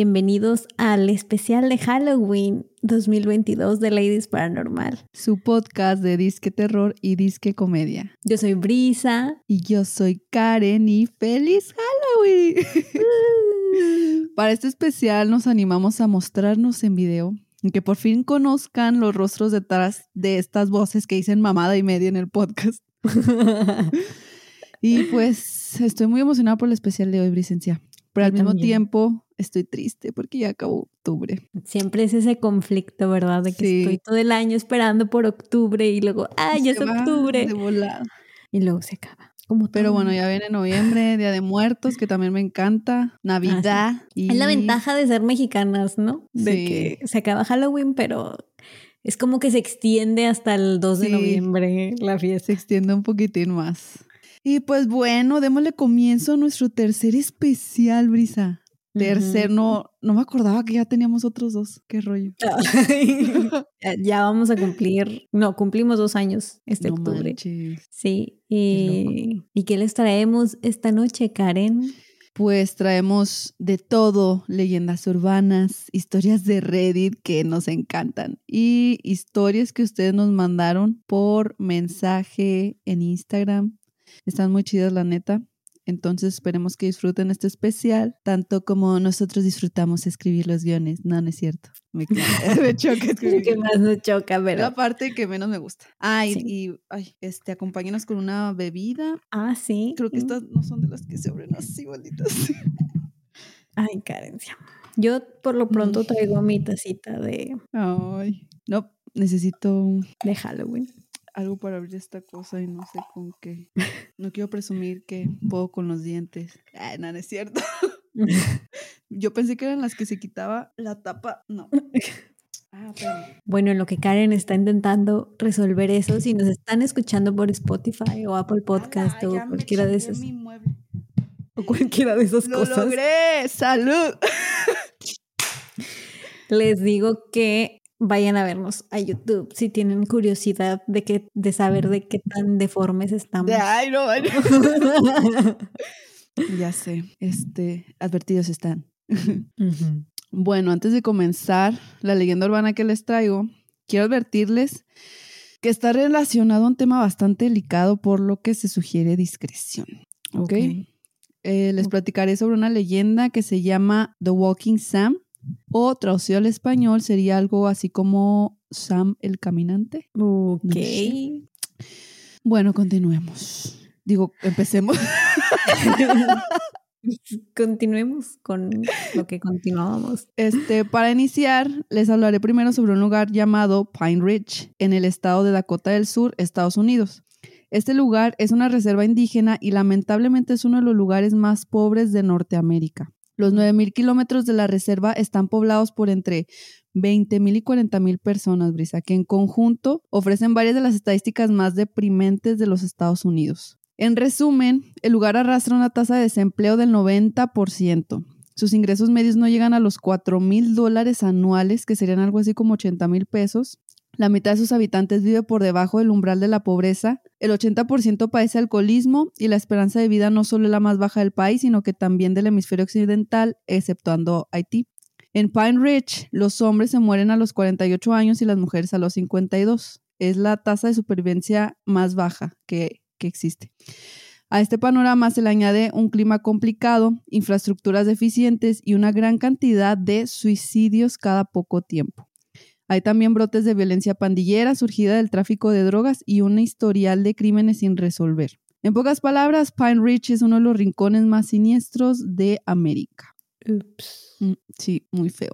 Bienvenidos al especial de Halloween 2022 de Ladies Paranormal. Su podcast de disque terror y disque comedia. Yo soy Brisa. Y yo soy Karen y feliz Halloween. Para este especial nos animamos a mostrarnos en video y que por fin conozcan los rostros detrás de estas voces que dicen mamada y media en el podcast. y pues estoy muy emocionada por el especial de hoy, Bricencia. Pero al mismo tiempo estoy triste porque ya acabó octubre. Siempre es ese conflicto, ¿verdad? De que estoy todo el año esperando por octubre y luego, ¡ay, ya es octubre! De. Y luego se acaba. Como Pero bueno, ya viene noviembre, Día de Muertos, que también me encanta, Navidad. Es la ventaja de ser mexicanas, ¿no? De que se acaba Halloween, pero es como que se extiende hasta el 2 de noviembre la fiesta. Se extiende un poquitín más. Y pues bueno, démosle comienzo a nuestro tercer especial, Brisa. Tercer, no, no me acordaba que ya teníamos otros dos. Qué rollo. ya vamos a cumplir, no, cumplimos dos años este octubre. Sí. Y, ¿Y qué les traemos esta noche, Karen? Pues traemos de todo, leyendas urbanas, historias de Reddit que nos encantan y historias que ustedes nos mandaron por mensaje en Instagram. Están muy chidas, la neta. Entonces esperemos que disfruten este especial, tanto como nosotros disfrutamos escribir los guiones. No, no es cierto. Me, choca escribir. que más me choca, pero... La parte que menos me gusta. Ah, y, ay, este, acompáñenos con una bebida. Ah, sí. Creo que estas no son de las que se abren así, malditas. Ay, carencia. Yo por lo pronto traigo mi tacita de... Ay, no, necesito... De Halloween algo para abrir esta cosa y no sé con qué. No quiero presumir que puedo con los dientes. Ay, no, no es cierto. Yo pensé que eran las que se quitaba la tapa. No. Ah, bueno, en lo que Karen está intentando resolver eso, si nos están escuchando por Spotify o Apple Podcast o cualquiera de esos. O cualquiera de esas cosas. ¡Lo logré! ¡Salud! Les digo que vayan a vernos a YouTube si tienen curiosidad de que de saber de qué tan deformes estamos. Ay, no, ya sé, este, advertidos están. Bueno, antes de comenzar la leyenda urbana que les traigo, quiero advertirles que está relacionado a un tema bastante delicado, por lo que se sugiere discreción. ¿Ok? Eh, les platicaré sobre una leyenda que se llama The Walking Sam o traducido al español sería algo así como Sam el Caminante. Ok. Bueno, continuemos. Digo, empecemos. Continuemos con lo que continuábamos. Este, para iniciar, les hablaré primero sobre un lugar llamado Pine Ridge, en el estado de Dakota del Sur, Estados Unidos. Este lugar es una reserva indígena y lamentablemente es uno de los lugares más pobres de Norteamérica. Los 9.000 kilómetros de la reserva están poblados por entre 20.000 y 40.000 personas, Brisa, que en conjunto ofrecen varias de las estadísticas más deprimentes de los Estados Unidos. En resumen, el lugar arrastra una tasa de desempleo del 90%. Sus ingresos medios no llegan a los 4 mil dólares anuales, que serían algo así como 80 mil pesos. La mitad de sus habitantes vive por debajo del umbral de la pobreza. El 80% padece alcoholismo y la esperanza de vida no solo es la más baja del país, sino que también del hemisferio occidental, exceptuando Haití. En Pine Ridge, los hombres se mueren a los 48 años y las mujeres a los 52. Es la tasa de supervivencia más baja que, que existe. A este panorama se le añade un clima complicado, infraestructuras deficientes y una gran cantidad de suicidios cada poco tiempo. Hay también brotes de violencia pandillera surgida del tráfico de drogas y un historial de crímenes sin resolver. En pocas palabras, Pine Ridge es uno de los rincones más siniestros de América. Ups. Mm, sí, muy feo.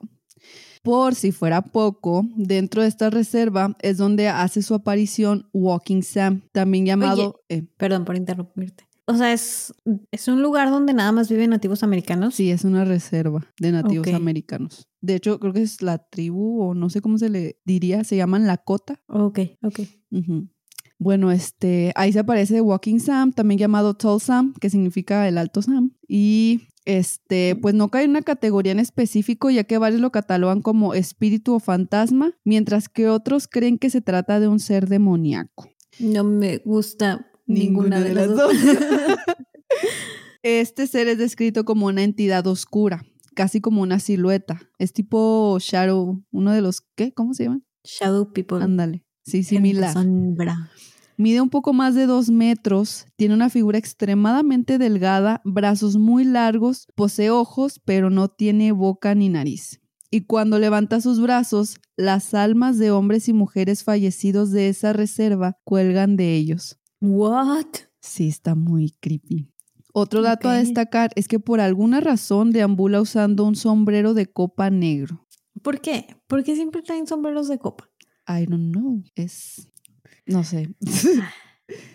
Por si fuera poco, dentro de esta reserva es donde hace su aparición Walking Sam, también llamado... Eh, perdón por interrumpirte. O sea, es, es un lugar donde nada más viven nativos americanos. Sí, es una reserva de nativos americanos. De hecho, creo que es la tribu, o no sé cómo se le diría, se llaman Lakota. Ok, ok. Bueno, este, ahí se aparece Walking Sam, también llamado Tall Sam, que significa el Alto Sam. Y este, pues no cae en una categoría en específico, ya que varios lo catalogan como espíritu o fantasma, mientras que otros creen que se trata de un ser demoníaco. No me gusta Ninguna, de, las dos. este ser es descrito como una entidad oscura, casi como una silueta. Es tipo Shadow, uno de los, ¿qué? ¿Cómo se llaman? Shadow People. Ándale, sí, similar. Sombra. Mide un poco más de dos metros, tiene una figura extremadamente delgada, brazos muy largos, posee ojos, pero no tiene boca ni nariz. Y cuando levanta sus brazos, las almas de hombres y mujeres fallecidos de esa reserva cuelgan de ellos. What? Sí, está muy creepy. Otro dato a destacar es que por alguna razón deambula usando un sombrero de copa negro. ¿Por qué? ¿Por qué siempre traen sombreros de copa? I don't know. Es no sé.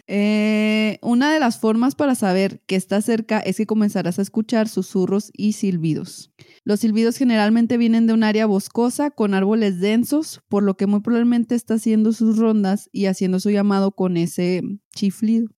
Eh, una de las formas para saber que está cerca es que comenzarás a escuchar susurros y silbidos. Los silbidos generalmente vienen de un área boscosa con árboles densos, por lo que muy probablemente está haciendo sus rondas y haciendo su llamado con ese chiflido,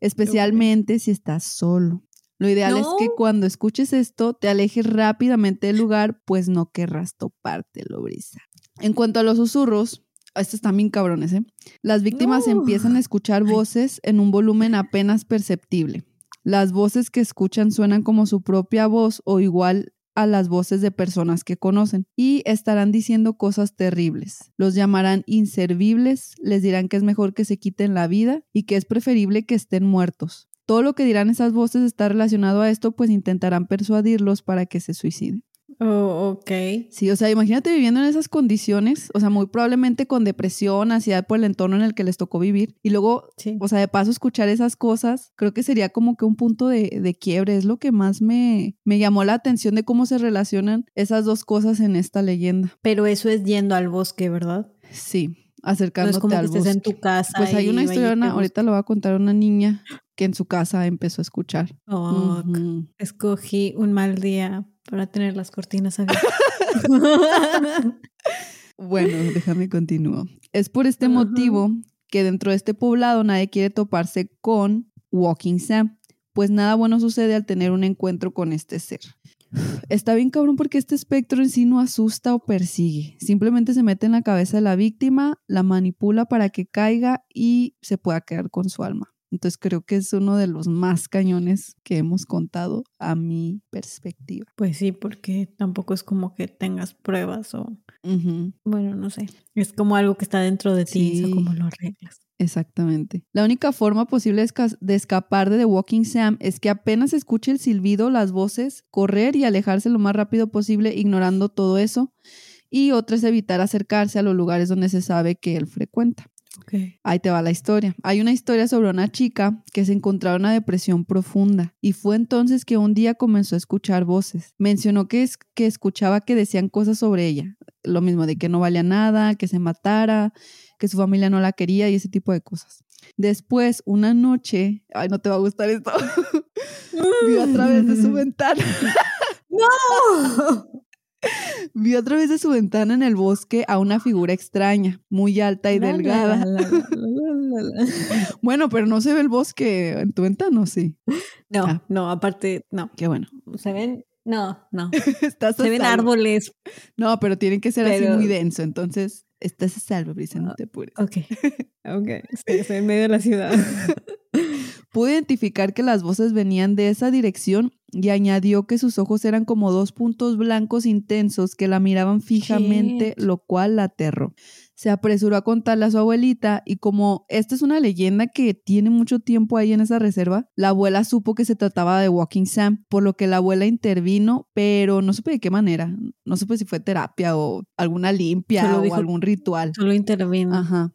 especialmente si estás solo. Lo ideal es que cuando escuches esto te alejes rápidamente del lugar, pues no querrás topártelo, brisa. En cuanto a los susurros, estos están bien cabrones, ¿eh? Las víctimas empiezan a escuchar voces en un volumen apenas perceptible. Las voces que escuchan suenan como su propia voz o igual a las voces de personas que conocen y estarán diciendo cosas terribles. Los llamarán inservibles, les dirán que es mejor que se quiten la vida y que es preferible que estén muertos. Todo lo que dirán esas voces está relacionado a esto, pues intentarán persuadirlos para que se suiciden. Oh, ok. Sí, o sea, imagínate viviendo en esas condiciones, o sea, muy probablemente con depresión, ansiedad por el entorno en el que les tocó vivir. Y luego, o sea, de paso escuchar esas cosas, creo que sería como que un punto de, de quiebre. Es lo que más me, me llamó la atención de cómo se relacionan esas dos cosas en esta leyenda. Pero eso es yendo al bosque, ¿verdad? Sí, acercándote no es como al que estés en tu casa. Pues hay una historia, ahorita lo va a contar una niña que en su casa empezó a escuchar. Oh, Escogí un mal día para tener las cortinas abiertas. bueno, déjame continuar. Es por este motivo que dentro de este poblado nadie quiere toparse con Walking Sam, pues nada bueno sucede al tener un encuentro con este ser. Está bien cabrón porque este espectro en sí no asusta o persigue. Simplemente se mete en la cabeza de la víctima, la manipula para que caiga y se pueda quedar con su alma. Entonces creo que es uno de los más cañones que hemos contado a mi perspectiva. Pues sí, porque tampoco es como que tengas pruebas o... Bueno, no sé. Es como algo que está dentro de ti, eso como lo arreglas. Exactamente. La única forma posible de escapar de The Walking Sam es que apenas escuche el silbido, las voces, correr y alejarse lo más rápido posible ignorando todo eso. Y otra es evitar acercarse a los lugares donde se sabe que él frecuenta. Ahí te va la historia. Hay una historia sobre una chica que se encontraba en una depresión profunda y fue entonces que un día comenzó a escuchar voces. Mencionó que, es, que escuchaba que decían cosas sobre ella, lo mismo de que no valía nada, que se matara, que su familia no la quería y ese tipo de cosas. Después, una noche, ay, no te va a gustar esto, vio a través de su ventana. ¡No! Vio a través de su ventana en el bosque a una figura extraña, muy alta y delgada. bueno, pero no se ve el bosque en tu ventana, ¿sí? No, ah. no, aparte, no. Qué bueno. Se ven, no, no. se ven árboles. No, pero tienen que ser así muy denso, entonces estás a salvo, Brisa, no te apures. Ok, ok, estoy en medio de la ciudad. Pude identificar que las voces venían de esa dirección y añadió que sus ojos eran como dos puntos blancos intensos que la miraban fijamente, lo cual la aterró. Se apresuró a contarle a su abuelita y como esta es una leyenda que tiene mucho tiempo ahí en esa reserva, la abuela supo que se trataba de Walking Sam, por lo que la abuela intervino, pero no supe de qué manera. No supe si fue terapia o alguna limpia o algún ritual. Solo intervino. Ajá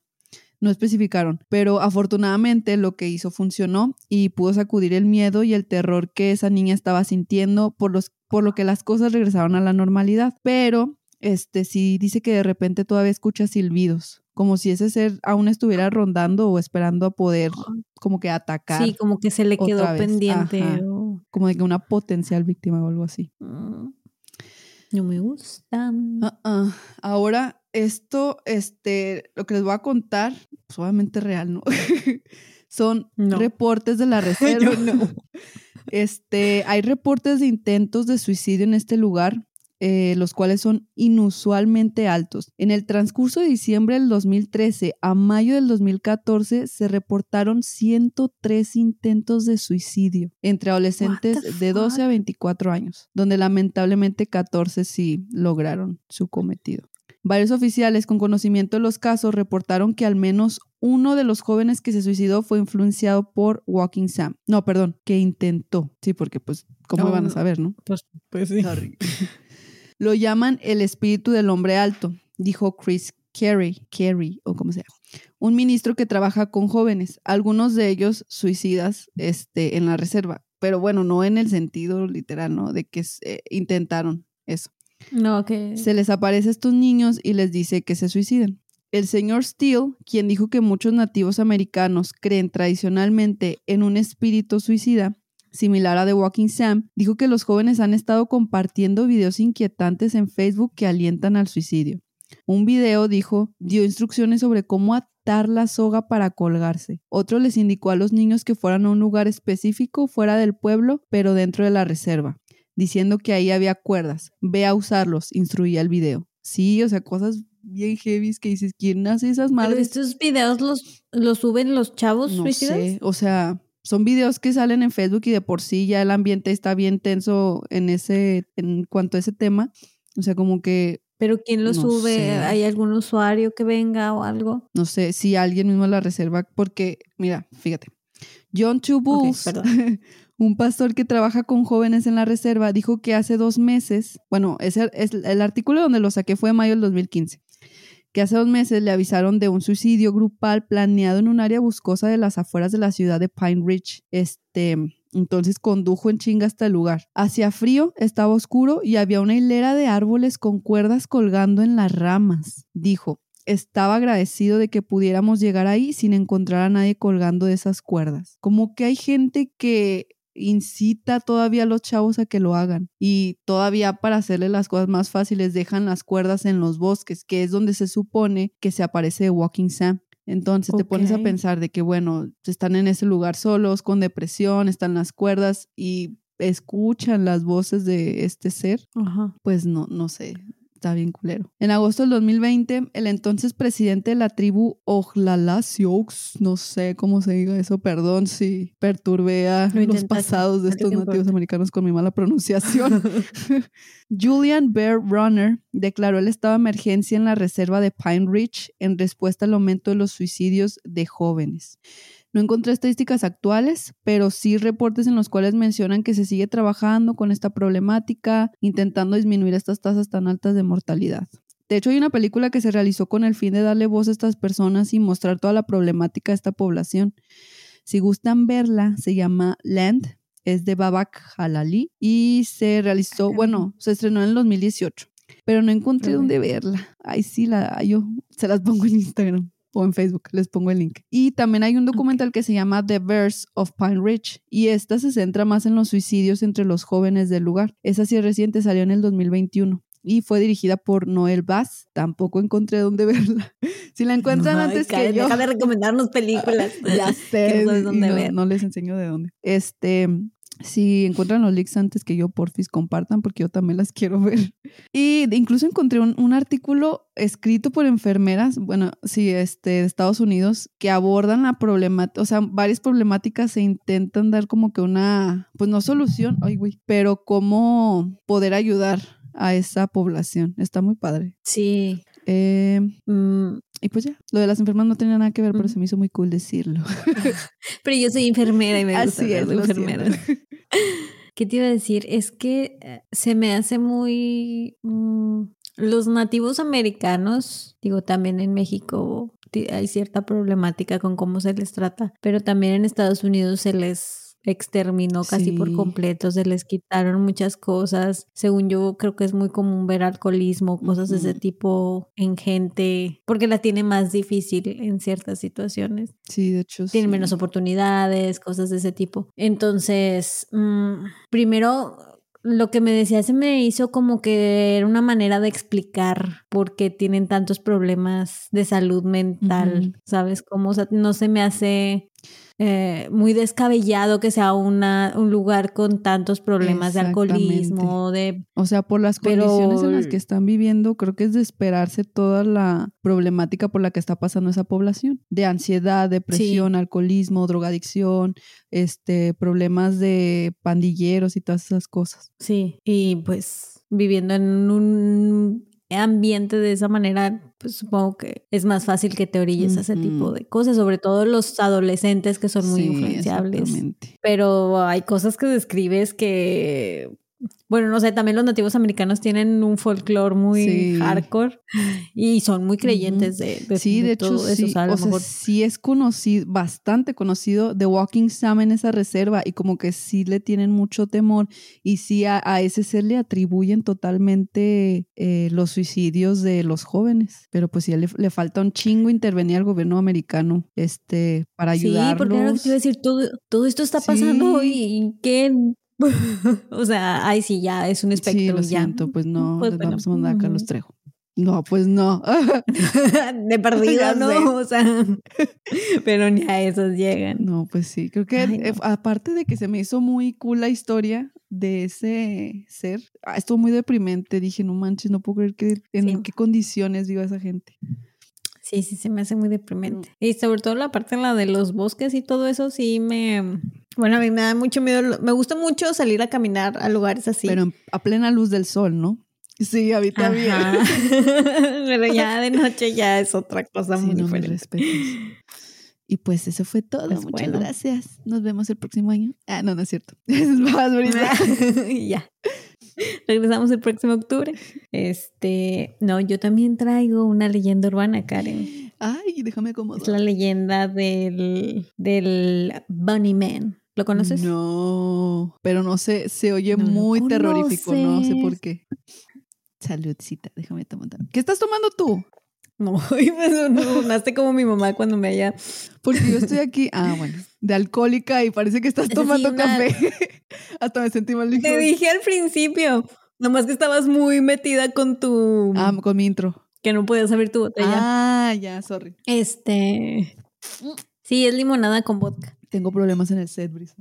no especificaron, pero afortunadamente lo que hizo funcionó y pudo sacudir el miedo y el terror que esa niña estaba sintiendo por, los, por lo que las cosas regresaron a la normalidad. Pero este sí dice que de repente todavía escucha silbidos, como si ese ser aún estuviera rondando o esperando a poder como que atacar. Sí, como que se le quedó pendiente. Como de que una potencial víctima o algo así. Mm. No me gusta. Ah, ah. Ahora, esto, este, lo que les voy a contar, pues obviamente real, ¿no? Son reportes de la reserva. no. Este, hay reportes de intentos de suicidio en este lugar eh, los cuales son inusualmente altos. En el transcurso de diciembre del 2013 a mayo del 2014 se reportaron 103 intentos de suicidio entre adolescentes de 12 a 24 años, donde lamentablemente 14 sí lograron su cometido. Varios oficiales con conocimiento de los casos reportaron que al menos uno de los jóvenes que se suicidó fue influenciado por Walking Sam. No, perdón, que intentó. Sí, porque pues, ¿cómo van a saber, no? Pues, pues sí. Lo llaman el espíritu del hombre alto, dijo Chris Carey, Carey o como sea, un ministro que trabaja con jóvenes, algunos de ellos suicidas este, en la reserva, pero bueno, no en el sentido literal, ¿no? De que eh, intentaron eso. No. Se les aparece a estos niños y les dice que se suiciden. El señor Steele, quien dijo que muchos nativos americanos creen tradicionalmente en un espíritu suicida, similar a The Walking Sam, dijo que los jóvenes han estado compartiendo videos inquietantes en Facebook que alientan al suicidio. Un video, dijo, dio instrucciones sobre cómo atar la soga para colgarse. Otro les indicó a los niños que fueran a un lugar específico fuera del pueblo, pero dentro de la reserva diciendo que ahí había cuerdas. Ve a usarlos, instruía el video. Sí, o sea, cosas bien heavy que dices, ¿quién hace esas madres? estos videos los, los suben los chavos no Sé. O sea, son videos que salen en Facebook y de por sí ya el ambiente está bien tenso en ese, en cuanto a ese tema. O sea, como que pero ¿quién lo sube? ¿Hay algún usuario que venga o algo? No sé, si alguien mismo la reserva, porque, mira, fíjate. John Two Bulls, Un pastor que trabaja con jóvenes en la reserva dijo que hace dos meses, bueno, ese es el artículo donde lo saqué fue en mayo del 2015, que hace dos meses le avisaron de un suicidio grupal planeado en un área boscosa de las afueras de la ciudad de Pine Ridge. Este, entonces condujo en chinga hasta el lugar. Hacía frío, estaba oscuro y había una hilera de árboles con cuerdas colgando en las ramas. Dijo, estaba agradecido de que pudiéramos llegar ahí sin encontrar a nadie colgando de esas cuerdas. Como que hay gente que incita todavía a los chavos a que lo hagan y todavía para hacerle las cosas más fáciles dejan las cuerdas en los bosques, que es donde se supone que se aparece Walking Sam. Entonces te pones a pensar de que, bueno, están en ese lugar solos, con depresión, están las cuerdas y escuchan las voces de este ser. Pues no, no sé, está bien culero. En agosto del 2020, el entonces presidente de la tribu Ojlala Sioux, no sé cómo se diga eso, perdón si perturbé a los pasados de estos nativos americanos con mi mala pronunciación. Julian Bear Runner declaró el estado de emergencia en la reserva de Pine Ridge en respuesta al aumento de los suicidios de jóvenes. No encontré estadísticas actuales, pero sí reportes en los cuales mencionan que se sigue trabajando con esta problemática, intentando disminuir estas tasas tan altas de mortalidad. De hecho, hay una película que se realizó con el fin de darle voz a estas personas y mostrar toda la problemática de esta población. Si gustan verla, se llama Land, es de Babak Halali y se realizó, bueno, se estrenó en el 2018, pero no encontré dónde verla. Ay, sí, la, yo se las pongo en Instagram o en Facebook, les pongo el link. Y también hay un documental que se llama The Verse of Pine Ridge y esta se centra más en los suicidios entre los jóvenes del lugar. Esa sí reciente, salió en el 2021 y fue dirigida por Noel Bass. Tampoco encontré dónde verla. Si la encuentran antes que yo. Deja de recomendarnos películas. ya sé. no, no, les enseño de dónde. Este, si encuentran los links antes que yo, porfis, compartan porque yo también las quiero ver. Y incluso encontré un, artículo escrito por enfermeras, bueno, sí, este, de Estados Unidos, que abordan la problemática, o sea, varias problemáticas se intentan dar como que una, pues no solución, ay, güey, pero cómo poder ayudar a esa población. Está muy padre. Sí. Eh, mm, y pues ya, lo de las enfermas no tenía nada que ver, pero se me hizo muy cool decirlo. pero yo soy enfermera y me gusta Así es, enfermera. ¿Qué te iba a decir? Es que eh, se me hace muy... Mm, los nativos americanos, digo, también en México hay cierta problemática con cómo se les trata, pero también en Estados Unidos se les exterminó casi por completo, se les quitaron muchas cosas. Según yo, creo que es muy común ver alcoholismo, cosas de ese tipo en gente, porque la tiene más difícil en ciertas situaciones. Sí, de hecho. Tienen menos oportunidades, cosas de ese tipo. Entonces, mm, primero lo que me decía se me hizo como que era una manera de explicar por qué tienen tantos problemas de salud mental, ¿sabes? Como, o sea, no se me hace eh, muy descabellado que sea una, un lugar con tantos problemas de alcoholismo, de... O sea, por las condiciones en las que están viviendo, creo que es de esperarse toda la problemática por la que está pasando esa población, de ansiedad, depresión, alcoholismo, drogadicción, este, problemas de pandilleros y todas esas cosas. Sí, y pues viviendo en un ambiente de esa manera, pues supongo que es más fácil que te orilles a ese tipo de cosas, sobre todo los adolescentes que son muy influenciables. Pero hay cosas que describes que bueno, no sé, también los nativos americanos tienen un folclore muy hardcore y son muy creyentes de, de, sí, de, hecho, todo eso. O sí es conocido, bastante conocido The Walking Sam en esa reserva y como que sí le tienen mucho temor y sí a, ese ser le atribuyen totalmente eh, los suicidios de los jóvenes. Pero pues sí le, le, falta un chingo intervenir al gobierno americano este, para ayudarlos. Sí, porque ahora te iba a decir, todo, todo esto está pasando y ¿qué o sea, ay, sí, ya es un espectro. Sí, lo siento, pues no, pues, vamos a mandar a Carlos Trejo. No, pues no. de perdido, no, o sea, pero ni a esos llegan. No, pues sí, creo que eh, aparte de que se me hizo muy cool la historia de ese ser, ah, estuvo muy deprimente, dije, no manches, no puedo creer que en qué condiciones viva esa gente. Sí, sí, se me hace muy deprimente. Y sobre todo la parte en la de los bosques y todo eso, sí me... Bueno, a mí me da mucho miedo. Me gusta mucho salir a caminar a lugares así. Pero a plena luz del sol, ¿no? Sí, a mí también. Pero ya de noche ya es otra cosa muy diferente. Y pues eso fue todo. Pues Muchas gracias. Nos vemos el próximo año. Ah, no, no es cierto. Es más ya. Regresamos el próximo octubre. Este, no, yo también traigo una leyenda urbana, Karen. Ay, déjame acomodar. Es la leyenda del, del Bunny Man. ¿Lo conoces? No, pero no sé, se oye muy terrorífico, no sé por qué. Saludcita, déjame tomar. ¿Qué estás tomando tú? No, pues no, como mi mamá cuando me haya. Porque yo estoy aquí, ah, bueno, de alcohólica y parece que estás tomando café. Hasta me sentí mal. Te dije al principio, nomás que estabas muy metida con tu. Ah, con mi intro. Que no podías abrir tu botella. Ah, ya, sorry. Este. Sí, es limonada con vodka. Tengo problemas en el set, Brisa.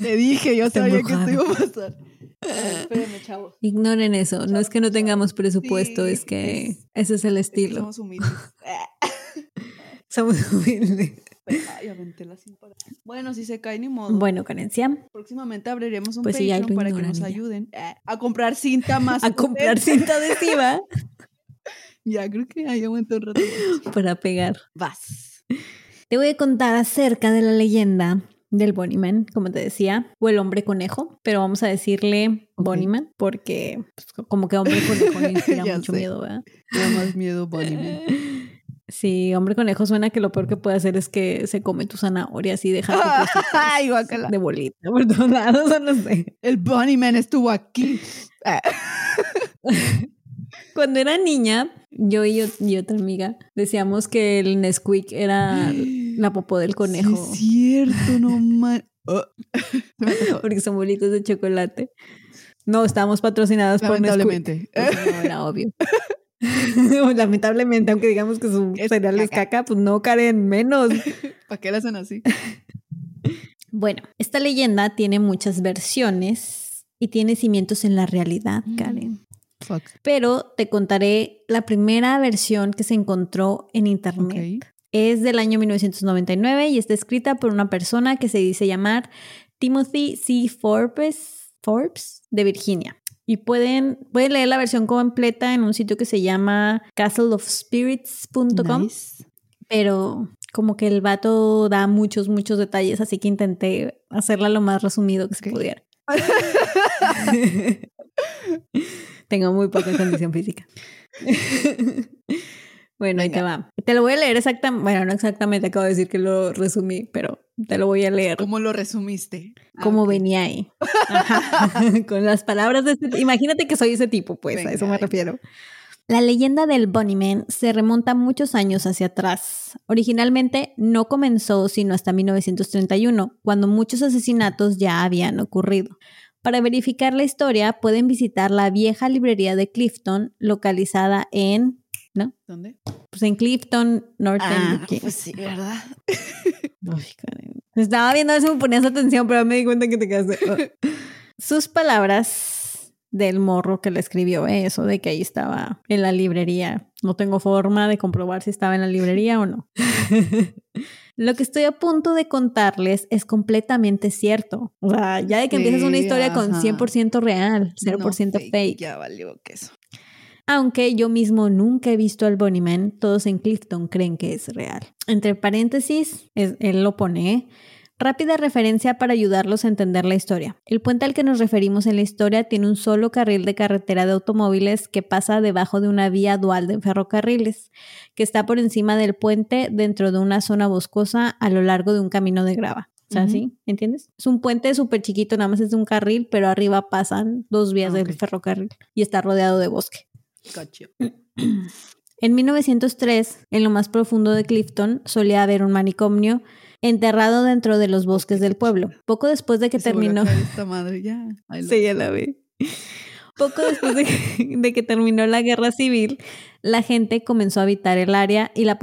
Te dije, yo sabía que esto iba a pasar. Espérenme, chavos. Ignoren eso. No es que no tengamos presupuesto, es que ese es el estilo. somos humildes. somos humildes. Bueno, si se cae ni modo. Bueno, carencia. Próximamente abriremos un pues Patreon para que nos ayuden a comprar cinta más. a comprar cinta adhesiva. ya, creo que ahí aguanta un rato. Para pegar. Vas. Te voy a contar acerca de la leyenda del Bonnieman, como te decía, o el hombre conejo, pero vamos a decirle okay. porque pues, como que hombre conejo me inspira mucho miedo, ¿verdad? Me más miedo Bonnieman. Sí, hombre conejo suena que lo peor que puede hacer es que se come tus zanahorias y deja Ay, de bolita por todos lados, no sé. El Bunnyman estuvo aquí. Cuando era niña, yo y, yo y otra amiga decíamos que el Nesquik era la popó del conejo. es cierto, no mal. Oh. Porque son bolitos de chocolate. No, estábamos patrocinadas por Nesquik. no era obvio. Lamentablemente, aunque digamos que su cereal es caca, pues no Karen, menos. ¿Para qué la hacen así? Bueno, esta leyenda tiene muchas versiones y tiene cimientos en la realidad, mm. Karen. Pero te contaré la primera versión que se encontró en internet. Es del año 1999 y está escrita por una persona que se dice llamar Timothy C. Forbes, Forbes de Virginia. Y pueden, pueden leer la versión completa en un sitio que se llama castleofspirits.com. Pero como que el vato da muchos, muchos detalles, así que intenté hacerla lo más resumido que se pudiera. Tengo muy poca condición física. bueno, ahí te va. Te lo voy a leer exactamente. Bueno, no exactamente, acabo de decir que lo resumí, pero te lo voy a leer. ¿Cómo lo resumiste? Ah, Como venía ahí. Con las palabras de este. Imagínate que soy ese tipo, pues, a eso me refiero. La leyenda del Bunnyman se remonta muchos años hacia atrás. Originalmente no comenzó sino hasta 1931, cuando muchos asesinatos ya habían ocurrido. Para verificar la historia pueden visitar la vieja librería de Clifton, localizada en ¿no? ¿Dónde? Pues en Clifton, North Ah, pues sí, ¿verdad? Ay, Karen. Estaba viendo a ver si me ponías atención, pero me di cuenta que te quedaste. Sus palabras del morro que le escribió ¿eh? eso de que ahí estaba en la librería. No tengo forma de comprobar si estaba en la librería o no. Lo que estoy a punto de contarles es completamente cierto. O sea, ya de que empiezas una historia con ajá. 100% real, 0% No, fake. Ya valió queso. Aunque yo mismo nunca he visto al Bunnyman, todos en Clifton creen que es real. Entre paréntesis, es- él lo pone, ¿eh? Rápida referencia para ayudarlos a entender la historia. El puente al que nos referimos en la historia tiene un solo carril de carretera de automóviles que pasa debajo de una vía dual de ferrocarriles, que está por encima del puente dentro de una zona boscosa a lo largo de un camino de grava. O sea, Ujú. ¿sí? ¿Entiendes? Es un puente súper chiquito, nada más es de un carril, pero arriba pasan dos vías Ah, del ferrocarril y está rodeado de bosque. En 1903, en lo más profundo de Clifton, solía haber un manicomio enterrado dentro de los bosques del pueblo. Poco después de que Se terminó... Esta madre, ya. Sí, ya la vi. Poco después de que, de que terminó la guerra civil, la gente comenzó a habitar el área y la,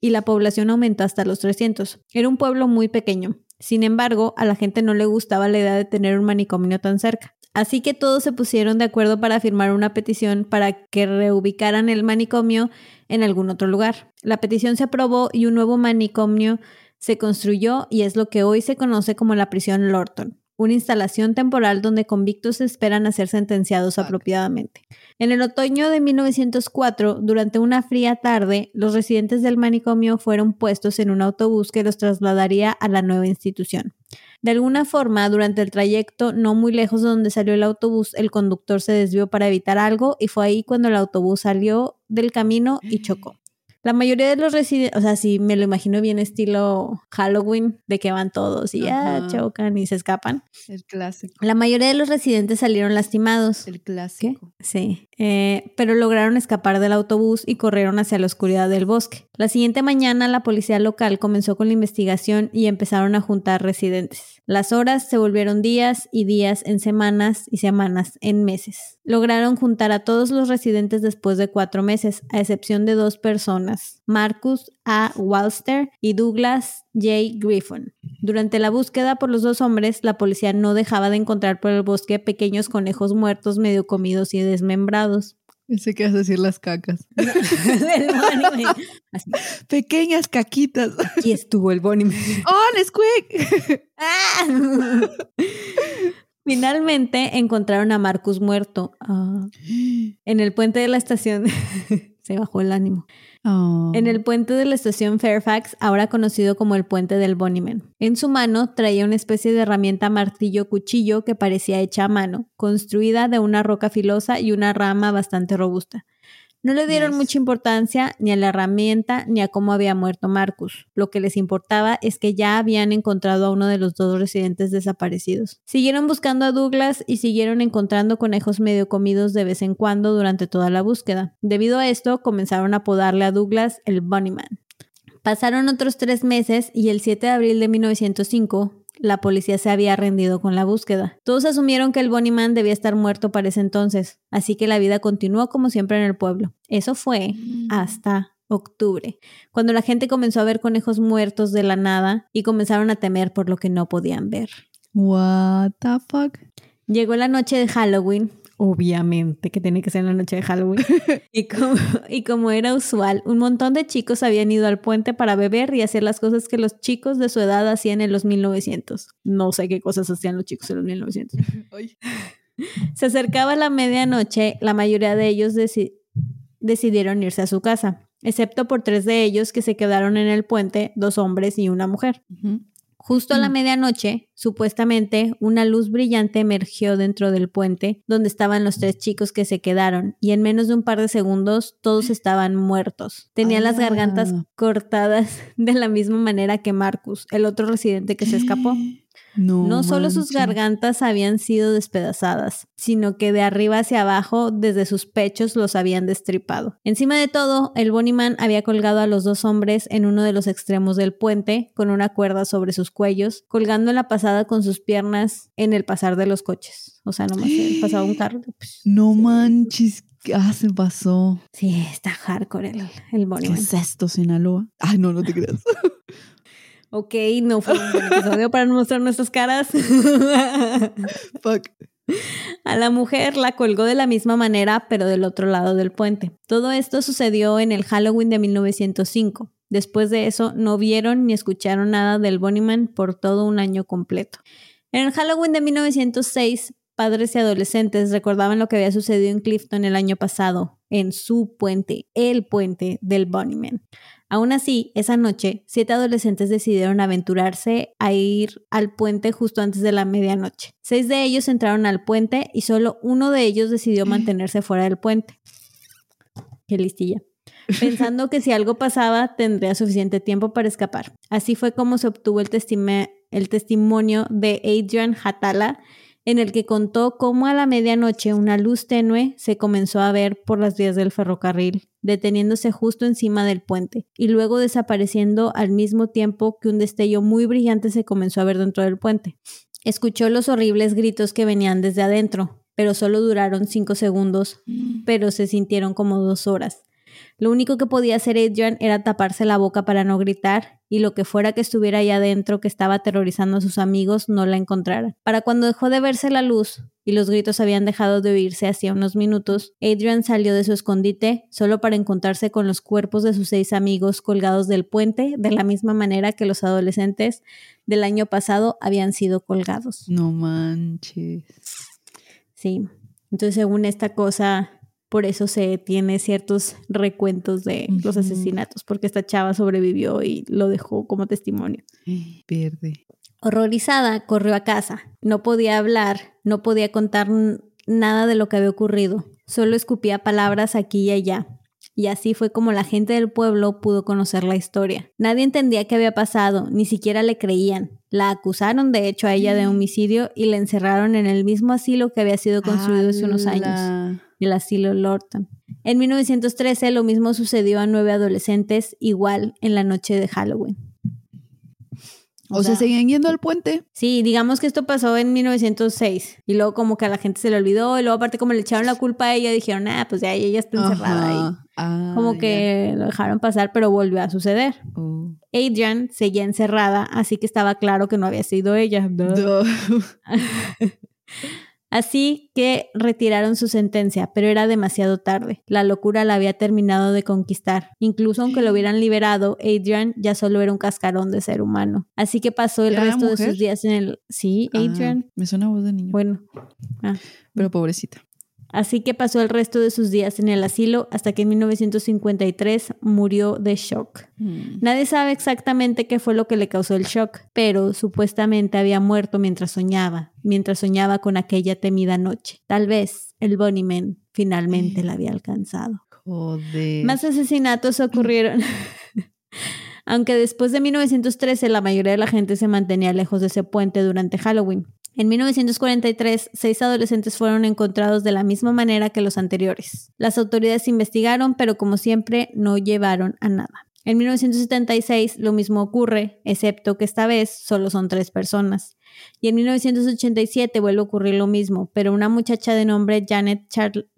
y la población aumentó hasta los 300. Era un pueblo muy pequeño. Sin embargo, a la gente no le gustaba la idea de tener un manicomio tan cerca. Así que todos se pusieron de acuerdo para firmar una petición para que reubicaran el manicomio en algún otro lugar. La petición se aprobó y un nuevo manicomio se construyó y es lo que hoy se conoce como la prisión Lorton, una instalación temporal donde convictos esperan a ser sentenciados apropiadamente. En el otoño de 1904, durante una fría tarde, los residentes del manicomio fueron puestos en un autobús que los trasladaría a la nueva institución. De alguna forma, durante el trayecto, no muy lejos de donde salió el autobús, el conductor se desvió para evitar algo y fue ahí cuando el autobús salió del camino y chocó. La mayoría de los residentes, o sea, sí me lo imagino bien estilo Halloween, de que van todos y ya chocan y se escapan. El clásico. La mayoría de los residentes salieron lastimados. El clásico. Sí, eh, pero lograron escapar del autobús y corrieron hacia la oscuridad del bosque. La siguiente mañana la policía local comenzó con la investigación y empezaron a juntar residentes. Las horas se volvieron días y días en semanas y semanas en meses. Lograron juntar a todos los residentes después de cuatro meses, a excepción de dos personas, Marcus A. Walster y Douglas J. Griffin. Durante la búsqueda por los dos hombres, la policía no dejaba de encontrar por el bosque pequeños conejos muertos medio comidos y desmembrados. Ese que a decir las cacas. Así, Pequeñas caquitas. Aquí estuvo el Bonnie. ¡Oh, Nesquik! ¡Ah! Finalmente encontraron a Marcus muerto ah, en el puente de la estación. Se bajó el ánimo. Oh. En el puente de la estación Fairfax, ahora conocido como el puente del Bonnyman. En su mano traía una especie de herramienta martillo-cuchillo que parecía hecha a mano, construida de una roca filosa y una rama bastante robusta. No le dieron mucha importancia ni a la herramienta ni a cómo había muerto Marcus. Lo que les importaba es que ya habían encontrado a uno de los dos residentes desaparecidos. Siguieron buscando a Douglas y siguieron encontrando conejos medio comidos de vez en cuando durante toda la búsqueda. Debido a esto, comenzaron a apodarle a Douglas el Bunnyman. Pasaron otros tres meses y el 7 de abril de 1905 la policía se había rendido con la búsqueda. Todos asumieron que el Bunnyman debía estar muerto para ese entonces, así que la vida continuó como siempre en el pueblo. Eso fue hasta octubre, cuando la gente comenzó a ver conejos muertos de la nada y comenzaron a temer por lo que no podían ver. What the fuck? Llegó la noche de Halloween, obviamente que tiene que ser la noche de Halloween, y como, y como era usual, un montón de chicos habían ido al puente para beber y hacer las cosas que los chicos de su edad hacían en los 1900. No sé qué cosas hacían los chicos en los 1900. Ay. Se acercaba la medianoche, la mayoría de ellos deci- decidieron irse a su casa, excepto por tres de ellos que se quedaron en el puente, dos hombres y una mujer. Justo a la Mm. medianoche, supuestamente, una luz brillante emergió dentro del puente donde estaban los tres chicos que se quedaron, y en menos de un par de segundos todos estaban muertos. Tenían las gargantas cortadas de la misma manera que Marcus, el otro residente que se escapó. No, No solo sus gargantas habían sido despedazadas, sino que de arriba hacia abajo, desde sus pechos, los habían destripado. Encima de todo, el Bonnyman había colgado a los dos hombres en uno de los extremos del puente, con una cuerda sobre sus cuellos, colgando la pasada con sus piernas en el pasar de los coches. O sea, nomás pasaba un carro. pues, No manches, Ah, se pasó. Sí, está hardcore el, el ¿Qué es esto, Sinaloa? Ay, no, no te creas. ok, no fue un buen episodio para mostrar nuestras caras. Fuck. A la mujer la colgó de la misma manera, pero del otro lado del puente. Todo esto sucedió en el Halloween de 1905. Después de eso, no vieron ni escucharon nada del Bunnyman por todo un año completo. En el Halloween de 1906, padres y adolescentes recordaban lo que había sucedido en Clifton el año pasado, en su puente, el puente del Bunnyman. Aún así, esa noche, siete adolescentes decidieron aventurarse a ir al puente justo antes de la medianoche. Seis de ellos entraron al puente y solo uno de ellos decidió mantenerse fuera del puente. Qué listilla. Pensando que si algo pasaba, tendría suficiente tiempo para escapar. Así fue como se obtuvo el, el testimonio de Adrian Hatala, en el que contó cómo a la medianoche una luz tenue se comenzó a ver por las vías del ferrocarril, deteniéndose justo encima del puente, y luego desapareciendo al mismo tiempo que un destello muy brillante se comenzó a ver dentro del puente. Escuchó los horribles gritos que venían desde adentro, pero solo duraron cinco segundos, pero se sintieron como dos horas. Lo único que podía hacer Adrian era taparse la boca para no gritar y lo que fuera que estuviera ahí adentro que estaba aterrorizando a sus amigos no la encontrara. Para cuando dejó de verse la luz y los gritos habían dejado de oírse hacía unos minutos, Adrian salió de su escondite solo para encontrarse con los cuerpos de sus seis amigos colgados del puente de la misma manera que los adolescentes del año pasado habían sido colgados. No manches. Sí. Entonces, según esta cosa, por eso se tiene ciertos recuentos de los asesinatos, porque esta chava sobrevivió y lo dejó como testimonio. Pierde. Horrorizada, corrió a casa. No podía hablar, no podía contar nada de lo que había ocurrido. Solo escupía palabras aquí y allá. Y así fue como la gente del pueblo pudo conocer la historia. Nadie entendía qué había pasado, ni siquiera le creían. La acusaron de hecho a ella de homicidio y la encerraron en el mismo asilo que había sido construido hace unos años el asilo Lorton. En 1913 lo mismo sucedió a nueve adolescentes, igual en la noche de Halloween. O, sea, seguían yendo al puente. Sí, digamos que esto pasó en 1906 y luego como que a la gente se le olvidó y luego aparte como le echaron la culpa a ella dijeron, ah, pues ya ella está encerrada ahí. Ah, como que lo dejaron pasar, pero volvió a suceder. Oh. Adrian seguía encerrada, así que estaba claro que no había sido ella. Así que retiraron su sentencia, pero era demasiado tarde. La locura la había terminado de conquistar. Incluso aunque lo hubieran liberado, Adrian ya solo era un cascarón de ser humano. Así que pasó el resto de sus días en el... Sí, ah, Adrian. me suena voz de niño. Bueno. Ah. Pero pobrecita. Así que pasó el resto de sus días en el asilo hasta que en 1953 murió de shock. Mm. Nadie sabe exactamente qué fue lo que le causó el shock, pero supuestamente había muerto mientras soñaba, mientras soñaba con aquella temida noche. Tal vez el Bunnyman finalmente la había alcanzado. Joder. Más asesinatos ocurrieron. Aunque después de 1913 la mayoría de la gente se mantenía lejos de ese puente durante Halloween. En 1943, seis adolescentes fueron encontrados de la misma manera que los anteriores. Las autoridades investigaron, pero como siempre, no llevaron a nada. En 1976 lo mismo ocurre, excepto que esta vez solo son tres personas. Y en 1987 vuelve a ocurrir lo mismo, pero una muchacha de nombre Janet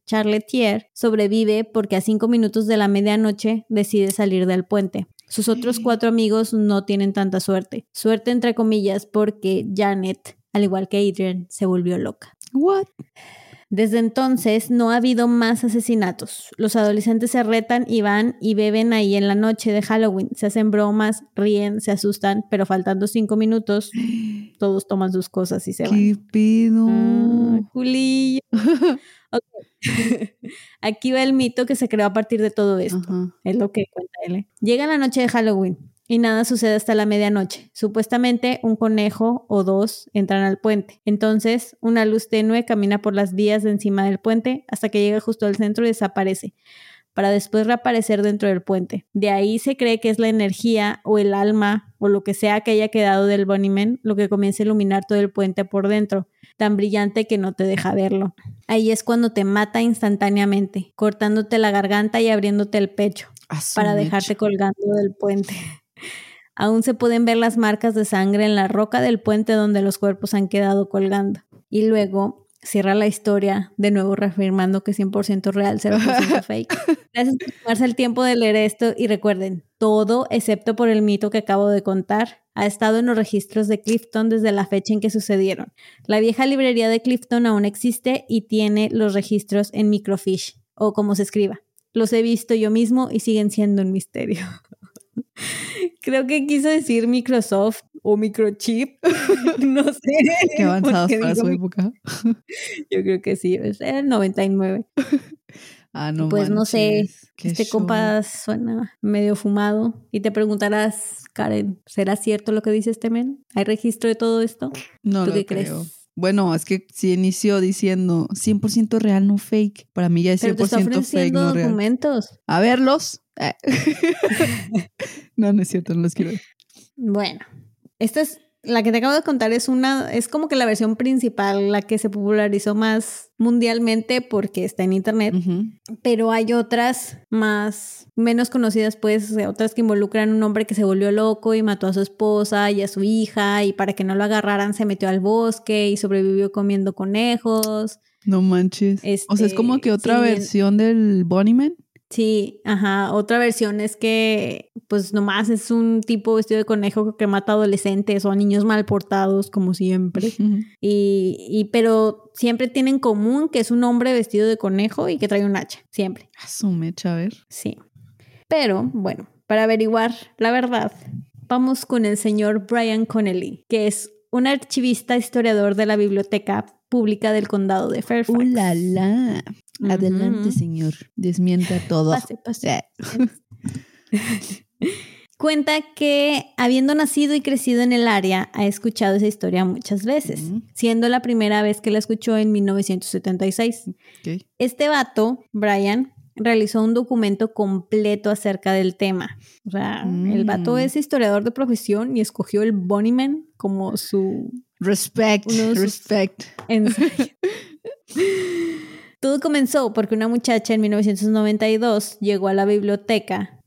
Charletier sobrevive porque a cinco minutos de la medianoche decide salir del puente. Sus otros cuatro amigos no tienen tanta suerte. Suerte entre comillas porque Janet al igual que Adrian, se volvió loca. What? Desde entonces no ha habido más asesinatos. Los adolescentes se retan y van y beben ahí en la noche de Halloween. Se hacen bromas, ríen, se asustan, pero faltando cinco minutos, todos toman sus cosas y se van. ¡Qué pedo! Ah, Julillo. Aquí va el mito que se creó a partir de todo esto. Es lo que cuenta él. Llega la noche de Halloween y nada sucede hasta la medianoche. Supuestamente un conejo o dos entran al puente. Entonces, una luz tenue camina por las vías de encima del puente hasta que llega justo al centro y desaparece, para después reaparecer dentro del puente. De ahí se cree que es la energía o el alma o lo que sea que haya quedado del Bunnyman lo que comienza a iluminar todo el puente por dentro, tan brillante que no te deja verlo. Ahí es cuando te mata instantáneamente, cortándote la garganta y abriéndote el pecho para dejarte colgando del puente. Aún se pueden ver las marcas de sangre en la roca del puente donde los cuerpos han quedado colgando. Y luego cierra la historia, de nuevo reafirmando que es 100% real, 0% fake. Gracias por tomarse el tiempo de leer esto y recuerden, todo, excepto por el mito que acabo de contar, ha estado en los registros de Clifton desde la fecha en que sucedieron. La vieja librería de Clifton aún existe y tiene los registros en microfiche, o como se escriba. Los he visto yo mismo y siguen siendo un misterio. Creo que quiso decir Microsoft o microchip. no sé. Qué avanzados para su época. Yo creo que sí, es el 99. Ah, no Pues no sé, este compa suena medio fumado. Y te preguntarás, Karen, ¿será cierto lo que dice este men? ¿Hay registro de todo esto? No ¿Tú lo qué creo. crees? Bueno, es que si inició diciendo 100% real, no fake. Para mí ya es Pero te está 100% fake, no real. documentos. A verlos. Eh. no, no es cierto, no los quiero ver. Bueno, esta es la que te acabo de contar es una es como que la versión principal, la que se popularizó más mundialmente porque está en internet, pero hay otras más menos conocidas pues, otras que involucran un hombre que se volvió loco y mató a su esposa y a su hija y para que no lo agarraran se metió al bosque y sobrevivió comiendo conejos. No manches. o sea, es como Este, que otra sí, versión del Bunnyman. Sí, ajá. Otra versión es que, pues nomás es un tipo vestido de conejo que mata adolescentes o a niños mal portados, como siempre. Y, y, pero siempre tienen en común que es un hombre vestido de conejo y que trae un hacha. Siempre. A su mecha, a ver. Sí. Pero, bueno, para averiguar la verdad, vamos con el señor Brian Connelly, que es un archivista historiador de la Biblioteca Pública del Condado de Fairfax. ¡Uh, la, la! Adelante, señor. Desmienta todo. Pase, pase. Eh. Cuenta que habiendo nacido y crecido en el área, ha escuchado esa historia muchas veces, siendo la primera vez que la escuchó en 1976. Ok. Este vato, Brian, realizó un documento completo acerca del tema. O sea, el vato Mm. es historiador de profesión y escogió el Bonnyman como su Respect, Uno de sus- respect. Todo comenzó porque una muchacha en 1992 llegó a la biblioteca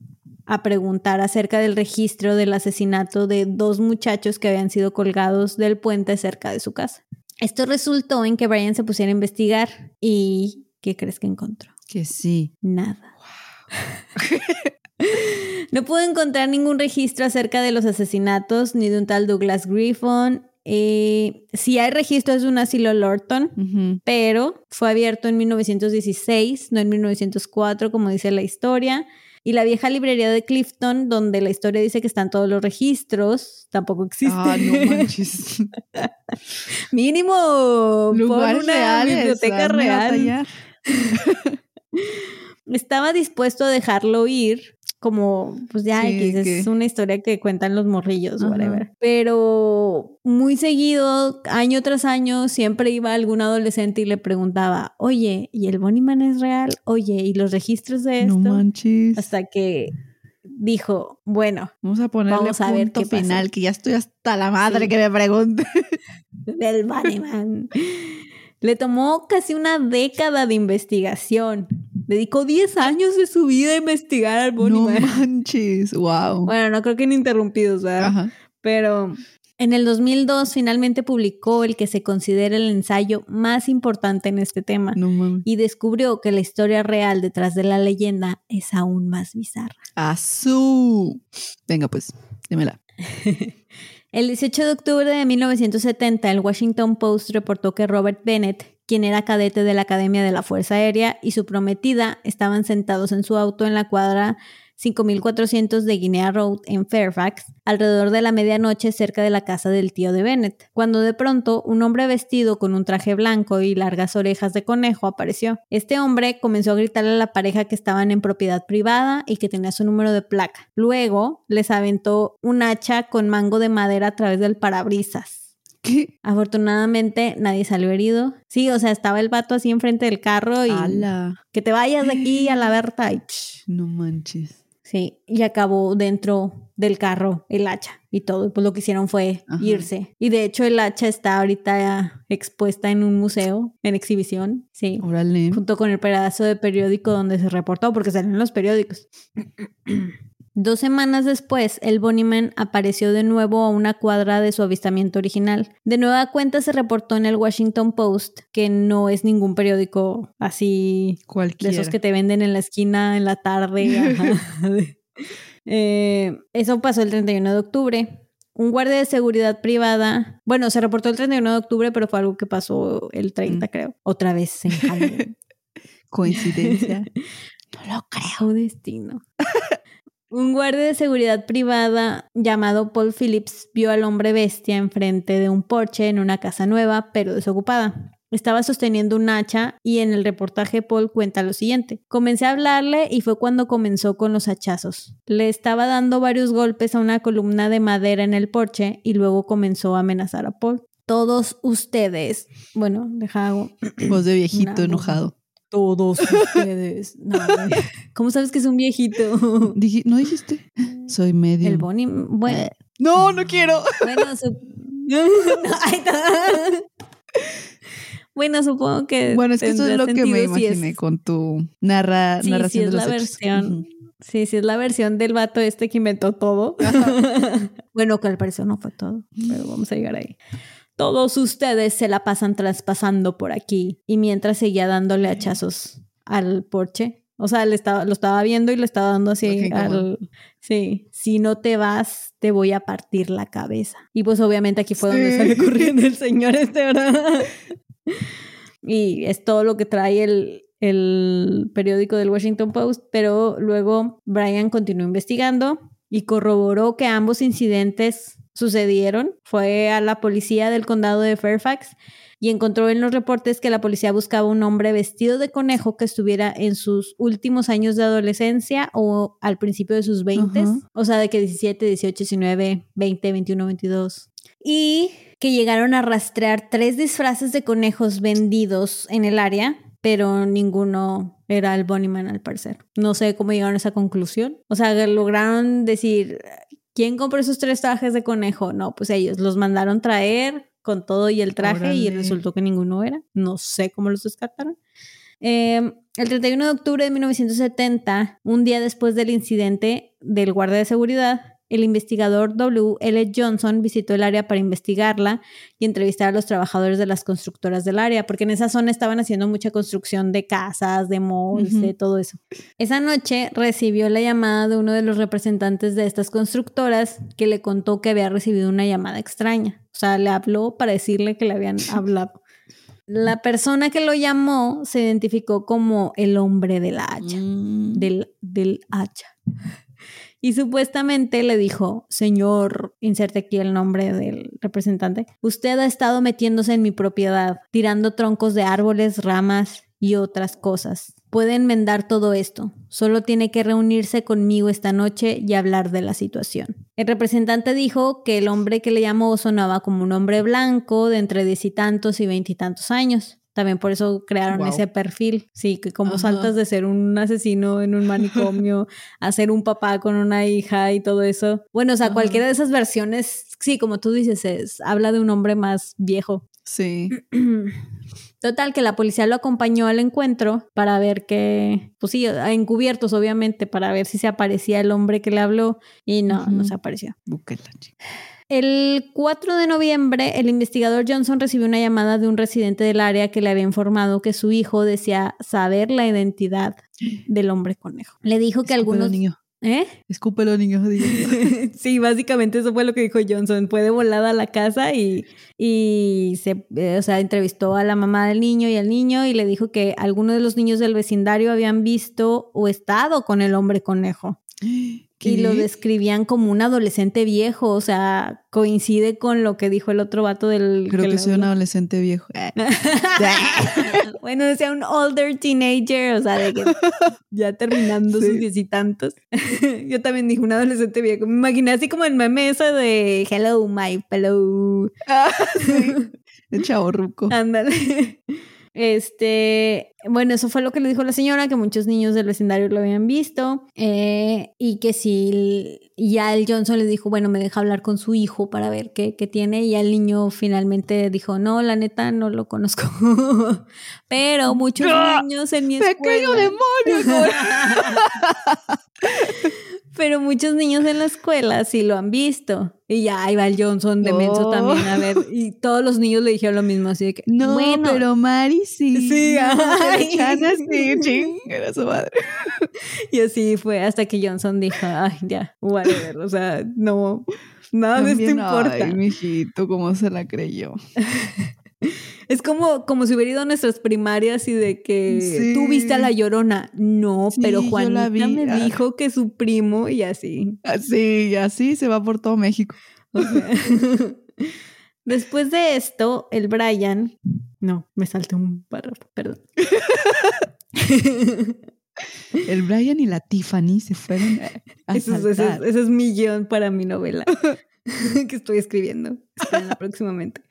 a preguntar acerca del registro del asesinato de dos muchachos que habían sido colgados del puente cerca de su casa. Esto resultó en que Brian se pusiera a investigar y ¿qué crees que encontró? Que sí. Nada. no pudo encontrar ningún registro acerca de los asesinatos ni de un tal Douglas Griffon. Eh, si hay registro es de un asilo Lorton, pero fue abierto en 1916, no en 1904, como dice la historia. Y la vieja librería de Clifton, donde la historia dice que están todos los registros, tampoco existe. Ah, no manches. Mínimo por una reales. biblioteca real. Estaba dispuesto a dejarlo ir, como, pues ya, Sí, X, que- es una historia que cuentan los morrillos, Ajá. whatever. Pero muy seguido, año tras año, siempre iba algún adolescente y le preguntaba, oye, ¿y el Bonnyman es real? Oye, ¿y los registros de esto? No manches. Hasta que dijo, bueno, Vamos a ponerle Vamos a ver punto pasa. final, que ya estoy hasta la madre Sí. que me pregunte. del Bunnyman. Le tomó casi una década de investigación. Dedicó 10 años de su vida a investigar al No Bunnyman. manches. Wow. Bueno, no creo que ininterrumpidos, ¿verdad? Ajá. Pero en el 2002 finalmente publicó el que se considera el ensayo más importante en este tema No y descubrió que la historia real detrás de la leyenda es aún más bizarra. Azú. Venga, pues, dímela. El 18 de octubre de 1970, el Washington Post reportó que Robert Bennett, quien era cadete de la Academia de la Fuerza Aérea, y su prometida estaban sentados en su auto en la cuadra 5400 de Guinea Road en Fairfax, alrededor de la medianoche cerca de la casa del tío de Bennett, cuando de pronto un hombre vestido con un traje blanco y largas orejas de conejo apareció. Este hombre comenzó a gritarle a la pareja que estaban en propiedad privada y que tenía su número de placa. Luego les aventó un hacha con mango de madera a través del parabrisas. ¿Qué? Afortunadamente nadie salió herido. Sí, o sea, estaba el vato así enfrente del carro y Ala. que te vayas de aquí a la Berta y No manches. Sí, y acabó dentro del carro el hacha y todo. Pues lo que hicieron fue Ajá. irse. Y de hecho el hacha está ahorita expuesta en un museo, en exhibición. Sí. Órale. Junto con el pedazo de periódico donde se reportó, porque salen los periódicos. Dos semanas después, el Bonnyman apareció de nuevo a una cuadra de su avistamiento original. De nueva cuenta se reportó en el Washington Post, que no es ningún periódico así Cualquiera. de esos que te venden en la esquina en la tarde. Eh, eso pasó el 31 de octubre. Un guardia de seguridad privada, bueno, se reportó el 31 de octubre, pero fue algo que pasó el 30, mm. creo. Otra vez en Coincidencia. no lo creo, destino. Un guardia de seguridad privada llamado Paul Phillips vio al hombre bestia enfrente de un porche en una casa nueva, pero desocupada. Estaba sosteniendo un hacha y en el reportaje Paul cuenta lo siguiente. Comencé a hablarle y fue cuando comenzó con los hachazos. Le estaba dando varios golpes a una columna de madera en el porche y luego comenzó a amenazar a Paul. Todos ustedes, bueno, deja Voz de viejito enojado. Todos ustedes. ¿Cómo sabes que es un viejito? ¿No dijiste? Soy medio. El Bonnie. Bueno. No, no quiero. Bueno, Bueno, supongo que. Bueno, es que eso es lo que me imaginé con tu narra sí, narración. Sí, es la versión. Sí, sí, es la versión del vato este que inventó todo. bueno, que al parecer no fue todo, pero vamos a llegar ahí. Todos ustedes se la pasan traspasando por aquí y mientras seguía dándole hachazos al porche. O sea, le estaba, lo estaba viendo y le estaba dando así al... Sí, si no te vas, te voy a partir la cabeza. Y pues obviamente aquí fue donde sale corriendo el señor este, ¿verdad? y es todo lo que trae el, el periódico del Washington Post, pero luego Brian continuó investigando y corroboró que ambos incidentes sucedieron. Fue a la policía del condado de Fairfax y encontró en los reportes que la policía buscaba un hombre vestido de conejo que estuviera en sus últimos años de adolescencia o al principio de sus 20, o sea, de que 17, 18, 19, 20, 21, 22. Y que llegaron a rastrear tres disfraces de conejos vendidos en el área, pero ninguno era el Bunnyman al parecer. No sé cómo llegaron a esa conclusión. O sea, lograron decir, ¿quién compró esos tres trajes de conejo? No, pues ellos los mandaron traer con todo y el traje y resultó que ninguno era. No sé cómo los descartaron. Em, el 31 de octubre de 1970, un día después del incidente del guardia de seguridad, el investigador W. L. Johnson visitó el área para investigarla y entrevistar a los trabajadores de las constructoras del área, porque en esa zona estaban haciendo mucha construcción de casas, de malls, de todo eso. Esa noche recibió la llamada de uno de los representantes de estas constructoras que le contó que había recibido una llamada extraña. O sea, le habló para decirle que le habían hablado. La persona que lo llamó se identificó como el hombre del hacha, mm. del, del hacha. Y supuestamente le dijo, señor, inserte aquí el nombre del representante, usted ha estado metiéndose en mi propiedad, tirando troncos de árboles, ramas y otras cosas. Puede enmendar todo esto. Solo tiene que reunirse conmigo esta noche y hablar de la situación. El representante dijo que el hombre que le llamó sonaba como un hombre blanco de entre diez y tantos y veintitantos años. También por eso crearon ese perfil. Sí, que como saltas de ser un asesino en un manicomio a ser un papá con una hija y todo eso. Bueno, o sea, cualquiera de esas versiones, sí, como tú dices, es, habla de un hombre más viejo. Sí. Total, que la policía lo acompañó al encuentro para ver que, pues sí, encubiertos obviamente, para ver si se aparecía el hombre que le habló y no, no se apareció. El 4 de noviembre, el investigador Johnson recibió una llamada de un residente del área que le había informado que su hijo decía saber la identidad del hombre conejo. Le dijo que algunos... Niño. ¿Eh? Escúpelo, niño. sí, básicamente eso fue lo que dijo Johnson. Fue de volada a la casa y, y se, eh, o sea, entrevistó a la mamá del niño y al niño y le dijo que algunos de los niños del vecindario habían visto o estado con el hombre conejo. Y lo describían como un adolescente viejo, o sea, coincide con lo que dijo el otro vato del... Creo que, soy un adolescente viejo. bueno, decía un older teenager, o sea, de que ya terminando sus diez y tantos. Yo también dije un adolescente viejo. Me imaginé así como el meme ese de Hello, my fellow. Ah, el chavo ruco. Ándale. Este, bueno, eso fue lo que le dijo la señora, que muchos niños del vecindario lo habían visto eh, y que si ya el Johnson le dijo, bueno, me deja hablar con su hijo para ver qué, tiene y el niño finalmente dijo, no, la neta no lo conozco. Pero muchos niños en mi escuela... ¡Pequeño demonio! Pero muchos niños en la escuela sí lo han visto. Y ya ahí va el Johnson de menso también a ver. Y todos los niños le dijeron lo mismo, así de que. No, bueno, pero Mari sí. Sí, ay. Chana sí, ching, era su madre. Y así fue hasta que Johnson dijo, ay, ya, whatever. O sea, no, nada de esto importa. Ay, mijito, cómo se la creyó. Es como, como si hubiera ido a nuestras primarias y de que Sí. tú viste a la llorona. No, Sí, pero Juanita me Ah. dijo que su primo y así. Así, y así se va por todo México. O sea, Después de esto, el Brian. No, me salté un párrafo, perdón. El Brian y la Tiffany se fueron a Ese es, ese es- saltar. ese es mi guion para mi novela que estoy escribiendo. Espérenla próximamente.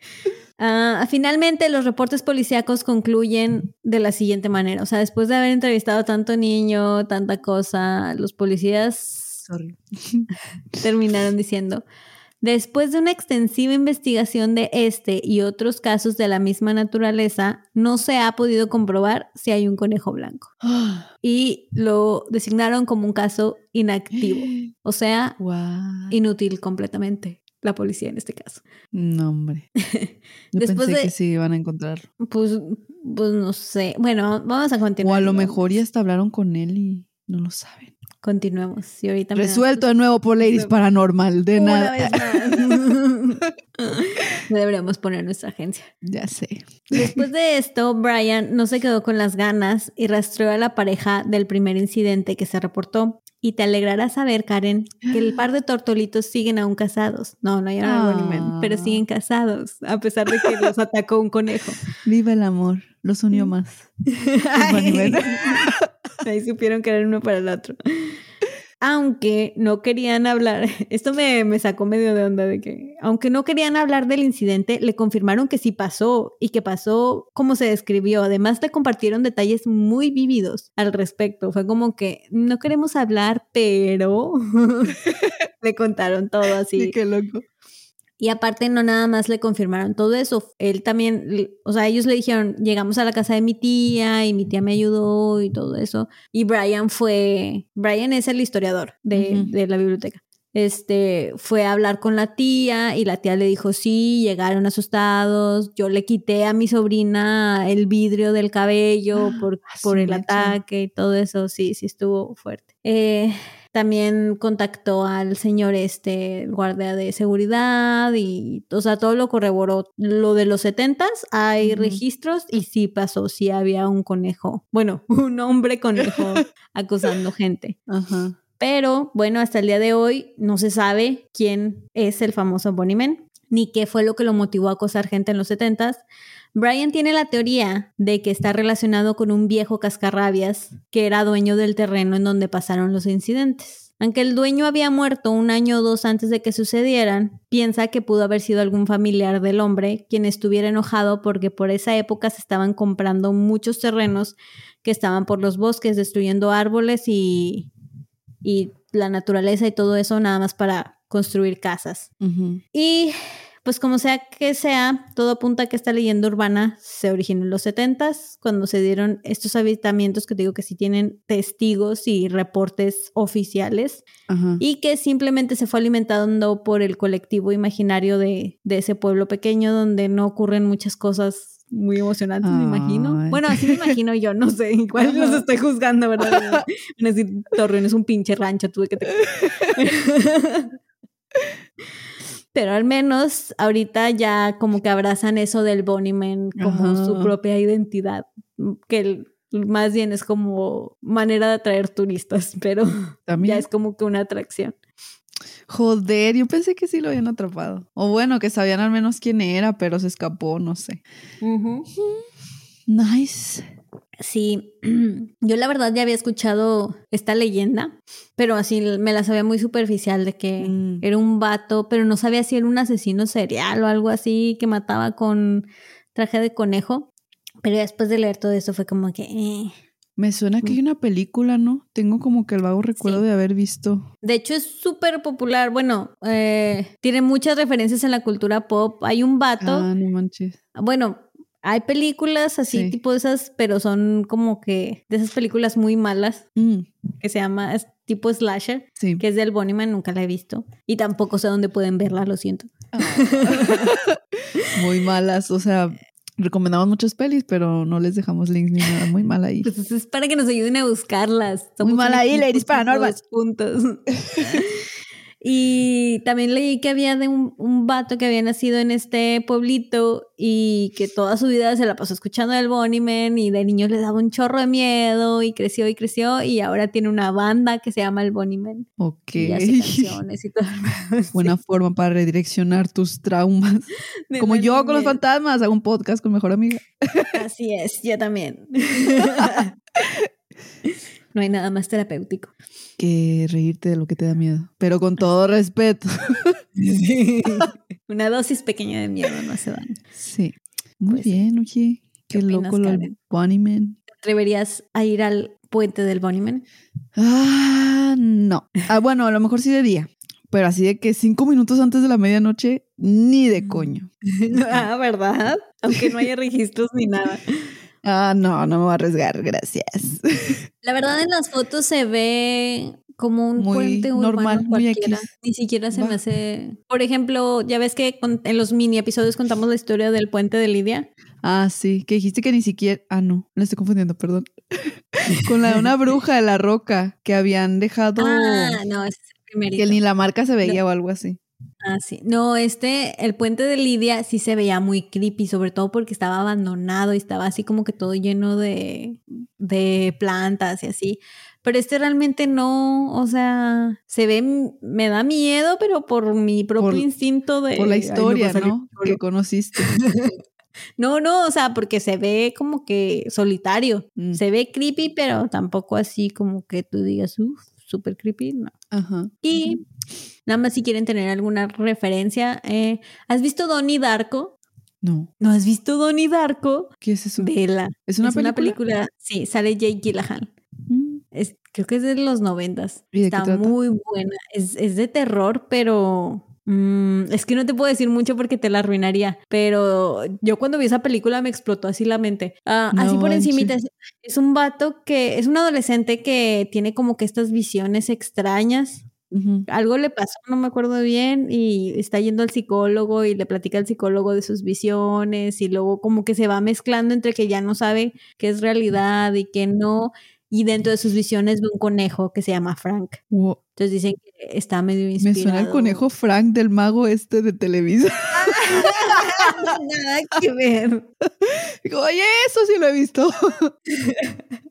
Ah, finalmente, los reportes policíacos concluyen de la siguiente manera. O sea, después de haber entrevistado a tanto niño, tanta cosa, los policías Sorry. terminaron diciendo, después de una extensiva investigación de este y otros casos de la misma naturaleza, no se ha podido comprobar si hay un conejo blanco. Y lo designaron como un caso inactivo. O sea, inútil completamente la policía en este caso. No, hombre. Yo Después pensé de- que sí iban a encontrar. Pues, pues no sé. Bueno, vamos a continuar. O a lo mejor ya hasta hablaron con él y no lo saben. Continuemos. Y ahorita Resuelto de nuevo por Ladies. Paranormal. De una nada. vez más. Deberíamos poner nuestra agencia. Ya sé. Después de esto, Brian no se quedó con las ganas y rastreó a la pareja del primer incidente que se reportó. Y te alegrará saber, Karen, que el par de tortolitos siguen aún casados. No, no hallaron al Bunnyman, pero Ah. siguen casados, a pesar de que los atacó un conejo. Viva el amor. Los unió más. Ay, Bunnyman. Ahí supieron que eran uno para el otro. Aunque no querían hablar, esto me, me sacó medio de onda de que, aunque no querían hablar del incidente, le confirmaron que sí pasó y que pasó como se describió. Además, le compartieron detalles muy vívidos al respecto. Fue como que no queremos hablar, pero le contaron todo así. Sí, qué loco. Y aparte no nada más le confirmaron todo eso, él también, o sea, ellos le dijeron, llegamos a la casa de mi tía y mi tía me ayudó y todo eso. Y Brian fue, Brian es el historiador de, de la biblioteca. Este fue a hablar con la tía y la tía le dijo, sí, llegaron asustados, yo le quité a mi sobrina el vidrio del cabello por, Ah, por el ataque y todo eso, sí, sí estuvo fuerte. Eh, también contactó al señor este, guardia de seguridad y, o sea, todo lo corroboró. Lo de los setentas, hay registros y sí pasó, sí había un conejo, bueno, un hombre conejo acusando gente. Ajá. Pero bueno, hasta el día de hoy no se sabe quién es el famoso Bonnie Man, ni qué fue lo que lo motivó a acosar gente en los setentas. Brian tiene la teoría de que está relacionado con un viejo cascarrabias que era dueño del terreno en donde pasaron los incidentes. Aunque el dueño había muerto un año o dos antes de que sucedieran, piensa que pudo haber sido algún familiar del hombre quien estuviera enojado porque por esa época se estaban comprando muchos terrenos que estaban por los bosques, destruyendo árboles y, y la naturaleza y todo eso nada más para construir casas. Y pues como sea que sea, todo apunta a que esta leyenda urbana se originó en los 70s, cuando se dieron estos avistamientos que te digo que sí tienen testigos y reportes oficiales, Ajá. y que simplemente se fue alimentando por el colectivo imaginario de, de ese pueblo pequeño donde no ocurren muchas cosas muy emocionantes, me imagino. Bueno, así me imagino yo, no sé, igual los estoy juzgando, ¿verdad? Van a decir, Torreón es un pinche rancho, tuve que te... Pero al menos ahorita ya como que abrazan eso del Bonnieman como Ajá. su propia identidad, que el- más bien es como manera de atraer turistas, pero También. ya es como que una atracción. Joder, yo pensé que sí lo habían atrapado. O bueno, que sabían al menos quién era, pero se escapó, no sé. Nice. Sí, yo la verdad ya había escuchado esta leyenda, pero así me la sabía muy superficial de que Mm. era un vato, pero no sabía si era un asesino serial o algo así que mataba con traje de conejo. Pero después de leer todo eso fue como que... eh. Me suena que hay una película, ¿no? Tengo como que el vago recuerdo Sí. de haber visto. De hecho es súper popular, bueno, eh, tiene muchas referencias en la cultura pop. Hay un vato, Ah, no manches. bueno, hay películas así Sí. tipo esas, pero son como que de esas películas muy malas Mm, que se llama, es- tipo slasher, que es del Bonnieman, nunca la he visto. Y tampoco sé dónde pueden verla, lo siento. Ah. Muy malas, o sea, recomendamos muchas pelis, pero no les dejamos links ni nada. Muy mal ahí. Pues es para que nos ayuden a buscarlas. Muy mal ahí, Ladies Paranormal. Puntos. Y también leí que había de un, un, vato que había nacido en este pueblito y que toda su vida se la pasó escuchando el Bonnieman y de niño le daba un chorro de miedo y creció y creció y ahora tiene una banda que se llama el Bonnieman. Ok. Y hace canciones y todo. Buena forma para redireccionar tus traumas. Como yo con los fantasmas, hago un podcast con mejor amiga. Así es, yo también. no hay nada más terapéutico que reírte de lo que te da miedo, pero con todo respeto. Una dosis pequeña de miedo no hace daño. Sí. Muy pues bien, oye. Qué, loco lo del Bunnyman. ¿Te atreverías a ir al puente del Bunnyman? Ah, no. Ah, bueno, a lo mejor sí de día. Pero así de que cinco minutos antes de la medianoche, ni de coño. ah, ¿verdad? Aunque no haya registros ni nada. Ah, no, no me voy a arriesgar, gracias. La verdad en las fotos se ve como un puente normal, cualquiera. Ni siquiera se me hace. Por ejemplo, ya ves que en los mini episodios contamos la historia del puente de Lidia. Ah, sí, que dijiste que ni siquiera. Ah, no, lo estoy confundiendo, perdón. Con la de una bruja de la roca que habían dejado. Ah, no, es el primerito. Que ni la marca se veía o algo así. Ah, sí. No, este, el puente de Lidia sí se veía muy creepy, sobre todo porque estaba abandonado y estaba así como que todo lleno de, de plantas y así. Pero este realmente no, o sea, se ve, me da miedo, pero por mi propio instinto de... Por la historia, ¿no? Que conociste. No, no, o sea, porque se ve como que solitario. Mm. Se ve creepy, pero tampoco así como que tú digas, uff, súper creepy, no. Ajá. Y Nada más si quieren tener alguna referencia. Eh, ¿Has visto Donnie Darko? No. ¿No has visto Donnie Darko? ¿Qué es eso? Vela. ¿Es una, película? una película? Sí, sale Jake Gyllenhaal. Mm. Es, creo que es de los noventas. Está muy buena. Es, es, de terror, pero mm, es que no te puedo decir mucho porque te la arruinaría. Pero yo cuando vi esa película me explotó así la mente. Ah, así por encima. Es un vato que es un adolescente que tiene como que estas visiones extrañas algo le pasó, no me acuerdo bien, y está yendo al psicólogo y le platica al psicólogo de sus visiones y luego como que se va mezclando entre que ya no sabe qué es realidad y qué no. Y dentro de sus visiones ve un conejo que se llama Frank. Entonces dicen que está medio inspirado. Me suena el conejo Frank del mago este de Televisa. Nada que ver. Oye, eso sí lo he visto.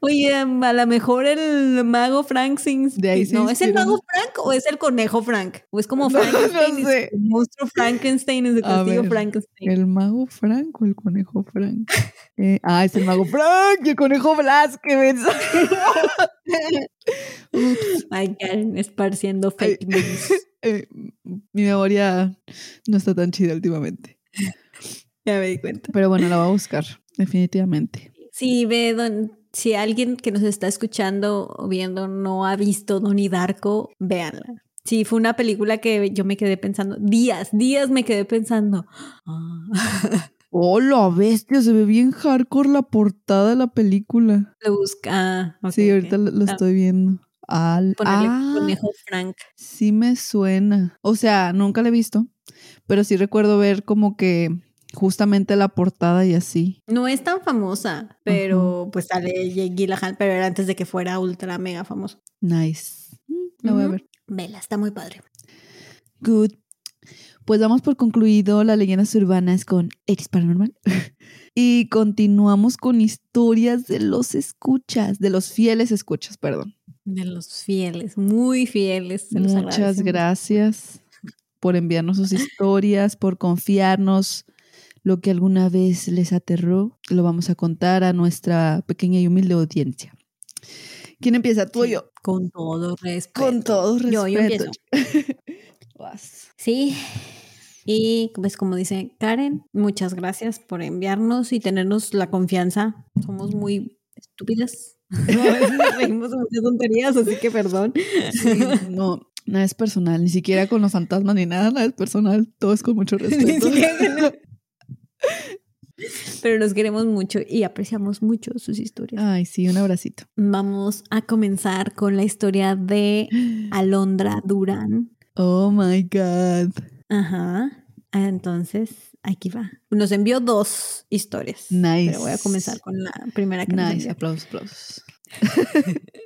Oye, a lo mejor el mago Frank ahí no, ¿es el mago Frank o es el conejo Frank? ¿O es como Frankenstein? No, sé. El monstruo Frankenstein es el castillo Frankenstein. ¿El mago Frank o el conejo Frank? Eh, ah, es el mago Frank y el conejo Blasquez. Ay, Karen, esparciendo fake news. Eh, mi memoria no está tan chida últimamente. Ya me di cuenta. Pero bueno, la voy a buscar, definitivamente. Si ve, don, si alguien que nos está escuchando o viendo no ha visto Donnie Darko, véanla. Sí, fue una película que yo me quedé pensando, días, días me quedé pensando. Oh, la bestia, se ve bien hardcore la portada de la película. Lo busca. Ah, sí, ahorita lo, ah. estoy viendo. Al, ah, conejo Frank. Sí me suena. O sea, nunca la he visto, pero sí recuerdo ver como que justamente la portada y así. No es tan famosa, pero pues sale Jake Gyllenhaal, pero era antes de que fuera ultra mega famoso. Nice. Mm, la voy a ver. Vela, está muy padre. Good. Pues damos por concluido las leyendas urbanas con X Paranormal. y continuamos con historias de los escuchas, de los fieles escuchas, perdón. De los fieles, muy fieles. Muchas gracias por enviarnos sus historias, por confiarnos lo que alguna vez les aterró, lo vamos a contar a nuestra pequeña y humilde audiencia. ¿Quién empieza? ¿Tú o yo? Con todo respeto. Con todo respeto. Yo, yo empiezo. sí. Y pues como dice Karen, muchas gracias por enviarnos y tenernos la confianza. Somos muy estúpidas. Nos reímos muchas tonterías, así que perdón. no, nada es personal, ni siquiera con los fantasmas ni nada, nada es personal, todo es con mucho respeto. Pero nos queremos mucho y apreciamos mucho sus historias. Ay, sí, un abracito. Vamos a comenzar con la historia de Alondra Durán. Oh my God. Ajá. Entonces, aquí va. Nos envió dos historias. Nice. Pero voy a comenzar con la primera que Nice, aplausos, aplausos.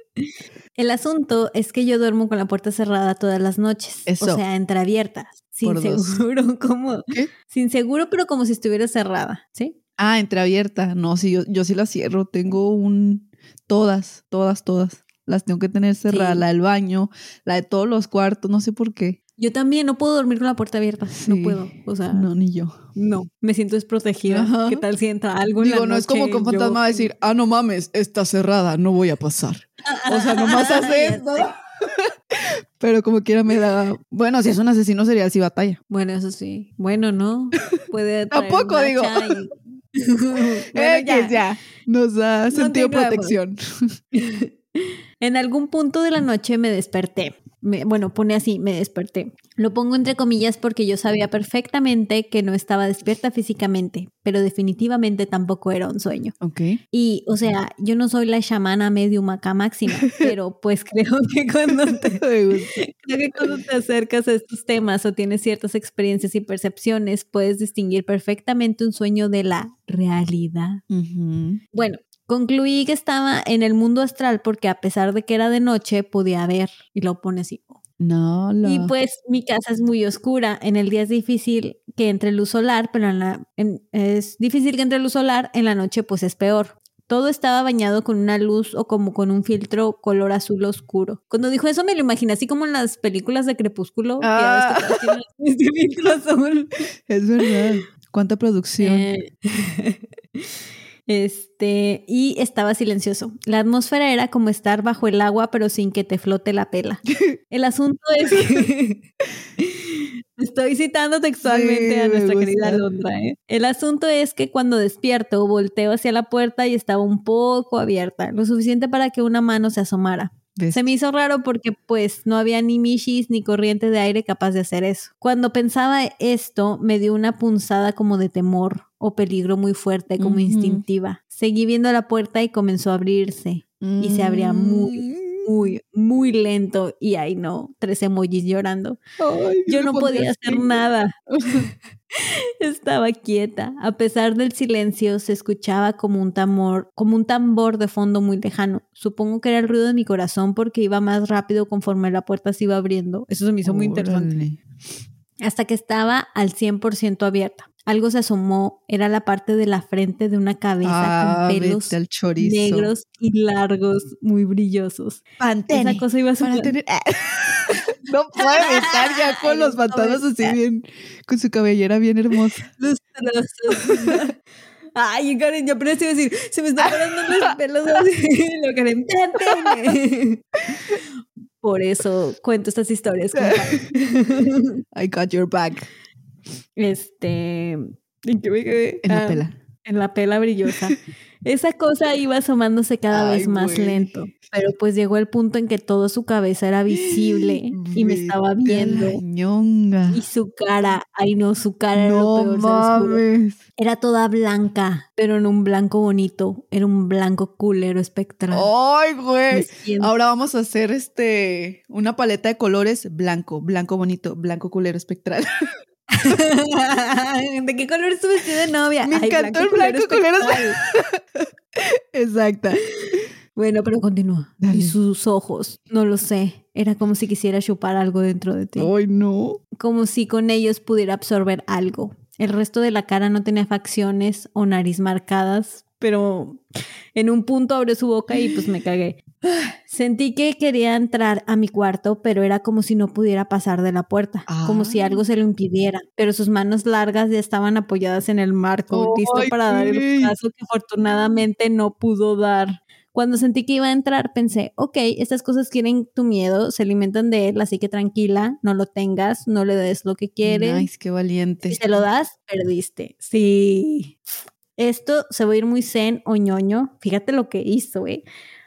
El asunto es que yo duermo con la puerta cerrada todas las noches. Eso. O sea, entreabierta. Sin Por dos. seguro, como. ¿Qué? Sin seguro, pero como si estuviera cerrada, ¿sí? Ah, entreabierta. No, sí, yo, yo sí la cierro. Tengo un. Todas, todas, todas. Las tengo que tener cerradas. Sí. La del baño, la de todos los cuartos, no sé por qué. Yo también no puedo dormir con la puerta abierta. Sí. No puedo. O sea, no. No, ni yo. Me siento desprotegida. Ajá. ¿Qué tal si entra algo en Digo, la no es como Yo- fantasma a decir, ah, no mames, está cerrada, no voy a pasar. O sea, nomás Ya hace esto. sé. Pero como quiera me da. Bueno, si es un asesino serial, sí batalla. Bueno, eso sí. Bueno, no. Puede Tampoco, digo. hacha y- Bueno, que ya. Nos da sentido Continuemos. protección. En algún punto de la noche me desperté. Me- bueno, pone así, me desperté. Lo pongo entre comillas porque yo sabía perfectamente que no estaba despierta físicamente, pero definitivamente tampoco era un sueño. Ok. Y, o sea, yo no soy la chamana medium acá máxima, pero pues creo que cuando te, Me gusta. creo que cuando te acercas a estos temas o tienes ciertas experiencias y percepciones, puedes distinguir perfectamente un sueño de la realidad. Bueno, concluí que estaba en el mundo astral porque a pesar de que era de noche, podía ver. Y lo pone así. No, la... Y pues mi casa es muy oscura. En el día es difícil que entre luz solar, pero en la, en- es difícil que entre luz solar. En la noche pues es peor. Todo estaba bañado con una luz o como con un filtro color azul oscuro. Cuando dijo eso me lo imaginé así como en las películas de Crepúsculo. que este filtro azul. Es verdad. ¿Cuánta producción? Eh, este, y estaba silencioso. La atmósfera era como estar bajo el agua, pero sin que te flote la pela. El asunto es que. Estoy citando textualmente Sí, a nuestra querida Alondra. ¿eh? El asunto es que cuando despierto, volteo hacia la puerta y estaba un poco abierta, lo suficiente para que una mano se asomara. ¿Ves? Se me hizo raro porque pues no había ni michis ni corriente de aire capaz de hacer eso. Cuando pensaba esto, me dio una punzada como de temor o peligro muy fuerte, como instintiva. Seguí viendo la puerta y comenzó a abrirse y se abría muy, Mm. Muy, muy lento y ay no, tres emojis llorando. Ay, Yo no podía hacer así. nada. Estaba quieta. A pesar del silencio, se escuchaba como un tambor, como un tambor de fondo muy lejano. Supongo que era el ruido de mi corazón porque iba más rápido conforme la puerta se iba abriendo. Eso se me hizo muy interesante. Hasta que estaba al 100% abierta. Algo se asomó. Era la parte de la frente de una cabeza Ah, con pelos al chorizo. negros y largos, muy brillosos. Pantene. Esa cosa iba a tener... No puede estar ya con Ay, los puede así bien, con su cabellera bien hermosa. lustrosos. Ay, Karen, yo apenas iba a decir, se me están parando los pelos así. Lo Karen. Por eso cuento estas historias. I got your back. Este. ¿En qué me quedé? En la Ah, pela. En la pela brillosa. Esa cosa iba asomándose cada Ay, vez más lento, pero pues llegó el punto en que toda su cabeza era visible y me estaba viendo. ñonga. Y su cara, ay no, su cara era lo peor, mames. Era toda blanca, pero no un blanco bonito, era un blanco culero espectral. Ay, güey. Ahora vamos a hacer este una paleta de colores blanco, blanco bonito, blanco culero espectral. ¿De qué color es tu vestido de novia? Me encantó el blanco espectral. Exacta. Bueno, pero continúa. Dale. Y sus ojos, no lo sé. Era como si quisiera chupar algo dentro de ti. Ay, no. Como si con ellos pudiera absorber algo. El resto de la cara no tenía facciones o nariz marcadas, pero en un punto abrió su boca y pues me cagué. Sentí que quería entrar a mi cuarto, pero era como si no pudiera pasar de la puerta, como si algo se lo impidiera. Pero sus manos largas ya estaban apoyadas en el marco, listo Ay, para dar el paso que afortunadamente no pudo dar. Cuando sentí que iba a entrar, pensé, ok, estas cosas quieren tu miedo, se alimentan de él, así que tranquila, no lo tengas, no le des lo que quieres. Nice, qué valiente. Si se lo das, perdiste. Sí. Esto se va a ir muy zen o ñoño. Fíjate lo que hizo, ¿eh?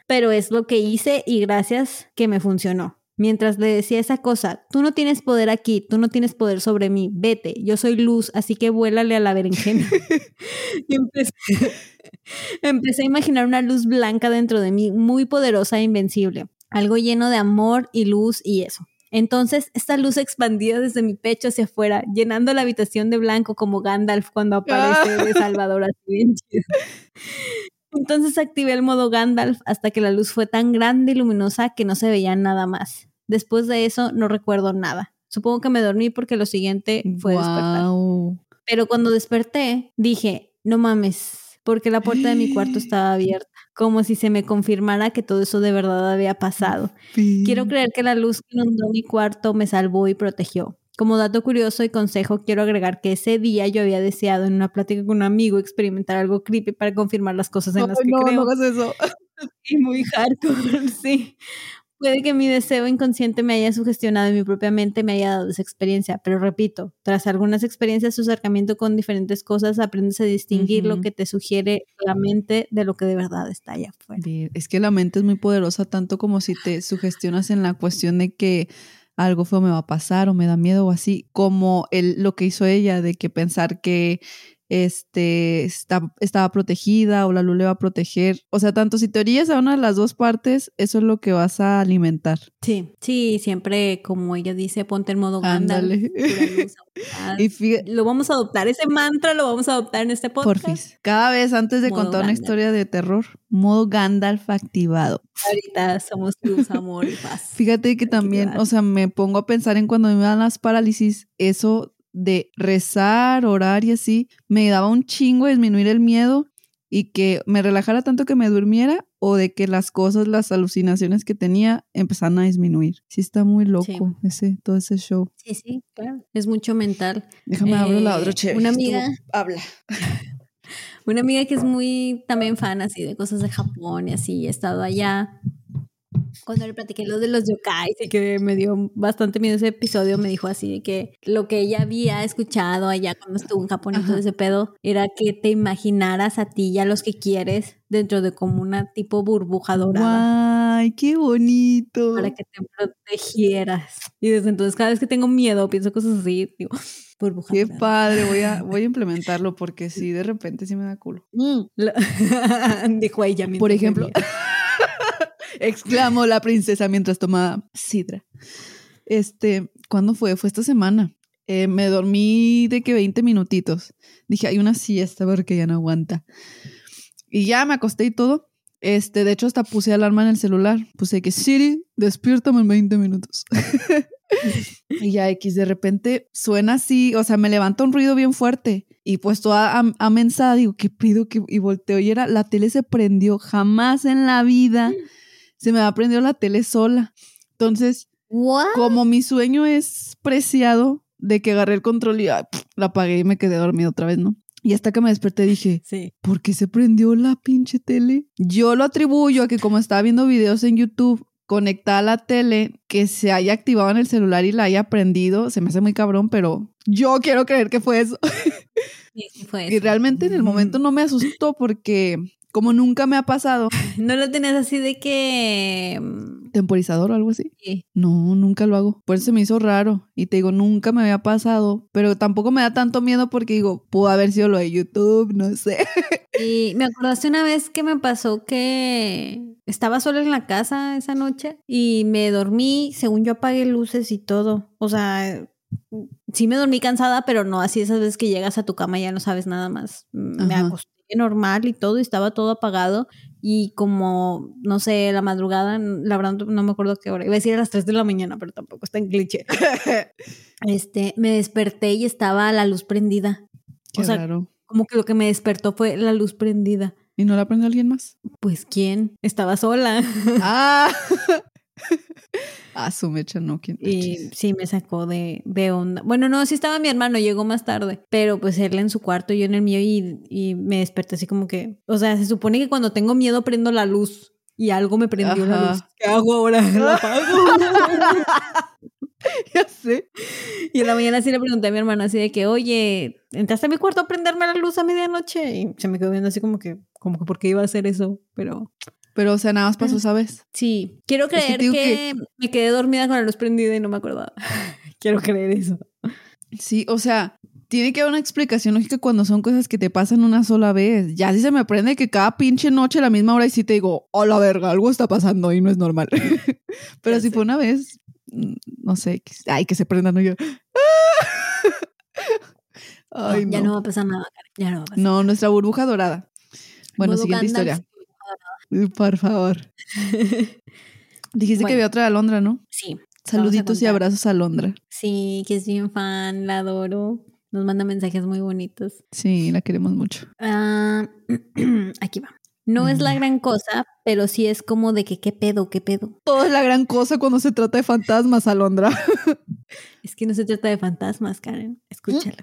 Pero es lo que hice y gracias que me funcionó. mientras le decía esa cosa, tú no tienes poder aquí, tú no tienes poder sobre mí, vete, yo soy luz, así que vuélale a la berenjena. empecé, empecé a imaginar una luz blanca dentro de mí, muy poderosa e invencible, algo lleno de amor y luz y eso. Entonces, esta luz expandía desde mi pecho hacia afuera, llenando la habitación de blanco como Gandalf cuando aparece de Salvador así Entonces activé el modo Gandalf hasta que la luz fue tan grande y luminosa que no se veía nada más. Después de eso no recuerdo nada. Supongo que me dormí porque lo siguiente fue despertar. Pero cuando desperté, dije, no mames, porque la puerta de mi cuarto estaba abierta como si se me confirmara que todo eso de verdad había pasado. Quiero creer que la luz que inundó mi cuarto me salvó y protegió. Como dato curioso y consejo, quiero agregar que ese día yo había deseado en una plática con un amigo experimentar algo creepy para confirmar las cosas en las que creo. No, hagas eso. Y muy hardcore, sí. Puede que mi deseo inconsciente me haya sugestionado y mi propia mente me haya dado esa experiencia, pero repito, tras algunas experiencias, su acercamiento con diferentes cosas, aprendes a distinguir lo que te sugiere la mente de lo que de verdad está allá afuera. Es que la mente es muy poderosa, tanto como si te sugestionas en la cuestión de que algo feo me va a pasar o me da miedo o así, como el, lo que hizo ella de que pensar que este, está, estaba protegida o la luz le va a proteger. O sea, tanto si te orillas a una de las dos partes, eso es lo que vas a alimentar. Sí, sí, siempre como ella dice, ponte en modo Gandalf. y lo vamos a adoptar, ese mantra lo vamos a adoptar en este podcast. Porfis. Cada vez antes de contar una historia de terror, modo Gandalf activado. Ahorita somos luz, amor y paz. Fíjate que también, o sea, me pongo a pensar en cuando me dan las parálisis, eso de rezar, orar y así, me daba un chingo disminuir el miedo y que me relajara tanto que me durmiera o de que las cosas, las alucinaciones que tenía empezaran a disminuir. Sí está muy loco ese todo ese show. Sí, sí, claro. Es mucho mental. Déjame abrir la otra eh, chévere. Una amiga habla. una amiga que es muy también fan así de cosas de Japón y así, he estado allá cuando le platiqué lo de los yokais y que me dio bastante miedo ese episodio, me dijo así de que lo que ella había escuchado allá cuando estuvo en Japón y todo ese pedo era que te imaginaras a ti y a los que quieres dentro de como una tipo burbuja dorada. ¡Ay, qué bonito! Para que te protegieras. Y desde entonces cada vez que tengo miedo, pienso cosas así, digo, burbuja Qué padre, voy a, voy a implementarlo porque sí, de repente sí me da culo. Mm. dijo ella misma. Por ejemplo... exclamó la princesa mientras tomaba sidra. Este, ¿cuándo fue? Fue esta semana. Eh, me dormí de que 20 minutitos. Dije, hay una siesta porque ya no aguanta. Y ya me acosté y todo. Este, de hecho, hasta puse alarma en el celular. Puse que Siri, despiértame en 20 minutos. y ya X, de repente suena así, o sea, me levanta un ruido bien fuerte. Y pues toda amensada, digo, ¿qué pido? Y volteo y era, la tele se prendió. Jamás en la vida se me ha prendido la tele sola. Entonces, como mi sueño es preciado de que agarré el control y la apagué y me quedé dormido otra vez, ¿no? Y hasta que me desperté dije, sí. ¿por qué se prendió la pinche tele? Yo lo atribuyo a que como estaba viendo videos en YouTube conectada a la tele, que se haya activado en el celular y la haya prendido, se me hace muy cabrón, pero yo quiero creer que fue eso. Sí, fue eso. Y realmente en el momento no me asustó porque como nunca me ha pasado. ¿No lo tenés así de que... Mm, ¿Temporizador o algo así? Sí. No, nunca lo hago. Por eso se me hizo raro. Y te digo, nunca me había pasado. Pero tampoco me da tanto miedo porque digo, pudo haber sido lo de YouTube, no sé. Y me acordaste una vez que me pasó que estaba sola en la casa esa noche y me dormí, según yo apagué luces y todo. O sea, sí me dormí cansada, pero no así esas veces que llegas a tu cama y ya no sabes nada más. Me acosté normal y todo, y estaba todo apagado. Y como, no sé, la madrugada, la verdad no me acuerdo qué hora, iba a decir a las 3 de la mañana, pero tampoco está en cliché. este, me desperté y estaba la luz prendida. o sea, como que lo que me despertó fue la luz prendida. ¿Y no la prendió alguien más? Pues quién, estaba sola. ah. Ah, su mecha no, ¿quién? Y sí, me sacó de, de, onda. Bueno, no, sí estaba mi hermano, llegó más tarde, pero pues él en su cuarto, yo en el mío y, y me desperté así como que, o sea, se supone que cuando tengo miedo prendo la luz y algo me prendió la luz. ¿Qué hago ahora? La apago. ya sé. Y en la mañana sí le pregunté a mi hermano así de que, oye, ¿entraste a mi cuarto a prenderme la luz a medianoche? Y se me quedó viendo así como que, como que, ¿por qué iba a hacer eso? Pero Pero, o sea, nada más pasó esa vez. Sí. Quiero creer que, me quedé dormida con la luz prendida y no me acordaba. Quiero creer eso. Sí, o sea, tiene que haber una explicación lógica cuando son cosas que te pasan una sola vez. Ya si se me aprende que cada pinche noche a la misma hora y sí te digo, oh la verga, algo está pasando y no es normal. Pero si fue una vez, mm, no sé, ay, que se prendan yo. ay, no, Ya no va a pasar nada, ya no va a pasar No, nuestra burbuja dorada. Bueno, siguiente historia. Por favor. Dijiste que había otra de Alondra, ¿no? Sí. Saluditos y abrazos a Alondra. Sí, que es bien fan, la adoro. Nos manda mensajes muy bonitos. Sí, la queremos mucho. Ah, aquí va. No es la gran cosa, pero sí es como de que qué pedo, qué pedo. Todo es la gran cosa cuando se trata de fantasmas, Alondra. es que no se trata de fantasmas, Karen. Escúchalo.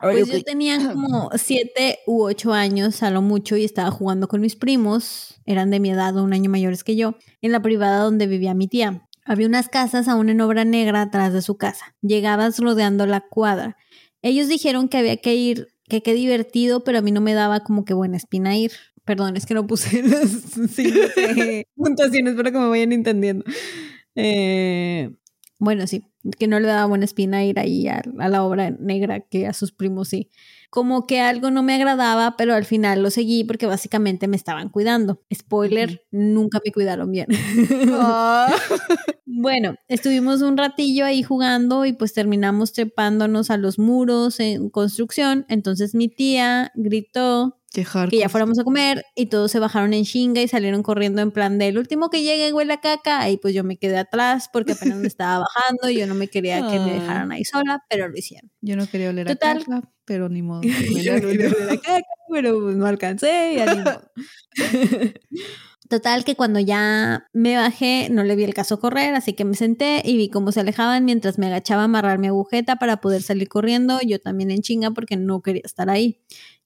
Pues yo tenía como siete u ocho años a lo mucho y estaba jugando con mis primos, eran de mi edad o un año mayores que yo, en la privada donde vivía mi tía. Había unas casas aún en obra negra atrás de su casa. Llegabas rodeando la cuadra. Ellos dijeron que había que ir, que qué divertido, pero a mí no me daba como que buena espina ir. Perdón, es que no puse las puntuaciones para que me vayan entendiendo. Eh, bueno, sí, que no le daba buena espina ir ahí a, la obra negra que a sus primos sí. Como que algo no me agradaba, pero al final lo seguí porque básicamente me estaban cuidando. Spoiler, nunca me cuidaron bien. Ah. bueno, estuvimos un ratillo ahí jugando y pues terminamos trepándonos a los muros en construcción. Entonces mi tía gritó que ya fuéramos a comer y todos se bajaron en chinga y salieron corriendo en plan del último que llegue huele a caca y pues yo me quedé atrás porque apenas me estaba bajando y yo no me quería que me ah. dejaran ahí sola, pero lo hicieron. Yo no quería oler a caca, pero ni modo. yo no quería oler a caca, pero pues no alcancé y ni modo. Total que cuando ya me bajé no le vi el caso correr, así que me senté y vi cómo se alejaban mientras me agachaba a amarrar mi agujeta para poder salir corriendo, yo también en chinga porque no quería estar ahí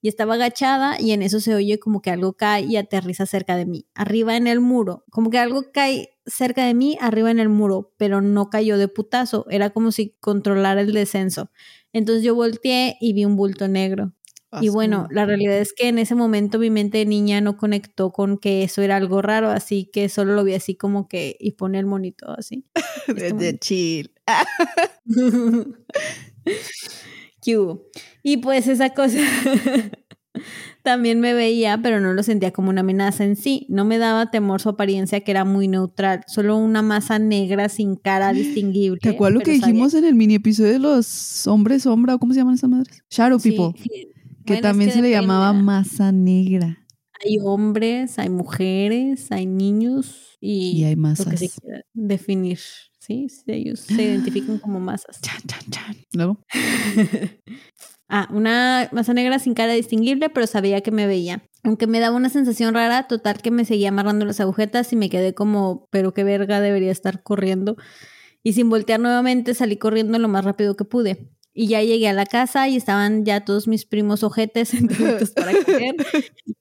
y estaba agachada y en eso se oye como que algo cae y aterriza cerca de mí, arriba en el muro, como que algo cae cerca de mí, arriba en el muro, pero no cayó de putazo, era como si controlara el descenso. Entonces yo volteé y vi un bulto negro. Y bueno, la realidad es que en ese momento mi mente de niña no conectó con que eso era algo raro, así que solo lo vi así como que y pone el monito así. De chill. Y pues esa cosa también me veía, pero no lo sentía como una amenaza en sí. No me daba temor su apariencia, que era muy neutral. Solo una masa negra sin cara distinguible. ¿Te acuerdas lo que dijimos en el mini episodio de los hombres sombra o cómo se llaman esas madres? Shadow People. Que también se le llamaba masa negra. Hay hombres, hay mujeres, hay niños y, y hay masas. Lo que se definir. Sí, ellos se identifican como masas. Chan, chan, chan. Luego. ah, una masa negra sin cara distinguible, pero sabía que me veía. Aunque me daba una sensación rara, total que me seguía amarrando las agujetas y me quedé como, pero qué verga debería estar corriendo. Y sin voltear nuevamente salí corriendo lo más rápido que pude. Y ya llegué a la casa y estaban ya todos mis primos ojetes entonces para coger.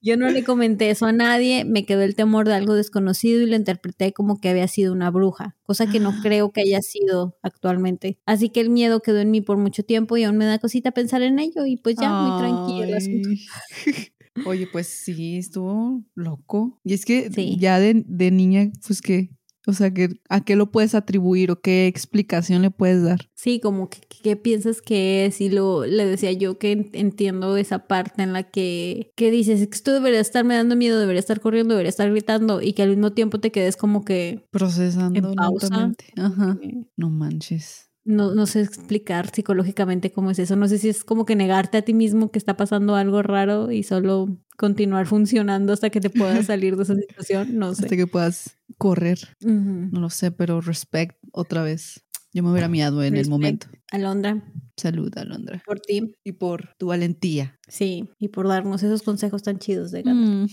Yo no le comenté eso a nadie, me quedó el temor de algo desconocido y lo interpreté como que había sido una bruja, cosa que no ah. creo que haya sido actualmente. Así que el miedo quedó en mí por mucho tiempo y aún me da cosita pensar en ello y pues ya muy tranquilo. Oye, pues sí, estuvo loco. Y es que ya de, de niña, pues que o sea, ¿a qué lo puedes atribuir o qué explicación le puedes dar? Sí, como que qué piensas que es y lo le decía yo que entiendo esa parte en la que, que dices, que esto debería estarme dando miedo, debería estar corriendo, debería estar gritando y que al mismo tiempo te quedes como que procesando en pausa. Ajá. No manches no, no sé explicar psicológicamente cómo es eso. No sé si es como que negarte a ti mismo que está pasando algo raro y solo continuar funcionando hasta que te puedas salir de esa situación. No sé. Hasta que puedas correr. No lo sé, pero respect otra vez. Yo me hubiera miado en el momento. Alondra. Salud, Alondra. Por ti. Y por tu valentía. Sí, y por darnos esos consejos tan chidos de gato.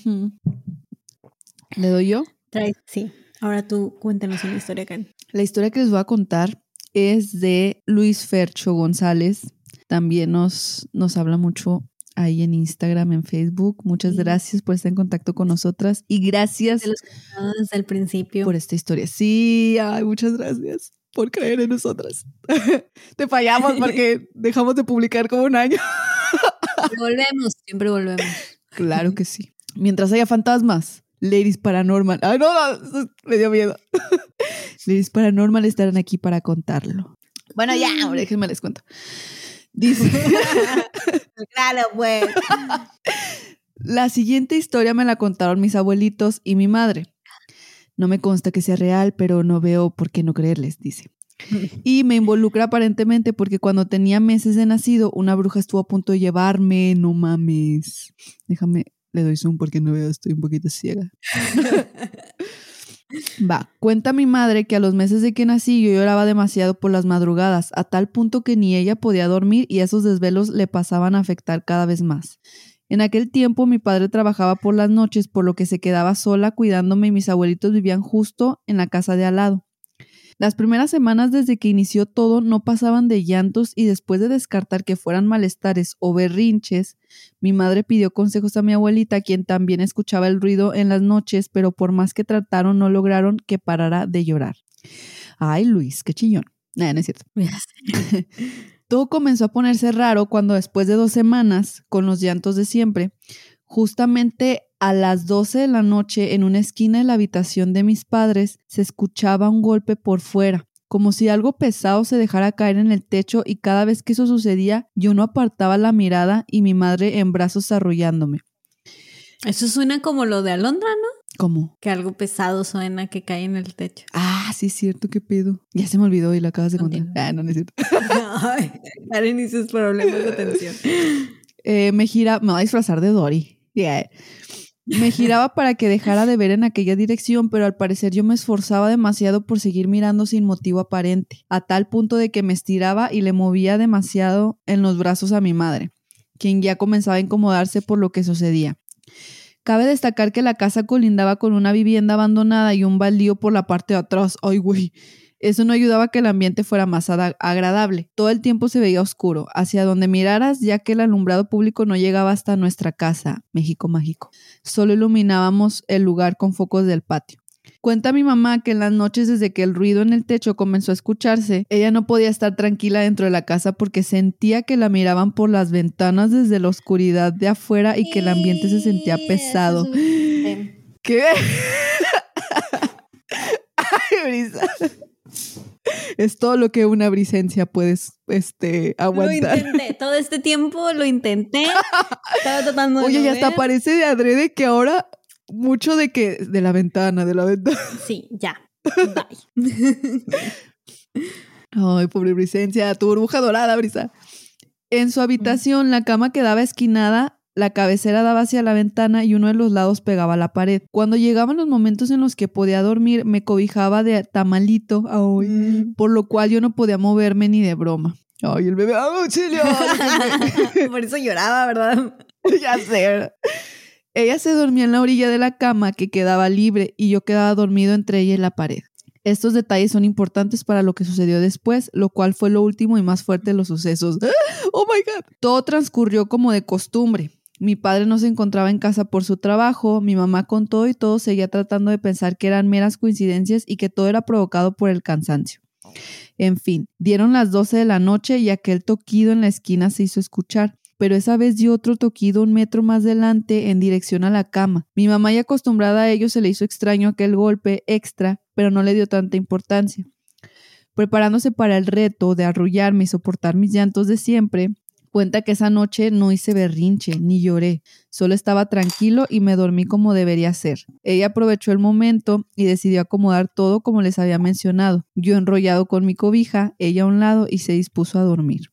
¿Le doy yo? sí. Ahora tú cuéntanos una historia, Karen. La historia que les voy a contar es de Luis Fercho González. También nos, nos habla mucho ahí en Instagram, en Facebook. Muchas gracias por estar en contacto con nosotras y gracias desde el principio por esta historia. Sí, ay, muchas gracias por creer en nosotras. Te fallamos porque dejamos de publicar como un año. volvemos, siempre volvemos. Claro que sí. Mientras haya fantasmas, Ladies Paranormal. Ay, no, no, me dio miedo. Ladies Paranormal estarán aquí para contarlo. Bueno, ya, ahora déjenme les cuento. Dice. claro, pues. La siguiente historia me la contaron mis abuelitos y mi madre. No me consta que sea real, pero no veo por qué no creerles, dice. Y me involucra aparentemente porque cuando tenía meses de nacido, una bruja estuvo a punto de llevarme, no mames. Déjame, le doy zoom porque no veo, estoy un poquito ciega. Va, cuenta mi madre que a los meses de que nací yo lloraba demasiado por las madrugadas, a tal punto que ni ella podía dormir y esos desvelos le pasaban a afectar cada vez más. En aquel tiempo mi padre trabajaba por las noches, por lo que se quedaba sola cuidándome y mis abuelitos vivían justo en la casa de al lado. Las primeras semanas desde que inició todo no pasaban de llantos y después de descartar que fueran malestares o berrinches, mi madre pidió consejos a mi abuelita, quien también escuchaba el ruido en las noches, pero por más que trataron no lograron que parara de llorar. Ay, Luis, qué chillón. no es cierto. todo comenzó a ponerse raro cuando después de dos semanas, con los llantos de siempre, justamente a las 12 de la noche, en una esquina de la habitación de mis padres, se escuchaba un golpe por fuera, como si algo pesado se dejara caer en el techo y cada vez que eso sucedía, yo no apartaba la mirada y mi madre en brazos arrullándome. Eso suena como lo de Alondra, ¿no? ¿Cómo? Que algo pesado suena que cae en el techo. Ah, sí es cierto, qué pedo. Ya se me olvidó y lo acabas de contar. Ah, no, necesito. Ay, Karen y sus problemas de atención. Eh, me gira, me voy a disfrazar de Dory. Yeah. Me giraba para que dejara de ver en aquella dirección, pero al parecer yo me esforzaba demasiado por seguir mirando sin motivo aparente, a tal punto de que me estiraba y le movía demasiado en los brazos a mi madre, quien ya comenzaba a incomodarse por lo que sucedía. Cabe destacar que la casa colindaba con una vivienda abandonada y un baldío por la parte de atrás. Ay, güey. Eso no ayudaba a que el ambiente fuera más agradable. Todo el tiempo se veía oscuro, hacia donde miraras, ya que el alumbrado público no llegaba hasta nuestra casa, México Mágico. Solo iluminábamos el lugar con focos del patio. Cuenta mi mamá que en las noches desde que el ruido en el techo comenzó a escucharse, ella no podía estar tranquila dentro de la casa porque sentía que la miraban por las ventanas desde la oscuridad de afuera y que el ambiente se sentía pesado. ¿Qué? Ay, Brisa. Es todo lo que una brisencia puedes este, aguantar. Lo intenté, todo este tiempo lo intenté. Estaba tratando de Oye, ya hasta parece de adrede que ahora mucho de que de la ventana, de la ventana. Sí, ya. Bye. Ay, pobre Brisencia, tu burbuja dorada, Brisa. En su habitación, la cama quedaba esquinada la cabecera daba hacia la ventana y uno de los lados pegaba a la pared. Cuando llegaban los momentos en los que podía dormir, me cobijaba de tamalito, mm. por lo cual yo no podía moverme ni de broma. Ay, el bebé, auxilio! por eso lloraba, ¿verdad? ya sé. Ella se dormía en la orilla de la cama que quedaba libre y yo quedaba dormido entre ella y la pared. Estos detalles son importantes para lo que sucedió después, lo cual fue lo último y más fuerte de los sucesos. ¡Oh, my God! Todo transcurrió como de costumbre. Mi padre no se encontraba en casa por su trabajo, mi mamá con todo y todo seguía tratando de pensar que eran meras coincidencias y que todo era provocado por el cansancio. En fin, dieron las 12 de la noche y aquel toquido en la esquina se hizo escuchar, pero esa vez dio otro toquido un metro más delante en dirección a la cama. Mi mamá ya acostumbrada a ello se le hizo extraño aquel golpe extra, pero no le dio tanta importancia. Preparándose para el reto de arrullarme y soportar mis llantos de siempre, Cuenta que esa noche no hice berrinche ni lloré, solo estaba tranquilo y me dormí como debería ser. Ella aprovechó el momento y decidió acomodar todo como les había mencionado. Yo enrollado con mi cobija, ella a un lado y se dispuso a dormir.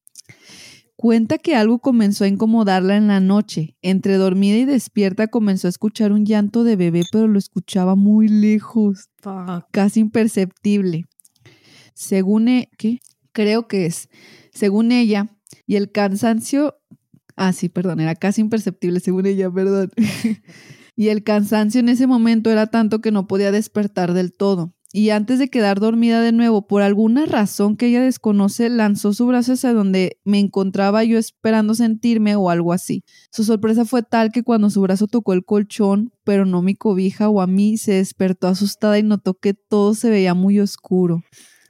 Cuenta que algo comenzó a incomodarla en la noche. Entre dormida y despierta comenzó a escuchar un llanto de bebé, pero lo escuchaba muy lejos, casi imperceptible. Según e ¿qué? creo que es, según ella, y el cansancio, ah, sí, perdón, era casi imperceptible según ella, perdón. y el cansancio en ese momento era tanto que no podía despertar del todo. Y antes de quedar dormida de nuevo, por alguna razón que ella desconoce, lanzó su brazo hacia donde me encontraba yo esperando sentirme o algo así. Su sorpresa fue tal que cuando su brazo tocó el colchón, pero no mi cobija o a mí, se despertó asustada y notó que todo se veía muy oscuro.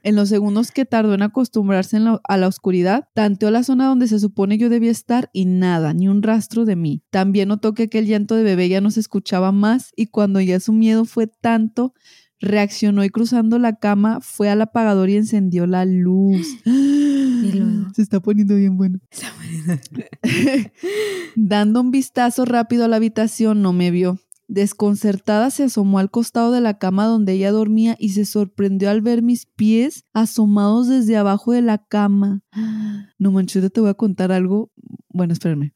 En los segundos que tardó en acostumbrarse a la oscuridad, tanteó la zona donde se supone yo debía estar y nada, ni un rastro de mí. También notó que aquel llanto de bebé ya no se escuchaba más y cuando ya su miedo fue tanto, reaccionó y cruzando la cama fue al apagador y encendió la luz. Se está poniendo bien bueno. Dando un vistazo rápido a la habitación, no me vio. Desconcertada se asomó al costado de la cama donde ella dormía y se sorprendió al ver mis pies asomados desde abajo de la cama. No manches, te voy a contar algo. Bueno, espérenme.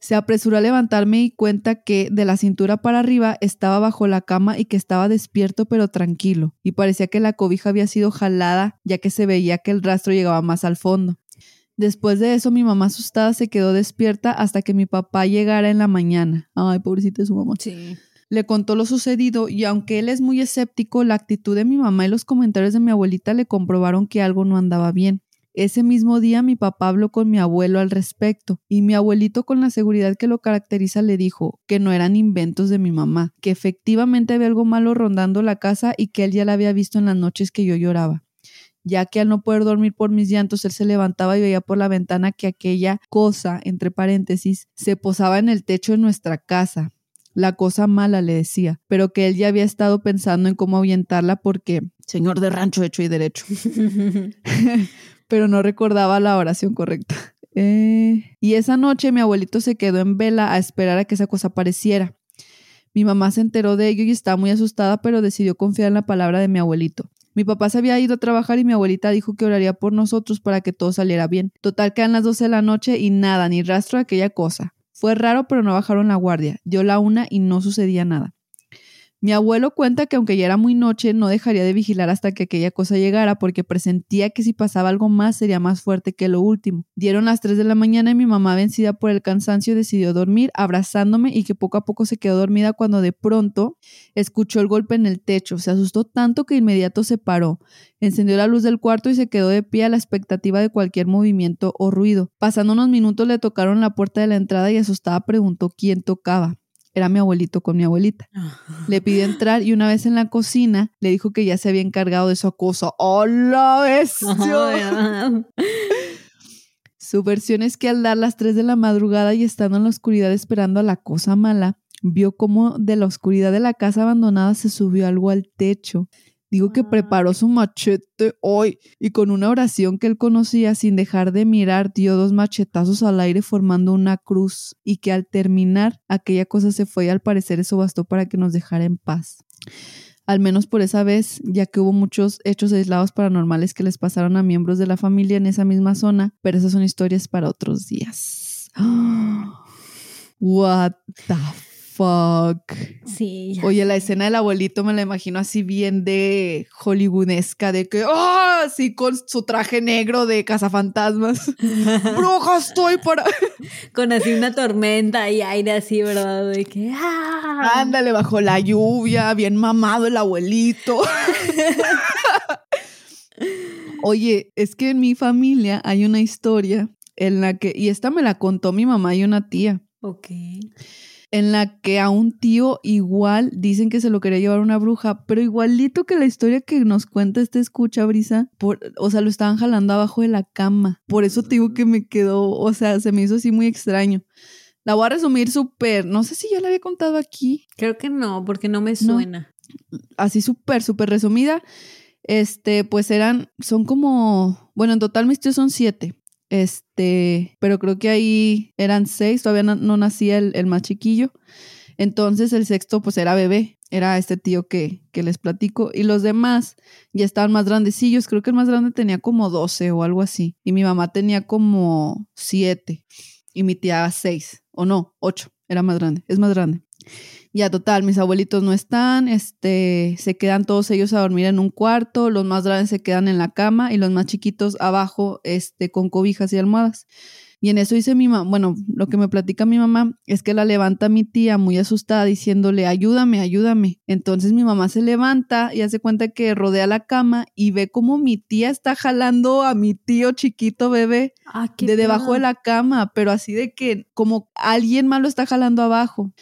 Se apresuró a levantarme y cuenta que de la cintura para arriba estaba bajo la cama y que estaba despierto pero tranquilo, y parecía que la cobija había sido jalada ya que se veía que el rastro llegaba más al fondo. Después de eso, mi mamá asustada se quedó despierta hasta que mi papá llegara en la mañana. Ay, pobrecita de su mamá. Sí. Le contó lo sucedido y aunque él es muy escéptico, la actitud de mi mamá y los comentarios de mi abuelita le comprobaron que algo no andaba bien. Ese mismo día mi papá habló con mi abuelo al respecto y mi abuelito con la seguridad que lo caracteriza le dijo que no eran inventos de mi mamá, que efectivamente había algo malo rondando la casa y que él ya la había visto en las noches que yo lloraba ya que al no poder dormir por mis llantos, él se levantaba y veía por la ventana que aquella cosa, entre paréntesis, se posaba en el techo de nuestra casa. La cosa mala, le decía, pero que él ya había estado pensando en cómo ahuyentarla porque, señor de rancho hecho y derecho, pero no recordaba la oración correcta. Eh, y esa noche mi abuelito se quedó en vela a esperar a que esa cosa apareciera. Mi mamá se enteró de ello y estaba muy asustada, pero decidió confiar en la palabra de mi abuelito. Mi papá se había ido a trabajar y mi abuelita dijo que oraría por nosotros para que todo saliera bien. Total, quedan las 12 de la noche y nada, ni rastro de aquella cosa. Fue raro, pero no bajaron la guardia. Dio la una y no sucedía nada. Mi abuelo cuenta que aunque ya era muy noche, no dejaría de vigilar hasta que aquella cosa llegara porque presentía que si pasaba algo más sería más fuerte que lo último. Dieron las 3 de la mañana y mi mamá, vencida por el cansancio, decidió dormir abrazándome y que poco a poco se quedó dormida cuando de pronto escuchó el golpe en el techo. Se asustó tanto que inmediato se paró. Encendió la luz del cuarto y se quedó de pie a la expectativa de cualquier movimiento o ruido. Pasando unos minutos le tocaron la puerta de la entrada y asustada preguntó quién tocaba era mi abuelito con mi abuelita. Le pidió entrar y una vez en la cocina le dijo que ya se había encargado de su cosa. ¡Hola, bestia! Su versión es que al dar las 3 de la madrugada y estando en la oscuridad esperando a la cosa mala, vio como de la oscuridad de la casa abandonada se subió algo al techo Digo que preparó su machete hoy y con una oración que él conocía sin dejar de mirar dio dos machetazos al aire formando una cruz y que al terminar aquella cosa se fue y al parecer eso bastó para que nos dejara en paz. Al menos por esa vez, ya que hubo muchos hechos aislados paranormales que les pasaron a miembros de la familia en esa misma zona, pero esas son historias para otros días. What the fuck. Sí. Oye, la escena del abuelito me la imagino así bien de hollywoodesca, de que, ¡ah! así con su traje negro de cazafantasmas. ¡Bruja, estoy para. con así una tormenta y aire así, ¿verdad? De que, ¡ah! Ándale, bajo la lluvia, bien mamado el abuelito. Oye, es que en mi familia hay una historia en la que, y esta me la contó mi mamá y una tía. Ok en la que a un tío igual dicen que se lo quería llevar una bruja, pero igualito que la historia que nos cuenta este escucha, Brisa, por, o sea, lo estaban jalando abajo de la cama. Por eso te digo que me quedó, o sea, se me hizo así muy extraño. La voy a resumir súper, no sé si ya la había contado aquí. Creo que no, porque no me suena. Así súper, súper resumida. Este, pues eran, son como, bueno, en total mis tíos son siete. Este, pero creo que ahí eran seis, todavía no, nacía el, más chiquillo. Entonces el sexto pues era bebé, era este tío que, que les platico. Y los demás ya estaban más grandecillos, creo que el más grande tenía como 12 o algo así. Y mi mamá tenía como siete y mi tía seis, o no, ocho, era más grande, es más grande. Ya total, mis abuelitos no están, este, se quedan todos ellos a dormir en un cuarto, los más grandes se quedan en la cama y los más chiquitos abajo, este, con cobijas y almohadas. Y en eso dice mi mamá, bueno, lo que me platica mi mamá es que la levanta mi tía muy asustada diciéndole, ayúdame, ayúdame. Entonces mi mamá se levanta y hace cuenta que rodea la cama y ve como mi tía está jalando a mi tío chiquito bebé ah, de debajo de la cama, pero así de que como alguien más lo está jalando abajo.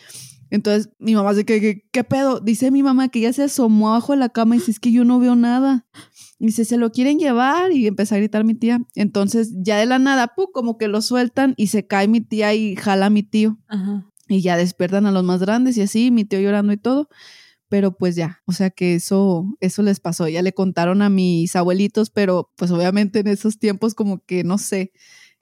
Entonces mi mamá se que, ¿qué pedo? Dice mi mamá que ya se asomó abajo de la cama y dice, es que yo no veo nada. Y dice, se lo quieren llevar y empieza a gritar mi tía. Entonces ya de la nada, ¡pum! como que lo sueltan y se cae mi tía y jala a mi tío. Y ya despiertan a los más grandes y así, mi tío llorando y todo pero pues ya, o sea que eso, eso les pasó. Ya le contaron a mis abuelitos, pero pues obviamente en esos tiempos como que no sé,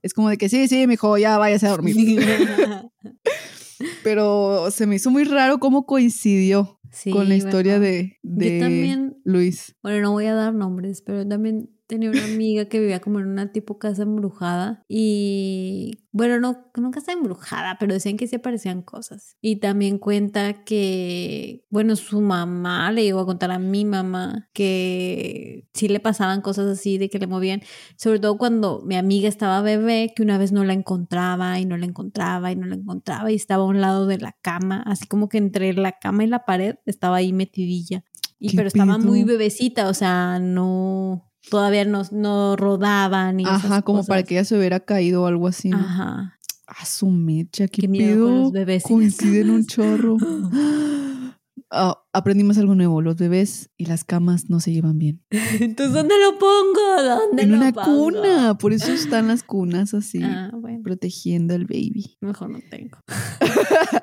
es como de que sí, sí, mi hijo, ya váyase a dormir. pero se me hizo muy raro cómo coincidió con la historia de, de Luis. Bueno, no voy a dar nombres, pero también tenía una amiga que vivía como en una tipo casa embrujada y bueno, no, no casa embrujada, pero decían que sí aparecían cosas. Y también cuenta que, bueno, su mamá le llegó a contar a mi mamá que sí le pasaban cosas así de que le movían, sobre todo cuando mi amiga estaba bebé, que una vez no la encontraba y no la encontraba y no la encontraba y estaba a un lado de la cama, así como que entre la cama y la pared estaba ahí metidilla. Y pero estaba muy bebecita, o sea, no todavía no, no rodaban. Y Ajá, como para que ella se hubiera caído o algo así. Ajá. A su mecha, qué, miedo. Los bebés coinciden un chorro. Oh, aprendimos algo nuevo. Los bebés y las camas no se llevan bien. Entonces, ¿dónde lo pongo? ¿Dónde en una cuna. Por eso están las cunas así, ah, protegiendo al baby. Mejor no tengo.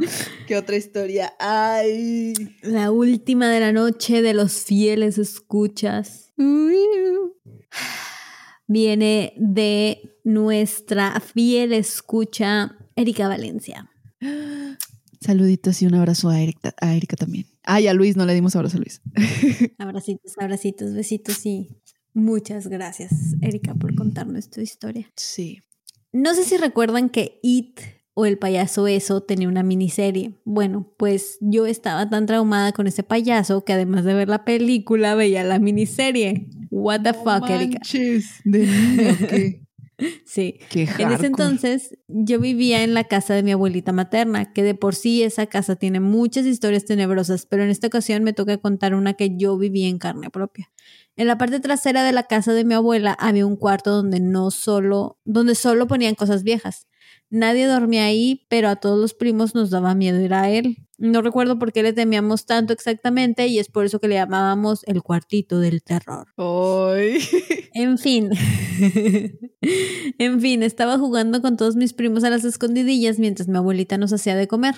¿Qué otra historia hay? La última de la noche de los fieles escuchas. Viene de nuestra fiel escucha, Erika Valencia. Saluditos y un abrazo a Erika, a Erika también. Ay, a Luis, no le dimos abrazo a Luis. Abracitos, abracitos, besitos y muchas gracias, Erika, por contarnos tu historia. Sí. No sé si recuerdan que It o el payaso eso tenía una miniserie. Bueno, pues yo estaba tan traumada con ese payaso que además de ver la película veía la miniserie. What the fuck, Erika. ¿De Sí. en ese entonces yo vivía en la casa de mi abuelita materna, que de por sí esa casa tiene muchas historias tenebrosas, pero en esta ocasión me toca contar una que yo viví en carne propia. En la parte trasera de la casa de mi abuela había un cuarto donde no solo, donde solo ponían cosas viejas. Nadie dormía ahí, pero a todos los primos nos daba miedo ir a él. No recuerdo por qué le temíamos tanto exactamente y es por eso que le llamábamos el cuartito del terror. ¡Ay! En fin. en fin, estaba jugando con todos mis primos a las escondidillas mientras mi abuelita nos hacía de comer.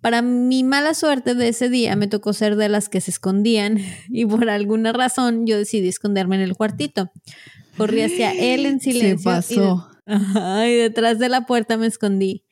Para mi mala suerte de ese día me tocó ser de las que se escondían y por alguna razón yo decidí esconderme en el cuartito. Corrí hacia él en silencio. Se pasó. Y detrás de la puerta me escondí.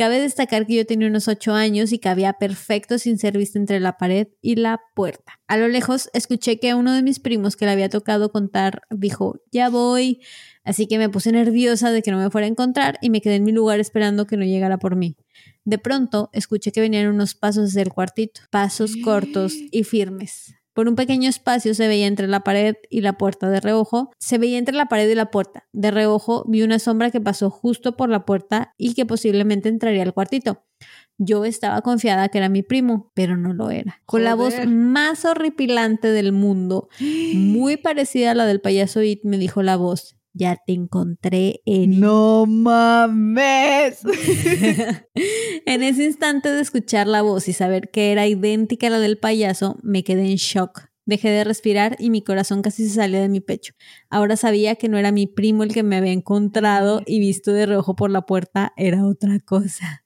Cabe destacar que yo tenía unos ocho años y cabía perfecto sin ser vista entre la pared y la puerta. A lo lejos escuché que uno de mis primos que le había tocado contar dijo, ya voy. Así que me puse nerviosa de que no me fuera a encontrar y me quedé en mi lugar esperando que no llegara por mí. De pronto escuché que venían unos pasos desde el cuartito, pasos cortos y firmes. Por un pequeño espacio se veía entre la pared y la puerta de reojo. Se veía entre la pared y la puerta. De reojo vi una sombra que pasó justo por la puerta y que posiblemente entraría al cuartito. Yo estaba confiada que era mi primo, pero no lo era. Con la voz más horripilante del mundo, muy parecida a la del payaso It, me dijo la voz ya te encontré en... No mames. en ese instante de escuchar la voz y saber que era idéntica a la del payaso, me quedé en shock. Dejé de respirar y mi corazón casi se salía de mi pecho. Ahora sabía que no era mi primo el que me había encontrado y visto de reojo por la puerta, era otra cosa.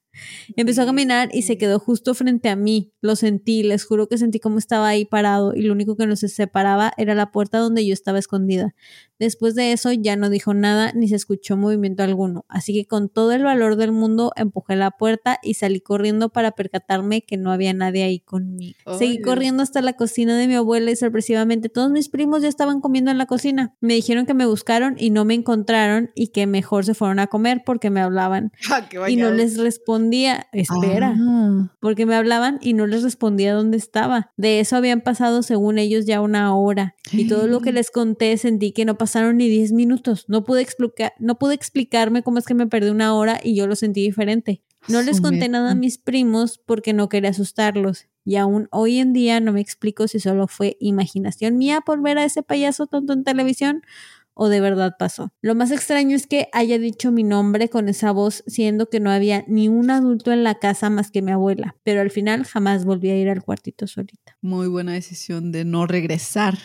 Empezó a caminar y se quedó justo frente a mí. Lo sentí, les juro que sentí como estaba ahí parado y lo único que nos separaba era la puerta donde yo estaba escondida. Después de eso ya no dijo nada ni se escuchó movimiento alguno, así que con todo el valor del mundo empujé la puerta y salí corriendo para percatarme que no había nadie ahí conmigo. Seguí corriendo hasta la cocina de mi abuela y sorpresivamente todos mis primos ya estaban comiendo en la cocina. Me dijeron que me buscaron y no me encontraron y que mejor se fueron a comer porque me hablaban. Ah, y no les respondía, espera, ah. porque me hablaban y no les respondía dónde estaba. De eso habían pasado según ellos ya una hora y todo lo que les conté sentí que no pasaron ni 10 minutos. No pude, explicar, no pude explicarme cómo es que me perdí una hora y yo lo sentí diferente. No les conté nada a mis primos porque no quería asustarlos. Y aún hoy en día no me explico si solo fue imaginación mía por ver a ese payaso tonto en televisión o de verdad pasó. Lo más extraño es que haya dicho mi nombre con esa voz, siendo que no había ni un adulto en la casa más que mi abuela, pero al final jamás volví a ir al cuartito solita. Muy buena decisión de no regresar.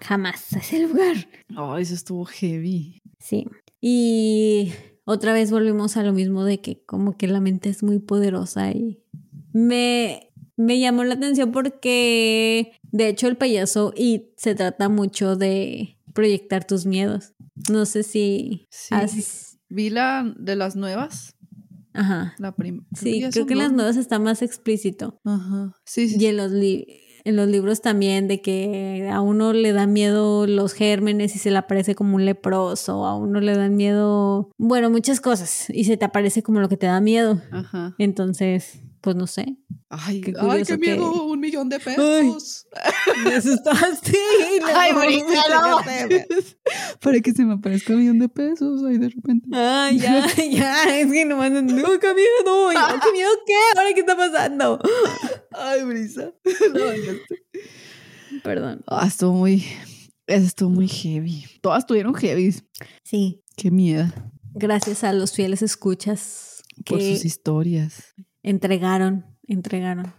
Jamás a ese lugar. Oh, eso estuvo heavy. Sí. Y otra vez volvimos a lo mismo de que como que la mente es muy poderosa y me, me llamó la atención porque de hecho el payaso y se trata mucho de proyectar tus miedos. No sé si sí. vi la de las nuevas. Ajá. La primera. Sí, creo que en las nuevas está más explícito. Ajá. Sí, sí. Y en los en los libros también de que a uno le da miedo los gérmenes y se le aparece como un leproso, a uno le dan miedo, bueno, muchas cosas y se te aparece como lo que te da miedo. Ajá. Entonces, pues no sé. Ay, qué, ay, qué miedo, un millón de pesos. Ay, me asustaste. ay, Para que se me aparezca un millón de pesos ahí de repente. Ay, ya, ya, es que no mandan, no, qué miedo, qué miedo, ¿qué? ¿Ahora qué está pasando? Ay, Brisa. Perdón. Ah, estuvo muy, estuvo muy heavy. Todas tuvieron heavy. Sí. Qué miedo. Gracias a los fieles escuchas. Por sus historias. Entregaron, entregaron.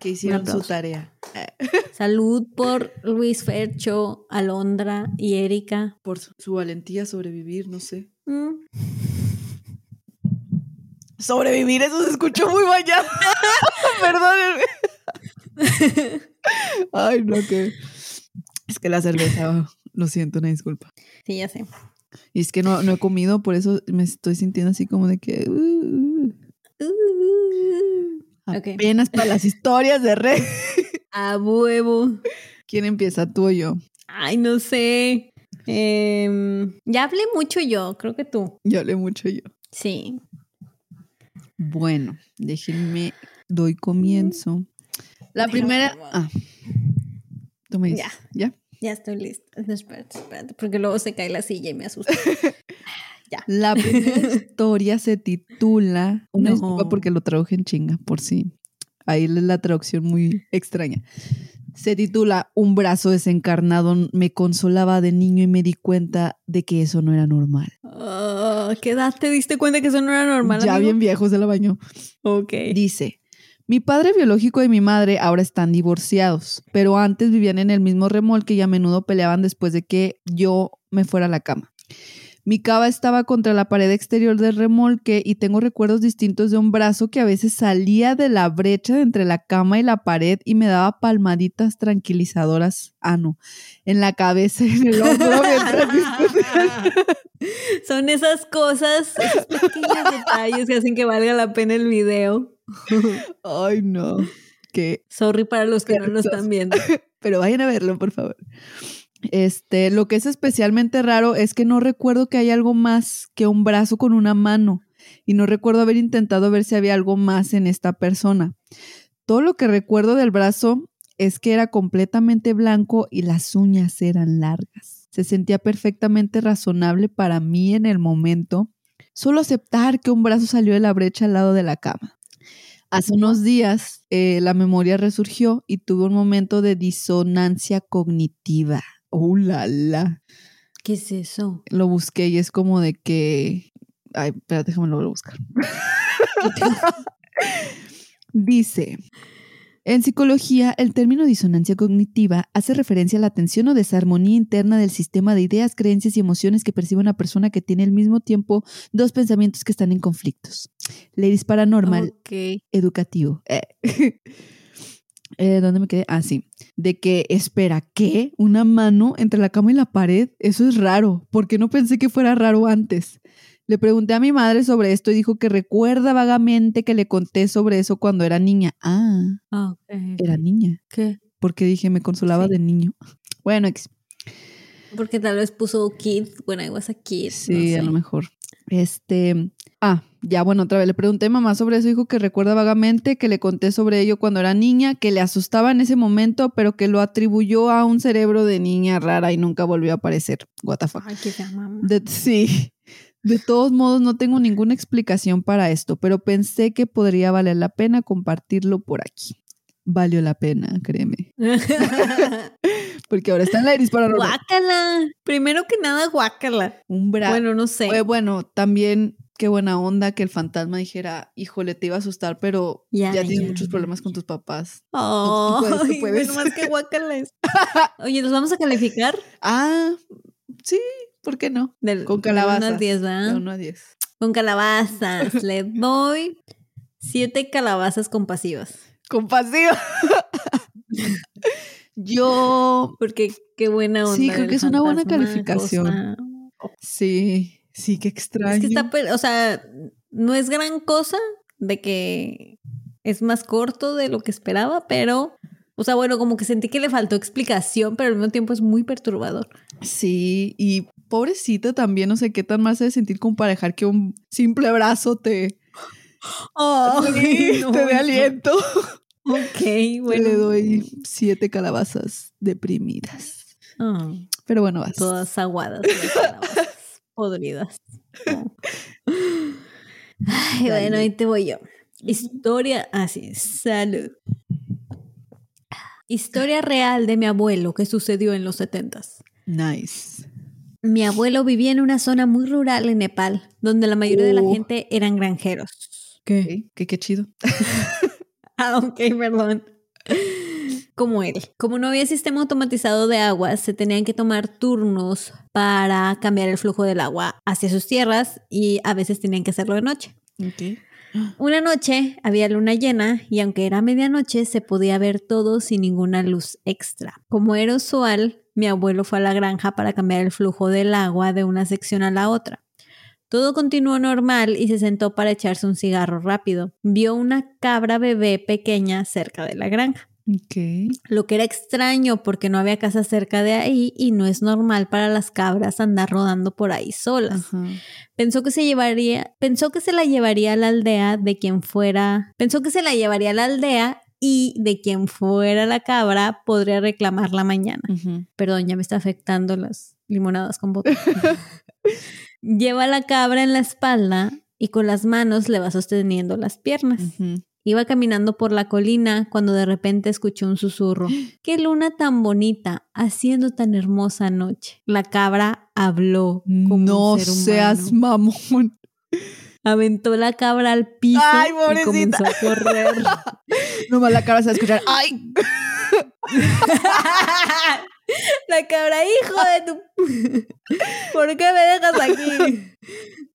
Que hicieron su tarea. Salud por Luis Fercho, Alondra y Erika. Por su, valentía sobrevivir, no sé. Mm. Sobrevivir, eso se escuchó muy bañado. Perdónenme. Ay, no, que. Es que la cerveza, lo siento, una disculpa. Sí, ya sé. Y es que no, no he comido, por eso me estoy sintiendo así como de que. Uh, uh, apenas para las historias de Rey. A huevo. ¿Quién empieza, tú o yo? Ay, no sé. Em, ya hablé mucho yo, creo que tú. Ya hablé mucho yo. Sí. Bueno, déjenme, doy comienzo. La primera. Ah, tú me dices. Ya. ¿Ya? Ya estoy lista. Espérate, espérate, porque luego se cae la silla y me asusta. ya. La primera historia se titula. Una no. porque lo traduje en chinga, por si. Ahí es la traducción muy extraña. Se titula Un brazo desencarnado me consolaba de niño y me di cuenta de que eso no era normal. Ah, ¿Qué edad te diste cuenta que eso no era normal? Ya bien viejo se la bañó. Ok. Dice, mi padre biológico y mi madre ahora están divorciados, pero antes vivían en el mismo remolque y a menudo peleaban después de que yo me fuera a la cama. Mi cava estaba contra la pared exterior del remolque y tengo recuerdos distintos de un brazo que a veces salía de la brecha entre la cama y la pared y me daba palmaditas tranquilizadoras, ah no, en la cabeza y en el hombro Son esas cosas, esos pequeños detalles que hacen que valga la pena el video. Ay, no. Que Sorry para los que no lo están viendo. Pero vayan a verlo, por favor. Este, lo que es especialmente raro es que no recuerdo que haya algo más que un brazo con una mano y no recuerdo haber intentado ver si había algo más en esta persona. Todo lo que recuerdo del brazo es que era completamente blanco y las uñas eran largas. Se sentía perfectamente razonable para mí en el momento solo aceptar que un brazo salió de la brecha al lado de la cama. Hace unos días eh, la memoria resurgió y tuve un momento de disonancia cognitiva. ¡Oh, la, la! ¿Qué es eso? Lo busqué y es como de que... Ay, espérate, déjame lo buscar. Dice, en psicología, el término disonancia cognitiva hace referencia a la tensión o desarmonía interna del sistema de ideas, creencias y emociones que percibe una persona que tiene al mismo tiempo dos pensamientos que están en conflictos. Ladies Paranormal Educativo. Eh. Eh, ¿Dónde me quedé? Ah, sí. De que, espera, ¿qué? ¿Una mano entre la cama y la pared? Eso es raro. ¿Por qué no pensé que fuera raro antes? Le pregunté a mi madre sobre esto y dijo que recuerda vagamente que le conté sobre eso cuando era niña. Ah, ah era niña. ¿Qué? Porque dije, me consolaba de niño. Bueno, porque tal vez puso kid when I was a kid. Sí, a lo mejor. Este, ah, ya bueno, otra vez le pregunté a mamá sobre eso, dijo que recuerda vagamente que le conté sobre ello cuando era niña, que le asustaba en ese momento, pero que lo atribuyó a un cerebro de niña rara y nunca volvió a aparecer. What the fuck. Ay, qué mamá. sí. De todos modos, no tengo ninguna explicación para esto, pero pensé que podría valer la pena compartirlo por aquí. valió la pena, créeme. Porque ahora está en la iris para Guácala. Primero que nada, guácala. Un bra. Bueno, no sé. bueno, también qué buena onda que el fantasma dijera, híjole, te iba a asustar, pero ya, tienes muchos problemas con tus papás. Oh, no puedes, más que guácala. Oye, ¿nos vamos a calificar? Ah, sí, ¿por qué no? con calabazas. De 1 a 10, ¿verdad? De 1 a 10. Con calabazas. Le doy siete calabazas compasivas. Compasivas. Yo. Porque qué buena onda. Sí, creo que es una buena calificación. Sí, sí, qué extraño. Es que está, o sea, no es gran cosa de que es más corto de lo que esperaba, pero, o sea, bueno, como que sentí que le faltó explicación, pero al mismo tiempo es muy perturbador. Sí, y pobrecita también, no sé qué tan mal se de sentir comparejar que un simple brazo te, oh, te dé aliento. Ok, bueno. Le doy siete calabazas deprimidas. Ah. Pero bueno, vas. Todas aguadas, calabazas podridas. Ay, bueno, ahí te voy yo. Historia así, salud. Historia real de mi abuelo que sucedió en los setentas. Nice. Mi abuelo vivía en una zona muy rural en Nepal, donde la mayoría de la oh. gente eran granjeros. ¿Qué? ¿Qué, qué chido? ah, ok, perdón. Como él. Como no había sistema automatizado de agua, se tenían que tomar turnos para cambiar el flujo del agua hacia sus tierras y a veces tenían que hacerlo de noche. Okay. Una noche había luna llena y aunque era medianoche se podía ver todo sin ninguna luz extra. Como era usual, mi abuelo fue a la granja para cambiar el flujo del agua de una sección a la otra. Todo continuó normal y se sentó para echarse un cigarro rápido. Vio una cabra bebé pequeña cerca de la granja. Lo que era extraño porque no había casa cerca de ahí y no es normal para las cabras andar rodando por ahí solas. Pensó que se llevaría, pensó que se la llevaría a la aldea de quien fuera, pensó que se la llevaría a la aldea y de quien fuera la cabra podría reclamarla mañana. Perdón, ya me está afectando las limonadas con bota. Lleva la cabra en la espalda y con las manos le va sosteniendo las piernas. Iba caminando por la colina cuando de repente escuchó un susurro. ¡Qué luna tan bonita, haciendo tan hermosa noche! La cabra habló como no un ser humano. seas mamón. Aventó la cabra al piso y comenzó a correr. Nomás la cabra se va a escuchar. ¡Ay! La cabra, hijo de tu... ¿Por qué me dejas aquí?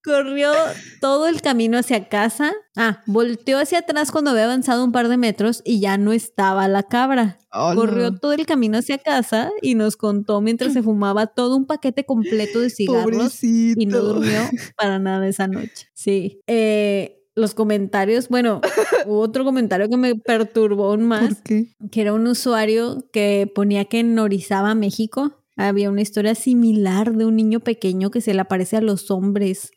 Corrió todo el camino hacia casa. Ah, volteó hacia atrás cuando había avanzado un par de metros y ya no estaba la cabra. Corrió todo el camino hacia casa y nos contó mientras se fumaba todo un paquete completo de cigarros y no durmió para nada esa noche. Sí. Eh, los comentarios, bueno, hubo otro comentario que me perturbó aún más, que era un usuario que ponía que en Orizaba, México, había una historia similar de un niño pequeño que se le aparece a los hombres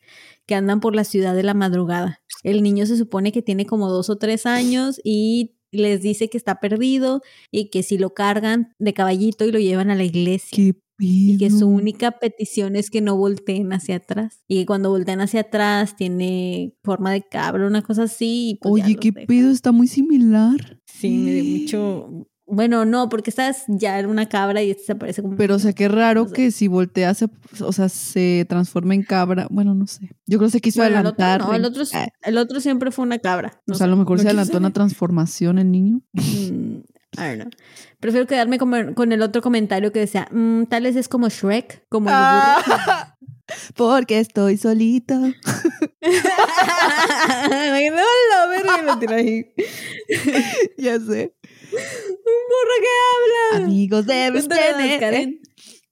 que andan por la ciudad de la madrugada. El niño se supone que tiene como dos o tres años y les dice que está perdido y que si lo cargan de caballito y lo llevan a la iglesia. Y que su única petición es que no volteen hacia atrás. Y que cuando volteen hacia atrás tiene forma de cabra, una cosa así. Pues Oye, qué pedo, está muy similar. Sí, me dio mucho. Bueno, no, porque estás ya en una cabra y este se parece como. Pero, o sea, qué raro que si voltea, se, o sea, se transforma en cabra. Bueno, no sé. Yo creo que se quiso adelantar. El otro, no, ah. el otro, siempre fue una cabra. o sea, a lo mejor se adelantó una transformación el niño. Mm, I don't know. Prefiero quedarme con, el otro comentario que decía, mm, tal vez es como Shrek, como ah, Porque estoy solito. no, lo ahí. ya sé. Un burro que habla. Amigos debes tener.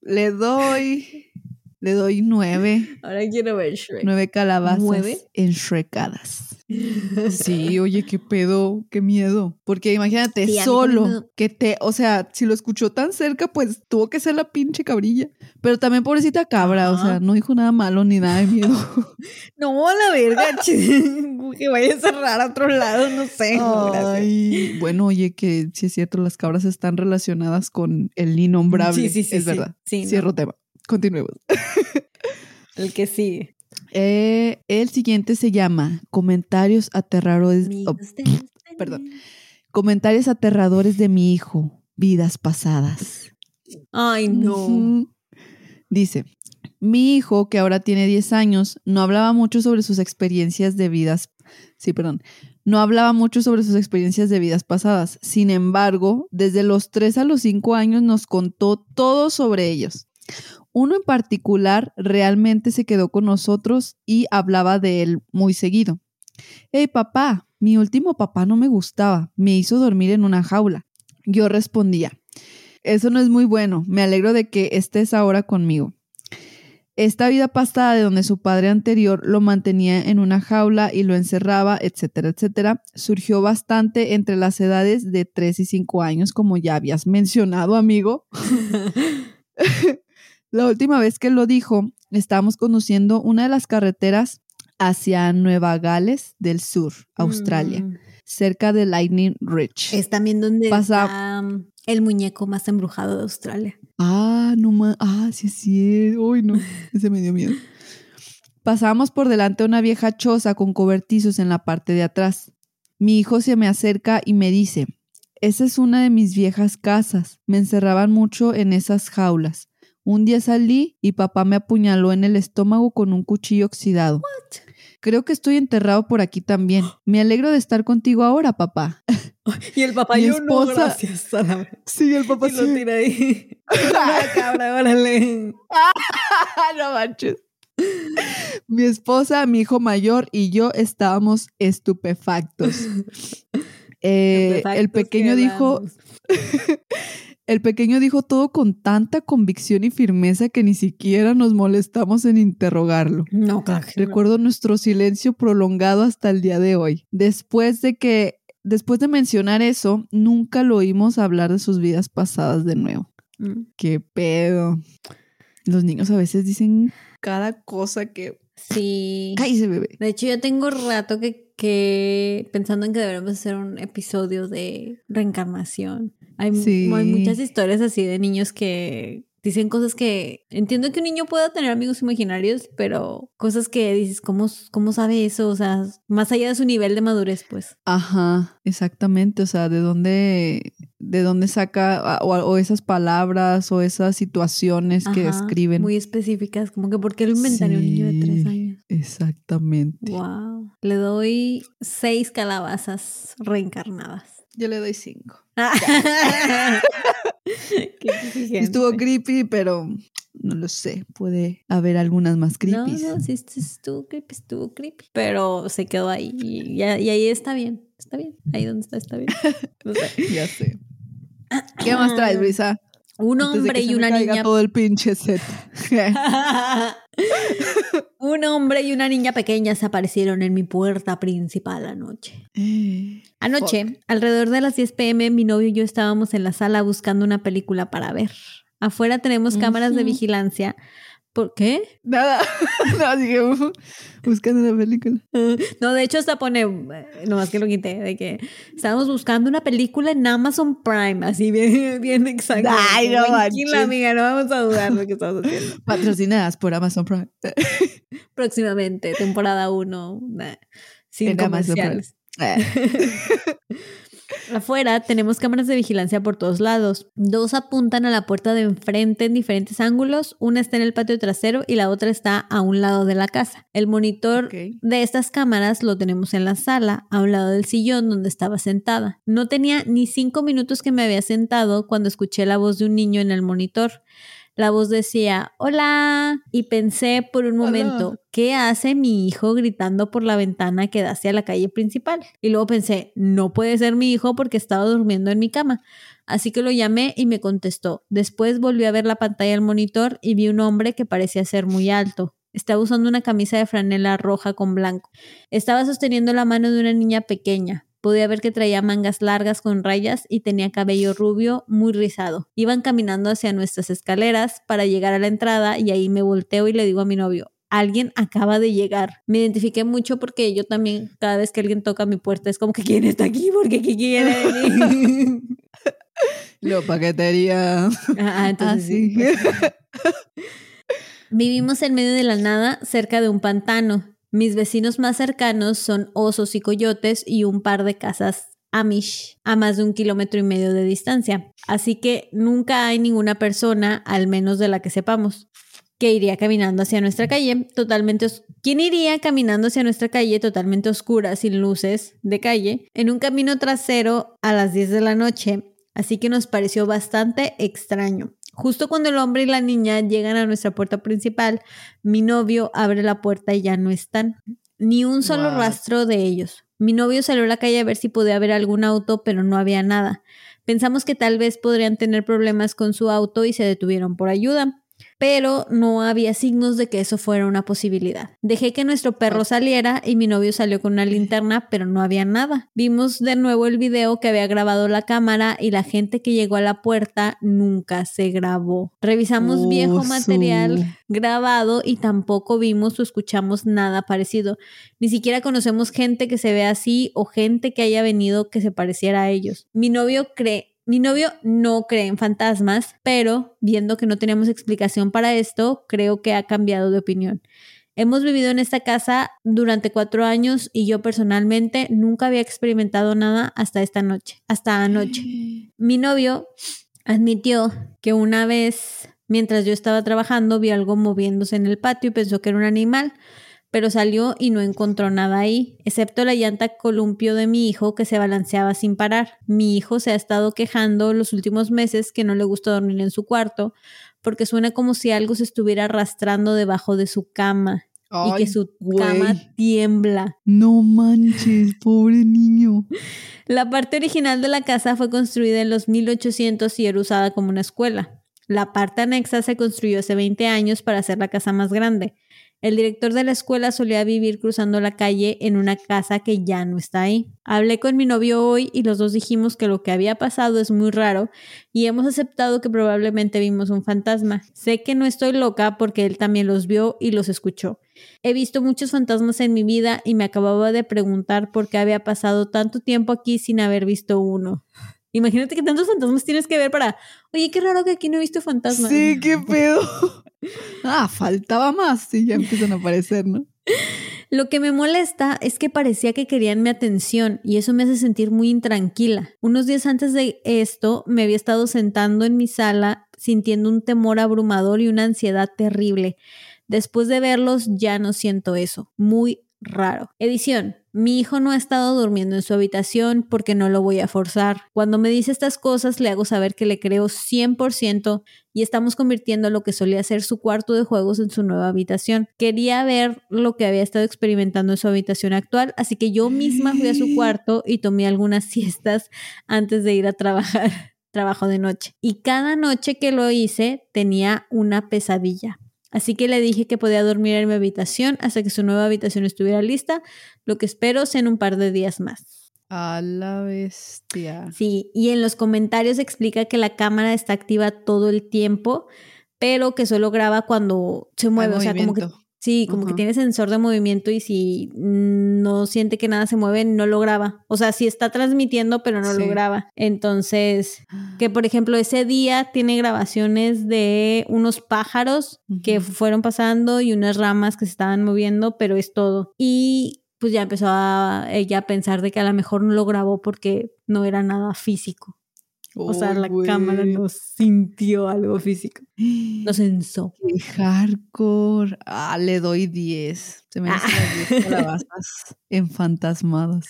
Le doy. Le doy nueve. Ahora quiero ver Shrek. Nueve calabazas ¿Nueve? enshrecadas. Sí, oye, qué pedo, qué miedo. Porque imagínate, solo que te, o sea, si lo escuchó tan cerca, pues tuvo que ser la pinche cabrilla. Pero también pobrecita cabra, o sea, no dijo nada malo ni nada de miedo. no, la verga, que vaya a cerrar a otro lado, no sé. Ay, bueno, oye, que sí es cierto, las cabras están relacionadas con el innombrable. Sí, sí, sí. Es verdad. Cierro tema. Continuemos. El que sigue. Eh, el siguiente se llama Comentarios aterradores. Oh, perdón. Comentarios aterradores de mi hijo, vidas pasadas. Ay, no. Dice, mi hijo, que ahora tiene 10 años, no hablaba mucho sobre sus experiencias de vidas. Sí, perdón. No hablaba mucho sobre sus experiencias de vidas pasadas. Sin embargo, desde los 3 a los 5 años nos contó todo sobre ellos. Uno en particular realmente se quedó con nosotros y hablaba de él muy seguido. Hey papá, mi último papá no me gustaba, me hizo dormir en una jaula. Yo respondía, eso no es muy bueno, me alegro de que estés ahora conmigo. Esta vida pasada de donde su padre anterior lo mantenía en una jaula y lo encerraba, etcétera, etcétera, surgió bastante entre las edades de 3 y 5 años, como ya habías mencionado, amigo. La última vez que lo dijo, estábamos conduciendo una de las carreteras hacia Nueva Gales del Sur, Australia, mm. cerca de Lightning Ridge. Es también donde está um, el muñeco más embrujado de Australia. Ah, no más. Ah, sí, sí. Uy, no. Ese me dio miedo. Pasamos por delante de una vieja choza con cobertizos en la parte de atrás. Mi hijo se me acerca y me dice, esa es una de mis viejas casas. Me encerraban mucho en esas jaulas. Un día salí y papá me apuñaló en el estómago con un cuchillo oxidado. Creo que estoy enterrado por aquí también. Me alegro de estar contigo ahora, papá. Y el papá, yo no, gracias. Sí, el papá sí. lo tira ahí. La cabra, órale. no manches. Mi esposa, mi hijo mayor y yo estábamos estupefactos. Eh, el pequeño dijo, el pequeño dijo todo con tanta convicción y firmeza que ni siquiera nos molestamos en interrogarlo. No, claro. Recuerdo nuestro silencio prolongado hasta el día de hoy. Después de que, después de mencionar eso, nunca lo oímos hablar de sus vidas pasadas de nuevo. Mm. Qué pedo. Los niños a veces dicen cada cosa que. Sí. Cállese, bebé. De hecho, yo tengo rato que, que pensando en que deberíamos hacer un episodio de reencarnación. Hay, muchas historias así de niños que dicen cosas que entiendo que un niño pueda tener amigos imaginarios, pero cosas que dices, ¿cómo, cómo sabe eso? O sea, más allá de su nivel de madurez, pues. Ajá, exactamente. O sea, de dónde, de dónde saca o, esas palabras o esas situaciones que describen. Muy específicas, como que ¿por qué lo inventaría un niño de tres años? Exactamente. Wow. Le doy seis calabazas reencarnadas. Yo le doy cinco. Estuvo creepy, pero no lo sé. Puede haber algunas más creepy. No, no, sí, estuvo creepy, estuvo creepy. Pero se quedó ahí. Y, ahí está bien. Está bien. Ahí donde está, está bien. No sé. ya sé. ¿Qué más traes, Brisa? Un hombre y una niña. todo el pinche set. un hombre y una niña pequeña se aparecieron en mi puerta principal anoche. Anoche, alrededor de las 10 pm, mi novio y yo estábamos en la sala buscando una película para ver. Afuera tenemos cámaras de vigilancia ¿Por qué? Nada. no, dije, buscando una película. No, de hecho, hasta pone, eh, nomás que lo quité, de que estábamos buscando una película en Amazon Prime, así bien, bien exacto. Ay, no Tranquila, amiga, no vamos a dudar lo que estamos haciendo. Patrocinadas por Amazon Prime. Próximamente, temporada 1, sin comerciales. Afuera tenemos cámaras de vigilancia por todos lados. Dos apuntan a la puerta de enfrente en diferentes ángulos. Una está en el patio trasero y la otra está a un lado de la casa. El monitor de estas cámaras lo tenemos en la sala, a un lado del sillón donde estaba sentada. No tenía ni cinco minutos que me había sentado cuando escuché la voz de un niño en el monitor. La voz decía, hola, y pensé por un momento, ¿qué hace mi hijo gritando por la ventana que da hacia la calle principal? Y luego pensé, no puede ser mi hijo porque estaba durmiendo en mi cama. Así que lo llamé y me contestó. Después volví a ver la pantalla del monitor y vi un hombre que parecía ser muy alto. Estaba usando una camisa de franela roja con blanco. Estaba sosteniendo la mano de una niña pequeña. Podía ver que traía mangas largas con rayas y tenía cabello rubio muy rizado. Iban caminando hacia nuestras escaleras para llegar a la entrada y ahí me volteo y le digo a mi novio, alguien acaba de llegar. Me identifiqué mucho porque yo también, cada vez que alguien toca mi puerta, es como que quién está aquí, porque ¿qué quiere Lo paquetería. Ah, entonces ah, Vivimos en medio de la nada, cerca de un pantano. Mis vecinos más cercanos son osos y coyotes y un par de casas Amish a más de un kilómetro y medio de distancia. Así que nunca hay ninguna persona, al menos de la que sepamos, que iría caminando hacia nuestra calle totalmente ¿Quién iría caminando hacia nuestra calle totalmente oscura, sin luces de calle, en un camino trasero a las 10 de la noche? Así que nos pareció bastante extraño. Justo cuando el hombre y la niña llegan a nuestra puerta principal, mi novio abre la puerta y ya no están. Ni un solo rastro de ellos. Mi novio salió a la calle a ver si podía ver algún auto, pero no había nada. Pensamos que tal vez podrían tener problemas con su auto y se detuvieron por ayuda pero no había signos de que eso fuera una posibilidad. Dejé que nuestro perro saliera y mi novio salió con una linterna, pero no había nada. Vimos de nuevo el video que había grabado la cámara y la gente que llegó a la puerta nunca se grabó. Revisamos viejo material grabado y tampoco vimos o escuchamos nada parecido. Ni siquiera conocemos gente que se ve así o gente que haya venido que se pareciera a ellos. Mi novio cree mi novio no cree en fantasmas, pero viendo que no tenemos explicación para esto, creo que ha cambiado de opinión. Hemos vivido en esta casa durante cuatro años y yo personalmente nunca había experimentado nada hasta esta noche, hasta anoche. Mi novio admitió que una vez, mientras yo estaba trabajando, vio algo moviéndose en el patio y pensó que era un animal, pero salió y no encontró nada ahí, excepto la llanta columpio de mi hijo que se balanceaba sin parar. Mi hijo se ha estado quejando los últimos meses que no le gusta dormir en su cuarto porque suena como si algo se estuviera arrastrando debajo de su cama. y que su cama tiembla. No manches, pobre niño. La parte original de la casa fue construida en los 1800 y era usada como una escuela. La parte anexa se construyó hace 20 años para hacer la casa más grande. El director de la escuela solía vivir cruzando la calle en una casa que ya no está ahí. Hablé con mi novio hoy y los dos dijimos que lo que había pasado es muy raro y hemos aceptado que probablemente vimos un fantasma. Sé que no estoy loca porque él también los vio y los escuchó. He visto muchos fantasmas en mi vida y me acababa de preguntar por qué había pasado tanto tiempo aquí sin haber visto uno. Imagínate que tantos fantasmas tienes que ver para, oye, qué raro que aquí no he visto fantasmas. Sí, qué pedo. Ah, faltaba más y ya empiezan a aparecer, ¿no? Lo que me molesta es que parecía que querían mi atención y eso me hace sentir muy intranquila. Unos días antes de esto me había estado sentando en mi sala sintiendo un temor abrumador y una ansiedad terrible. Después de verlos ya no siento eso. Muy raro. Edición. Mi hijo no ha estado durmiendo en su habitación porque no lo voy a forzar. Cuando me dice estas cosas le hago saber que le creo 100% y estamos convirtiendo lo que solía ser su cuarto de juegos en su nueva habitación. Quería ver lo que había estado experimentando en su habitación actual, así que yo misma fui a su cuarto y tomé algunas siestas antes de ir a trabajar, trabajo de noche. Y cada noche que lo hice tenía una pesadilla. Así que le dije que podía dormir en mi habitación hasta que su nueva habitación estuviera lista, lo que espero sea en un par de días más. A la bestia. Sí, y en los comentarios explica que la cámara está activa todo el tiempo, pero que solo graba cuando se mueve, o sea, como que Sí, como que tiene sensor de movimiento y si no siente que nada se mueve, no lo graba. O sea, sí está transmitiendo, pero no lo graba. Entonces, que por ejemplo, ese día tiene grabaciones de unos pájaros que fueron pasando y unas ramas que se estaban moviendo, pero es todo. Y pues ya empezó a ella a pensar de que a lo mejor no lo grabó porque no era nada físico. O sea, la cámara no sintió algo físico. No sensó. Qué hardcore. Ah, le doy 10. Se me hacen las 10 calabazas enfantasmadas.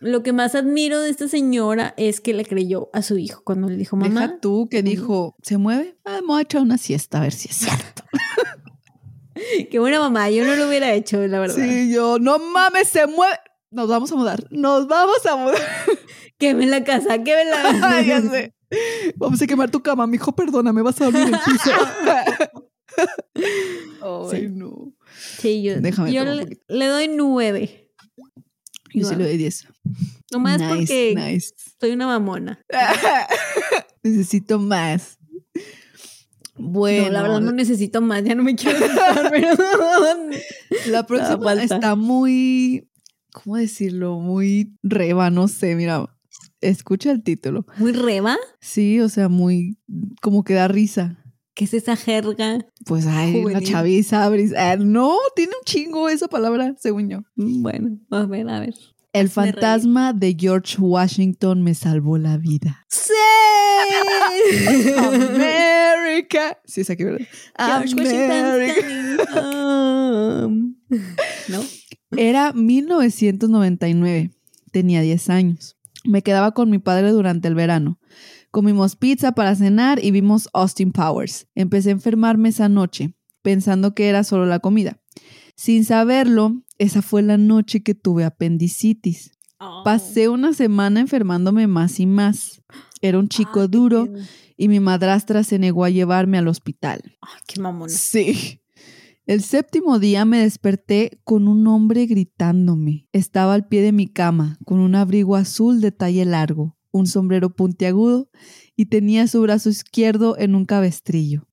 Lo que más admiro de esta señora es que le creyó a su hijo cuando le dijo mamá. Deja tú que dijo, ¿se mueve? Ah, me voy a echar una siesta a ver si es cierto. Qué buena mamá, yo no lo hubiera hecho, la verdad. Sí, yo, no mames, se mueve. Nos vamos a mudar, nos vamos a mudar. Queme la casa, queme la ya sé. Vamos a quemar tu cama, mi hijo, perdóname, vas a dormir en el piso. Ay, no. Sí, yo, Déjame yo le, doy nueve. Yo sí le doy diez. Nomás porque soy una mamona. necesito más. Bueno, la verdad no necesito más, ya no me quiero La próxima está muy, ¿cómo decirlo? Muy reba, no sé, mira, escucha el título. ¿Muy reba? Sí, o sea, muy, como que da risa. ¿Qué es esa jerga? Pues hay una chaviza, brisa. Ah, no, tiene un chingo esa palabra, según yo. Mm, bueno, a ver, a ver. El fantasma de George Washington me salvó la vida. ¡Sí! América. Sí, es aquí, ¿verdad? George Washington. ¿No? Era 1999. Tenía 10 años. Me quedaba con mi padre durante el verano. Comimos pizza para cenar y vimos Austin Powers. Empecé a enfermarme esa noche, pensando que era solo la comida. Sin saberlo, esa fue la noche que tuve apendicitis. Pasé una semana enfermándome más y más. Era un chico duro y mi madrastra se negó a llevarme al hospital. Qué mamón. Sí. El séptimo día me desperté con un hombre gritándome. Estaba al pie de mi cama, con un abrigo azul de talle largo, un sombrero puntiagudo y tenía su brazo izquierdo en un cabestrillo.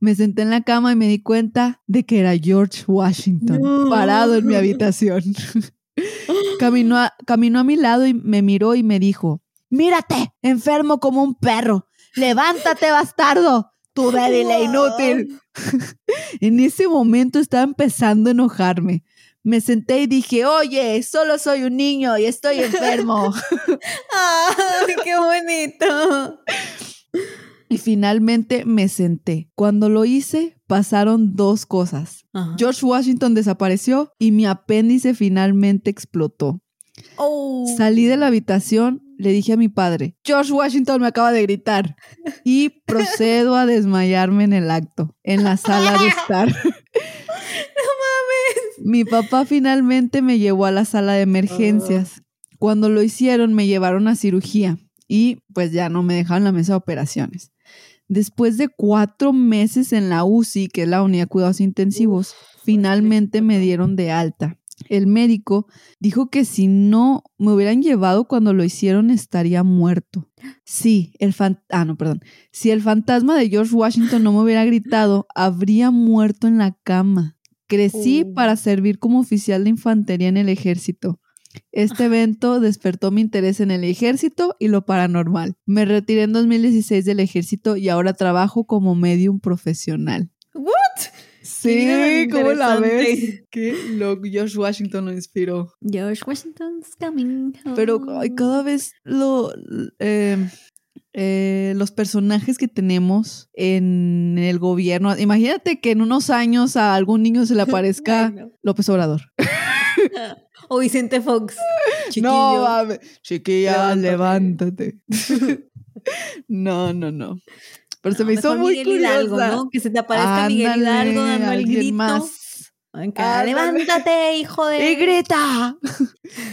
Me senté en la cama y me di cuenta de que era George Washington, parado en mi habitación. caminó, a, caminó a mi lado y me miró y me dijo, mírate, enfermo como un perro. Levántate, bastardo, tu débil e inútil. en ese momento estaba empezando a enojarme. Me senté y dije, oye, solo soy un niño y estoy enfermo. ¡Ay, qué bonito! Y finalmente me senté. Cuando lo hice, pasaron dos cosas. George Washington desapareció y mi apéndice finalmente explotó. Oh. Salí de la habitación, le dije a mi padre, George Washington me acaba de gritar. Y procedo a desmayarme en el acto, en la sala de estar. ¡No mames! Mi papá finalmente me llevó a la sala de emergencias. Cuando lo hicieron, me llevaron a cirugía y pues ya no me dejaron la mesa de operaciones. Después de cuatro meses en la UCI, que es la unidad de cuidados intensivos, finalmente me dieron de alta. El médico dijo que si no me hubieran llevado cuando lo hicieron estaría muerto. Sí, el fan ah, no, perdón. Si el fantasma de George Washington no me hubiera gritado, habría muerto en la cama. Crecí Oh. para servir como oficial de infantería en el ejército. Este evento despertó mi interés en el ejército y lo paranormal. Me retiré en 2016 del ejército y ahora trabajo como medium profesional. Sí, ¿cómo la ves? interesante. Que lo George Washington lo inspiró. George Washington's coming home. Pero ay, cada vez lo eh, eh, los personajes que tenemos en el gobierno. Imagínate que en unos años a algún niño se le aparezca no. López Obrador. O Vicente Fox. Chiquillo. No. Chiquilla, Levántate. levántate. no, no, no. Pero se me hizo muy Miguel Hidalgo. ¿no? Que se te aparezca Miguel Hidalgo dando el grito. más. Ándale. Levántate, hijo de... Y grita,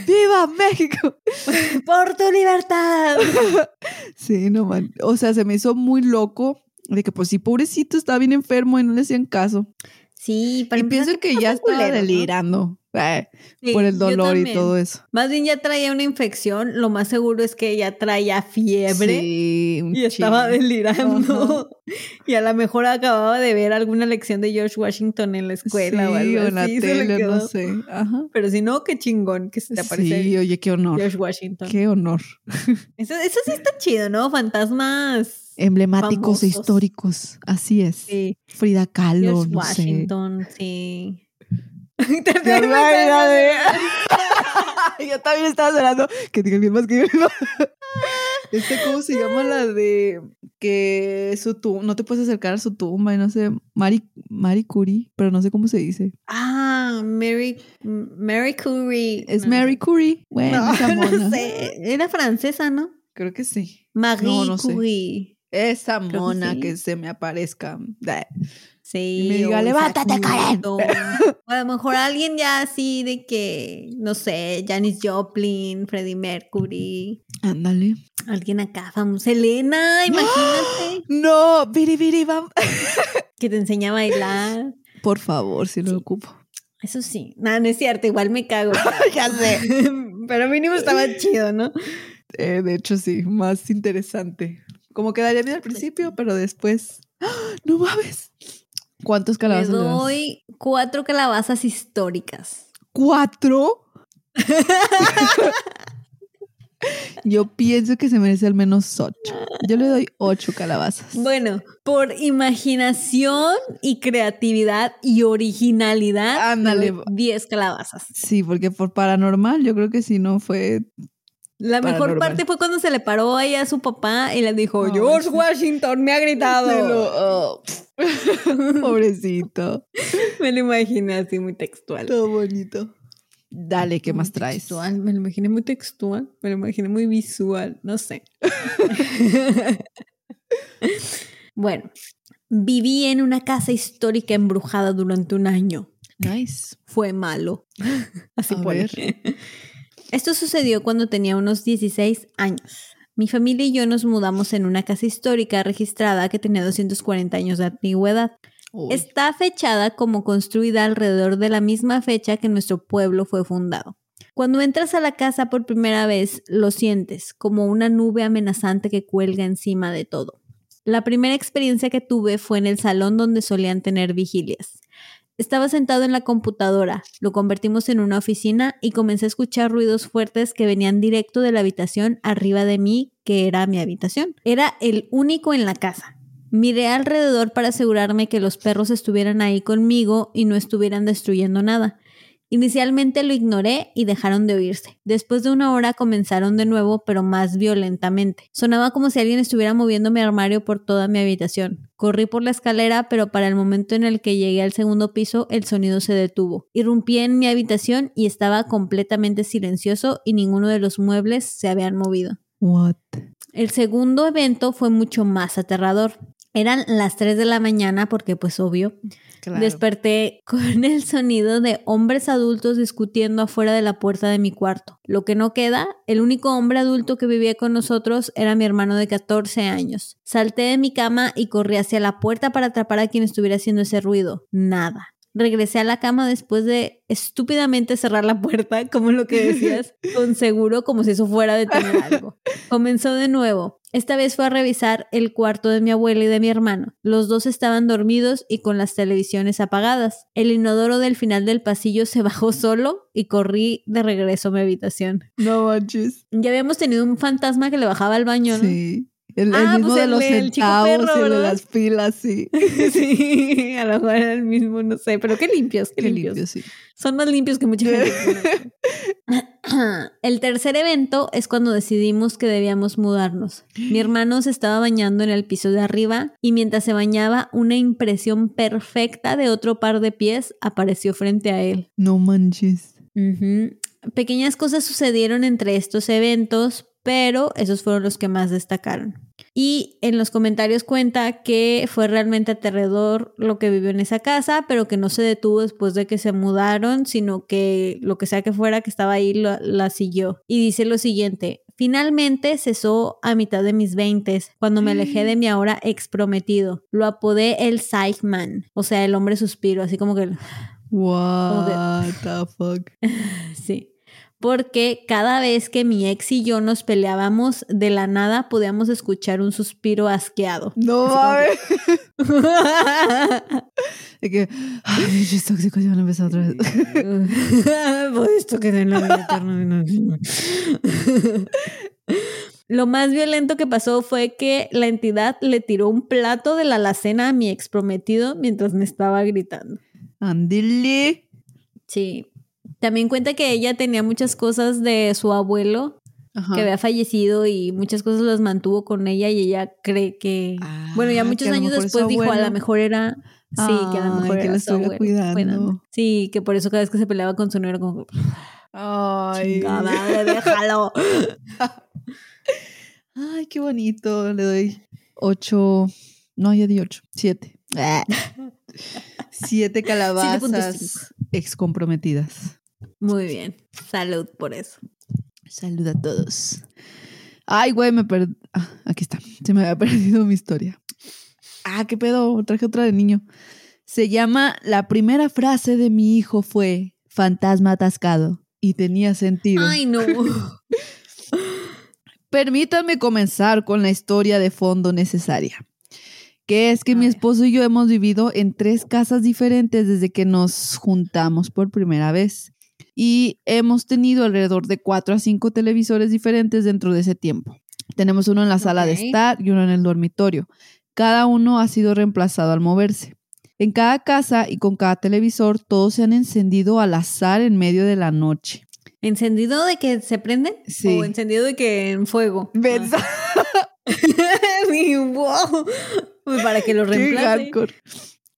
¡Viva México! ¡Por tu libertad! Sí, no man. O sea, se me hizo muy loco de que, pues sí, pobrecito, estaba bien enfermo y no le hacían caso. Sí, para y pienso que ya estaba delirando eh, Sí, por el dolor y todo eso. Más bien ya traía una infección. Lo más seguro es que ya traía fiebre. Sí, un Y estaba delirando. Y a lo mejor acababa de ver alguna lección de George Washington en la escuela o algo en la así. tele, no sé. Ajá. Pero si no, qué chingón que se te aparece Sí, oye, qué honor. George Washington. Qué honor. Eso, eso sí está chido, ¿no? Fantasmas. Emblemáticos e históricos. Así es. Sí. Frida Kahlo, no sé. Washington, sí. Te imaginas de- Yo también estaba esperando que diga alguien más que Este, ¿cómo se llama la de que su tumba, no te puedes acercar a su tumba y no sé, Marie, Marie Curie, pero no sé cómo se dice. Ah, Mary, Mary Curie. Es No, Mary Curie. Bueno, No, sé. Era francesa, ¿no? Creo que sí. Marie No, sé. Esa que mona sí. que se me aparezca. Sí. Y me diga, "Levántate, Karen". A lo mejor alguien ya así de que, no sé, Janis Joplin, Freddie Mercury, Ándale. alguien acá famoso. Selena, imagínate, No, bam. que te enseña a bailar. Por favor, si lo Sí. ocupo. Eso sí. No, no es cierto, igual me cago. Ya sé. Pero mínimo estaba chido, ¿no? Eh, de hecho, sí, más interesante. Como quedaría bien al principio, pero después. ¡Ah! ¡No mames! ¿Cuántos calabazas le doy cuatro calabazas históricas. ¿Cuatro? Yo pienso que se merece al menos ocho. Yo le doy ocho calabazas. Bueno, por imaginación y creatividad y originalidad, Ándale. diez calabazas. Sí, porque por paranormal yo creo que si no fue... La mejor parte fue cuando se le paró ahí a su papá y le dijo, George. Washington me ha gritado. Lo- oh. Pobrecito. Me lo imaginé así muy textual. Todo bonito. Dale, ¿qué más traes? Textual, me lo imaginé muy textual, me lo imaginé muy visual, no sé. bueno, viví en una casa histórica embrujada durante un año. Nice. Fue malo. Así pone. Esto sucedió cuando tenía unos 16 años. Mi familia y yo nos mudamos en una casa histórica registrada que tenía 240 años de antigüedad. Uy. Está fechada como construida alrededor de la misma fecha que nuestro pueblo fue fundado. Cuando entras a la casa por primera vez, lo sientes como una nube amenazante que cuelga encima de todo. La primera experiencia que tuve fue en el salón donde solían tener vigilias. Estaba sentado en la computadora, lo convertimos en una oficina y comencé a escuchar ruidos fuertes que venían directo de la habitación arriba de mí, que era mi habitación. Era el único en la casa. Miré alrededor para asegurarme que los perros estuvieran ahí conmigo y no estuvieran destruyendo nada. Inicialmente lo ignoré y dejaron de oírse. Después de una hora comenzaron de nuevo, pero más violentamente. Sonaba como si alguien estuviera moviendo mi armario por toda mi habitación. Corrí por la escalera, pero para el momento en el que llegué al segundo piso, el sonido se detuvo. Irrumpí en mi habitación y estaba completamente silencioso y ninguno de los muebles se habían movido. What? El segundo evento fue mucho más aterrador. Eran las 3 de la mañana porque pues obvio. Claro. Desperté con el sonido de hombres adultos discutiendo afuera de la puerta de mi cuarto. Lo que no queda, el único hombre adulto que vivía con nosotros era mi hermano de 14 años. Salté de mi cama y corrí hacia la puerta para atrapar a quien estuviera haciendo ese ruido. Nada. Regresé a la cama después de estúpidamente cerrar la puerta, como lo que decías, con seguro como si eso fuera a detener algo. Comenzó de nuevo. Esta vez fue a revisar el cuarto de mi abuela y de mi hermano. Los dos estaban dormidos y con las televisiones apagadas. El inodoro del final del pasillo se bajó solo y corrí de regreso a mi habitación. No manches. Ya habíamos tenido un fantasma que le bajaba al baño, ¿no? Sí. El, el Ah, mismo pues de el- los el centavos perro, y el de las pilas, sí. sí, a lo mejor era el mismo, no sé, pero qué limpios, qué, Qué limpios. limpio, sí. Son más limpios que mucha gente. El tercer evento es cuando decidimos que debíamos mudarnos. Mi hermano se estaba bañando en el piso de arriba y mientras se bañaba una impresión perfecta de otro par de pies apareció frente a él. No manches. Pequeñas cosas sucedieron entre estos eventos, pero esos fueron los que más destacaron. Y en los comentarios cuenta que fue realmente aterrador lo que vivió en esa casa, pero que no se detuvo después de que se mudaron, sino que lo que sea que fuera que estaba ahí lo- la siguió. Y dice lo siguiente. Finalmente cesó a mitad de mis veintes, cuando me alejé de mi ahora ex prometido. Lo apodé el Psychman, o sea, el hombre suspiro, así como que... What the fuck. Sí. Porque cada vez que mi ex y yo nos peleábamos, de la nada podíamos escuchar un suspiro asqueado. No mames. De que, ay, bichos tóxicos ya van a empezar otra vez. Pues esto queda en la vida eterna. Lo más violento que pasó fue que la entidad le tiró un plato de la alacena a mi ex prometido mientras me estaba gritando. Andile. Sí. También cuenta que ella tenía muchas cosas de su abuelo Ajá. que había fallecido y muchas cosas las mantuvo con ella y ella cree que Ah, bueno ya muchos a años después dijo a abuelo. lo mejor era sí que a lo mejor que era su abuelo cuidando. sí que por eso cada vez que se peleaba con su nuera como Ay. chingada déjalo Ay, qué bonito. Le doy ocho. No, ya di ocho. Siete. Siete calabazas 7.5. excomprometidas. Muy bien salud por eso Salud a todos. Ay, güey, me perdí. aquí está. Se me había perdido mi historia. Ah, qué pedo. Traje otra de niño. Se llama La primera frase de mi hijo fue fantasma atascado. Y tenía sentido. ay no Permítanme comenzar con la historia de fondo necesaria. Que es que mi esposo y yo hemos vivido en tres casas diferentes desde que nos juntamos por primera vez. Y hemos tenido alrededor de cuatro a cinco televisores diferentes dentro de ese tiempo. Tenemos uno en la sala de estar y uno en el dormitorio. Cada uno ha sido reemplazado al moverse. En cada casa y con cada televisor, todos se han encendido al azar en medio de la noche. ¿Encendido de que se prenden? Sí. ¿O encendido de que en fuego? ¿Ves? Ah. wow. Pues para que lo reemplace.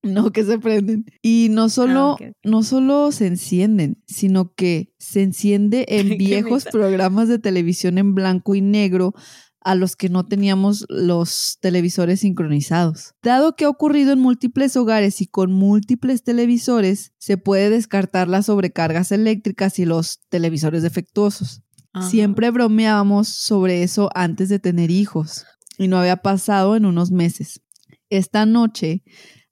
No, que se prenden. Y no solo, Ah, no solo se encienden, sino que se enciende en viejos programas de televisión en blanco y negro a los que no teníamos los televisores sincronizados. Dado que ha ocurrido en múltiples hogares y con múltiples televisores, se puede descartar las sobrecargas eléctricas y los televisores defectuosos. Ajá. Siempre bromeábamos sobre eso antes de tener hijos y no había pasado en unos meses. Esta noche,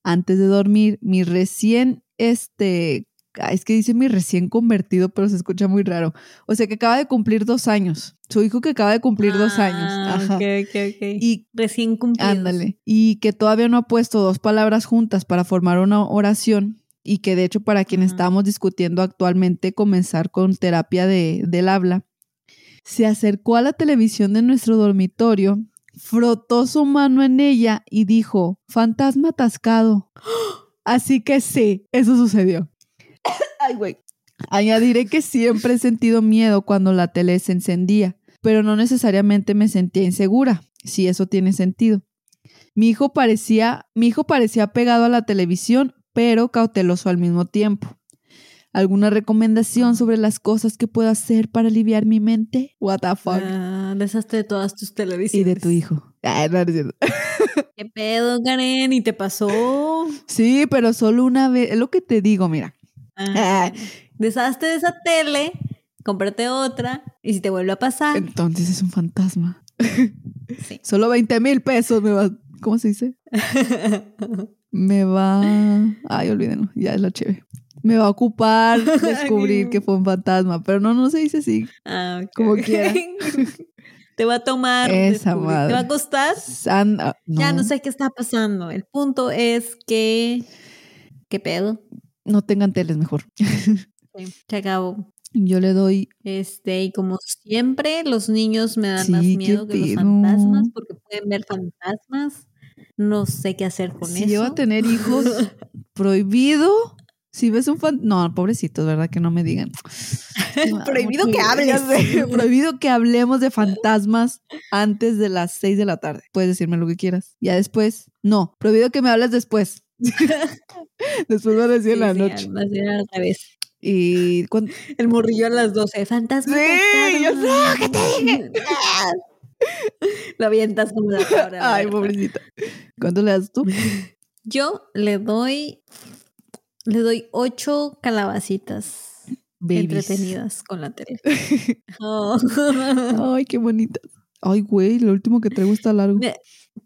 antes de dormir, mi recién, este, es que dice mi recién convertido, pero se escucha muy raro. O sea que acaba de cumplir dos años. Su hijo que acaba de cumplir dos años. Ah, Ajá. ok, ok, ok. Y Recién cumplidos. Ándale. Y que todavía no ha puesto dos palabras juntas para formar una oración. Y que de hecho para quien Ajá. estábamos discutiendo actualmente comenzar con terapia de, del habla, se acercó a la televisión de nuestro dormitorio, frotó su mano en ella y dijo, fantasma atascado. Así que sí, eso sucedió. Ay, güey. Añadiré que siempre he sentido miedo cuando la tele se encendía, pero no necesariamente me sentía insegura, si eso tiene sentido. Mi hijo parecía, mi hijo parecía pegado a la televisión, pero cauteloso al mismo tiempo. ¿Alguna recomendación sobre las cosas que puedo hacer para aliviar mi mente? What the fuck. Ah, deshazte de todas tus y televisiones. de tu hijo. Ay, no, no es cierto. ¿Qué pedo, Karen? ¿Y te pasó? Sí, pero solo una vez. Es lo que te digo, mira. Ah, deshazte de esa tele, cómprate otra y si te vuelve a pasar, Entonces es un fantasma. sí. Solo 20 mil pesos me va. ¿Cómo se dice? Me va. Ay, olvídenlo. Ya es la chévere. Me va a ocupar descubrir que fue un fantasma. Pero no, no se dice así. Ah. Como quiera. te va a tomar. Esa madre. Te va a costar. San- ah, Ya no sé qué está pasando. El punto es que. ¿Qué pedo? No tengan teles mejor. Sí, Se acabó. Yo le doy. Este, y como siempre, los niños me dan Sí, más miedo que los fantasmas porque pueden ver fantasmas. No sé qué hacer con si eso. llevo a tener hijos, prohibido. Si ves un fan. No, pobrecitos, ¿verdad? Que no me digan. Prohibido que hables. Prohibido que hablemos de fantasmas antes de las 6 de la tarde. Puedes decirme lo que quieras. Ya después. No, prohibido que me hables después. después va a decir en la Sí, noche. más bien al revés. Y cuando, El morrillo a las 12. Fantasma. Sí, yo sé, ¿qué te dije? Lo avientas como la cabra. Ay, pobrecita. ¿Cuánto le das tú? Yo le doy. Le doy ocho calabacitas Babies. entretenidas con la tele. Oh. Ay, qué bonita. Ay, güey, lo último que traigo está largo.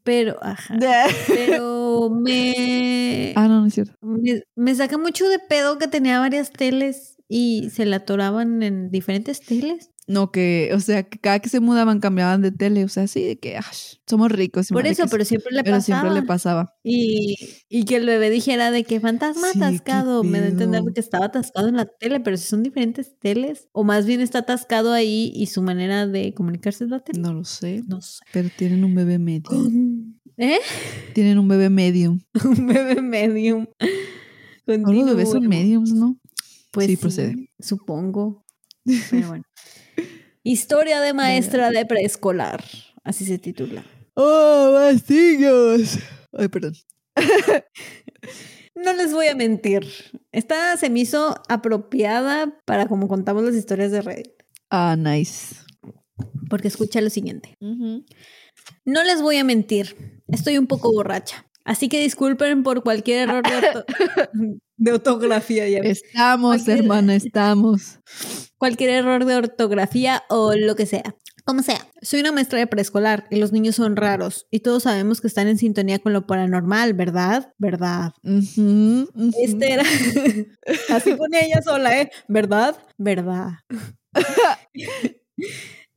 Pero, ajá. Pero me, Ah, no, no es cierto. me, me saca mucho de pedo que tenía varias teles y se la atoraban en diferentes teles. No, que, o sea, que cada que se mudaban cambiaban de tele. O sea, sí, de que somos ricos. Por eso, pero siempre le Pero pasaba. siempre le pasaba. Y, y que el bebé dijera de que fantasma Sí, atascado. Me da a entender que estaba atascado en la tele, pero si son diferentes teles. O más bien está atascado ahí y su manera de comunicarse es la tele. No lo sé. No sé. Pero tienen un bebé medium. ¿Eh? Tienen un bebé medium. Un bebé medium. Todos los bebés son mediums, ¿no? Pues Sí, sí, procede. Supongo. Pero bueno. Historia de maestra de preescolar. Así se titula. ¡Oh, bastillos! Ay, perdón. No les voy a mentir. Esta se me hizo apropiada para como contamos las historias de Reddit. Ah, nice. Porque escucha lo siguiente. No les voy a mentir. Estoy un poco borracha. Así que disculpen por cualquier error de, orto- de ortografía. Ya. Estamos, Cualquier- hermana, estamos. cualquier error de ortografía o lo que sea. Como sea, soy una maestra de preescolar y los niños son raros y todos sabemos que están en sintonía con lo paranormal, ¿verdad? ¿Verdad? Este era... Así pone ella sola, ¿eh? ¿Verdad? ¿Verdad?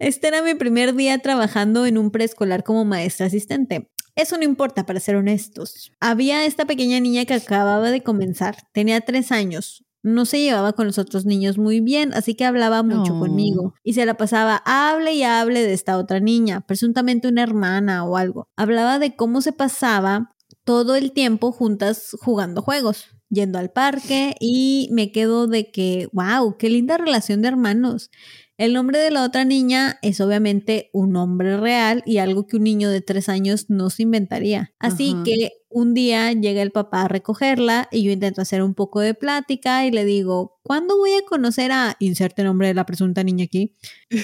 Este era mi primer día trabajando en un preescolar como maestra asistente. Eso no importa, para ser honestos. Había esta pequeña niña que acababa de comenzar. Tenía tres años. No se llevaba con los otros niños muy bien, así que hablaba mucho conmigo. Y se la pasaba, hable y hable de esta otra niña, presuntamente una hermana o algo. Hablaba de cómo se pasaba todo el tiempo juntas jugando juegos, yendo al parque y me quedo de que, wow, qué linda relación de hermanos. El nombre de la otra niña es obviamente un nombre real y algo que un niño de tres años no se inventaría. Así que un día llega el papá a recogerla y yo intento hacer un poco de plática y le digo, ¿cuándo voy a conocer a, inserte nombre de la presunta niña aquí?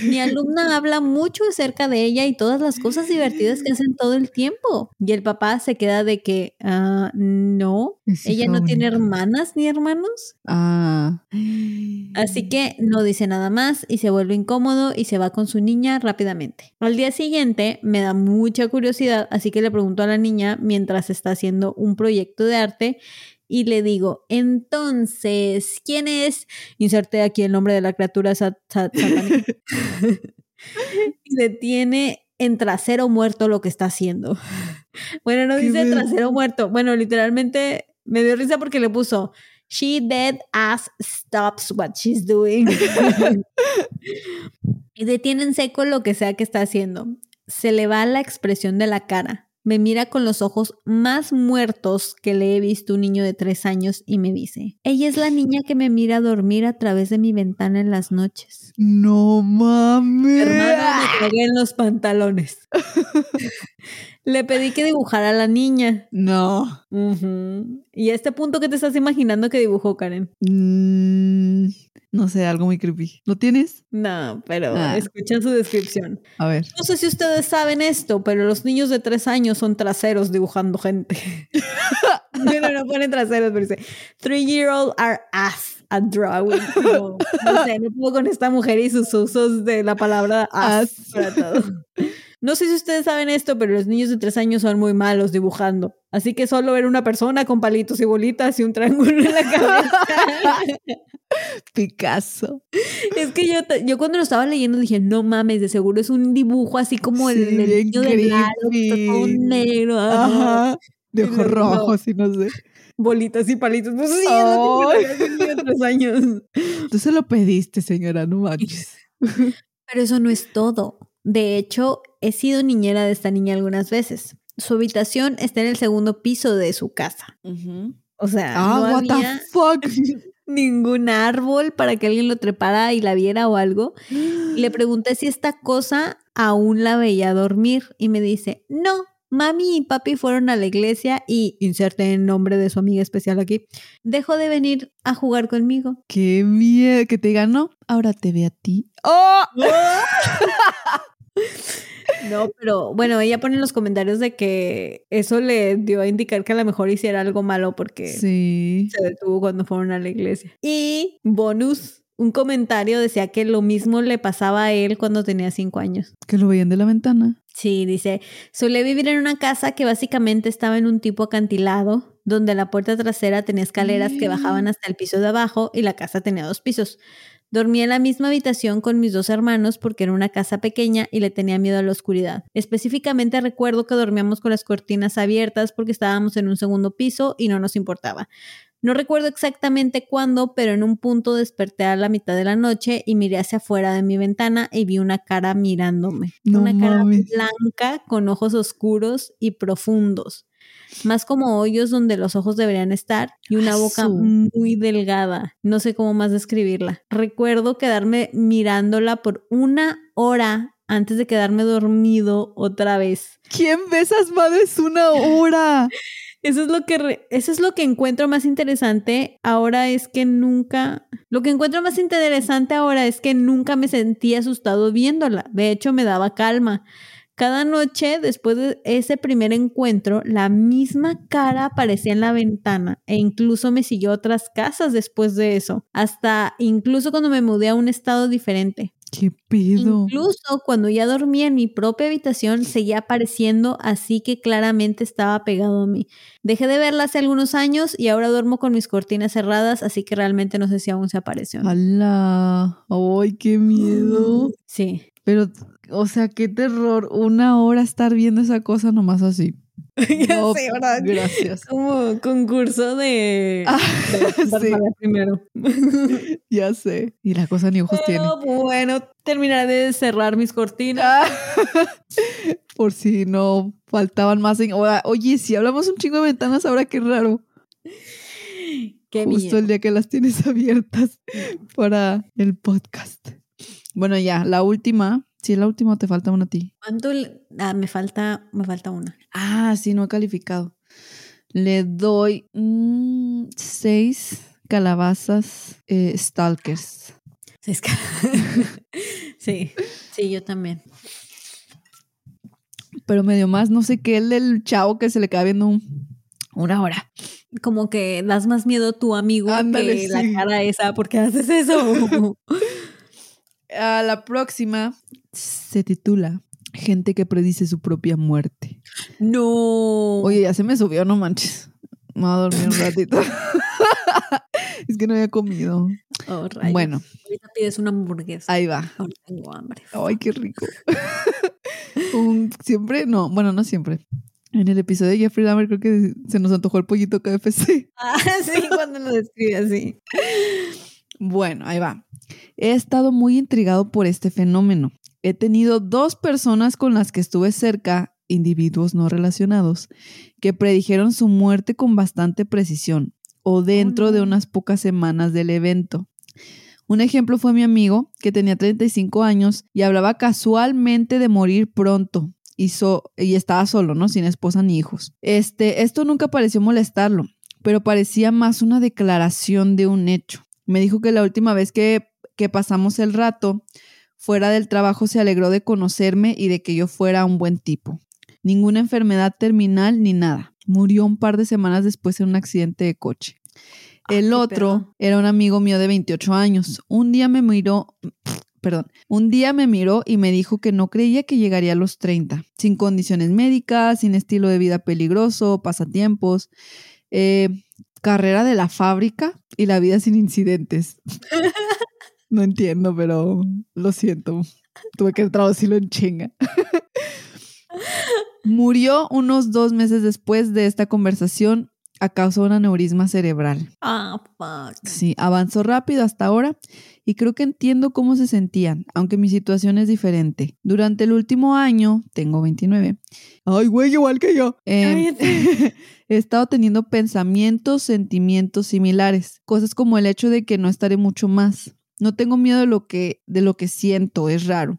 Mi alumna habla mucho acerca de ella y todas las cosas divertidas que hacen todo el tiempo. Y el papá se queda de que, ah, no, ella no tiene hermanas ni hermanos. Ah. Así que no dice nada más y se vuelve incómodo y se va con su niña rápidamente. Al día siguiente me da mucha curiosidad, así que le pregunto a la niña mientras está haciendo un proyecto de arte y le digo, entonces, ¿quién es? Inserte aquí el nombre de la criatura satánica. y le tiene en trasero muerto lo que está haciendo. Bueno, no dice trasero muerto. Bueno, literalmente me dio risa porque le puso She dead ass stops what she's doing. y detiene en seco lo que sea que está haciendo. Se le va la expresión de la cara. Me mira con los ojos más muertos que le he visto un niño de tres años y me dice, ella es la niña que me mira dormir a través de mi ventana en las noches. No mames. hermana me cagué en los pantalones. le pedí que dibujara a la niña. No. ¿Y a este punto qué te estás imaginando que dibujó Karen? Mm, no sé, algo muy creepy. ¿Lo tienes? No, pero ah. su descripción. A ver. No sé si ustedes saben esto, pero los niños de tres años son traseros dibujando gente. no, no, no ponen traseros, pero dice, three year old are ass at drawing. No, sé, no puedo con esta mujer y sus usos de la palabra ass, para todo. No sé si ustedes saben esto, pero los niños de tres años son muy malos dibujando. Así que solo ver una persona con palitos y bolitas y un triángulo en la cabeza. Picasso. Es que yo, yo cuando lo estaba leyendo dije, no mames, de seguro es un dibujo así como el, niño de todo negro. Ajá. De ojos rojos y no sé. Bolitas y palitos. No sé si oh. de tres años. Tú se lo pediste, señora, no manches. Pero eso no es todo. De hecho, he sido niñera de esta niña algunas veces. Su habitación está en el segundo piso de su casa. O sea, ah, no what había the fuck? ningún árbol para que alguien lo trepara y la viera o algo. le pregunté si esta cosa aún la veía dormir y me dice, no, mami y papi fueron a la iglesia y, inserte el nombre de su amiga especial aquí, dejó de venir a jugar conmigo. Qué miedo que te ganó. Ahora te ve a ti. ¡Oh! No, pero bueno, ella pone en los comentarios de que eso le dio a indicar que a lo mejor hiciera algo malo porque sí. se detuvo cuando fueron a la iglesia. Y bonus, un comentario decía que lo mismo le pasaba a él cuando tenía cinco años. Que lo veían de la ventana. Sí, dice, solía vivir en una casa que básicamente estaba en un tipo acantilado, donde la puerta trasera tenía escaleras que bajaban hasta el piso de abajo y la casa tenía dos pisos. Dormía en la misma habitación con mis dos hermanos porque era una casa pequeña y le tenía miedo a la oscuridad. Específicamente recuerdo que dormíamos con las cortinas abiertas porque estábamos en un segundo piso y no nos importaba. No recuerdo exactamente cuándo, pero en un punto desperté a la mitad de la noche y miré hacia afuera de mi ventana y vi una cara mirándome. una cara blanca con ojos oscuros y profundos más como hoyos donde los ojos deberían estar y una boca muy delgada. No sé cómo más describirla. Recuerdo quedarme mirándola por una hora antes de quedarme dormido otra vez. ¿Quién besas madres una hora? Eso es lo que eso es lo que encuentro más interesante ahora es que nunca lo que encuentro más interesante ahora es que nunca me sentí asustado viéndola. De hecho me daba calma. Cada noche, después de ese primer encuentro, la misma cara aparecía en la ventana e incluso me siguió a otras casas después de eso, hasta incluso cuando me mudé a un estado diferente. ¿Qué pedo? Incluso cuando ya dormía en mi propia habitación, seguía apareciendo así que claramente estaba pegado a mí. Dejé de verla hace algunos años y ahora duermo con mis cortinas cerradas, así que realmente no sé si aún se apareció. ¡Hala! ¡Ay, qué miedo! Sí. Pero, o sea, qué terror. Una hora estar viendo esa cosa nomás así. ya sé, ¿verdad? Gracias. Como concurso de, Ah, de sí. primero. Ya sé. Y la cosa ni ojos tiene. Pero bueno, terminaré de cerrar mis cortinas. Ah, Por si no faltaban más. en- Oye, si hablamos un chingo de ventanas, ahora qué raro. Qué Justo miedo. el día que las tienes abiertas para el podcast. Bueno, ya, la última. Si es la última, o te falta una a ti. ¿Cuánto? le- Ah, me falta, me falta una. Ah, sí, no he calificado. Le doy mm, seis calabazas eh, stalkers. Sí, es que- sí, sí, yo también. Pero medio más, no sé qué, el del chavo que se le queda viendo un- una hora. Como que das más miedo a tu amigo Ándale, que la sí. cara esa, porque haces eso? A la próxima se titula Gente que predice su propia muerte. no. Oye, ya se me subió, no manches. Me voy a dormir un ratito. es que no había comido. Oh. Bueno, Ahorita pides una hamburguesa. ahí va. Ahora tengo hambre. Ay, qué rico. Un- siempre, no, bueno, no siempre. En el episodio de Jeffrey Dahmer creo que se nos antojó el pollito KFC. Ah, sí, cuando lo describe así. Bueno, ahí va. He estado muy intrigado por este fenómeno. He tenido dos personas con las que estuve cerca, individuos no relacionados, que predijeron su muerte con bastante precisión o dentro de unas pocas semanas del evento. Un ejemplo fue mi amigo, que tenía 35 años y hablaba casualmente de morir pronto. Y, so- y estaba solo, ¿no? Sin esposa ni hijos. Este, esto nunca pareció molestarlo, pero parecía más una declaración de un hecho. Me dijo que la última vez que, que pasamos el rato fuera del trabajo se alegró de conocerme y de que yo fuera un buen tipo. Ninguna enfermedad terminal ni nada. Murió un par de semanas después en un accidente de coche. El otro era un amigo mío de 28 años. Un día me miró, perdón, un día me miró y me dijo que no creía que llegaría a los 30, sin condiciones médicas, sin estilo de vida peligroso, pasatiempos, eh, carrera de la fábrica y la vida sin incidentes. No entiendo, pero lo siento. Tuve que traducirlo en chinga. Murió unos dos meses después de esta conversación a causa de un aneurisma cerebral. Ah, fuck. Sí, avanzó rápido hasta ahora y creo que entiendo cómo se sentían, aunque mi situación es diferente. Durante el último año, tengo 29. Ay, güey, igual que yo. eh, he estado teniendo pensamientos, sentimientos similares, cosas como el hecho de que no estaré mucho más. No tengo miedo de lo que, de lo que siento, es raro.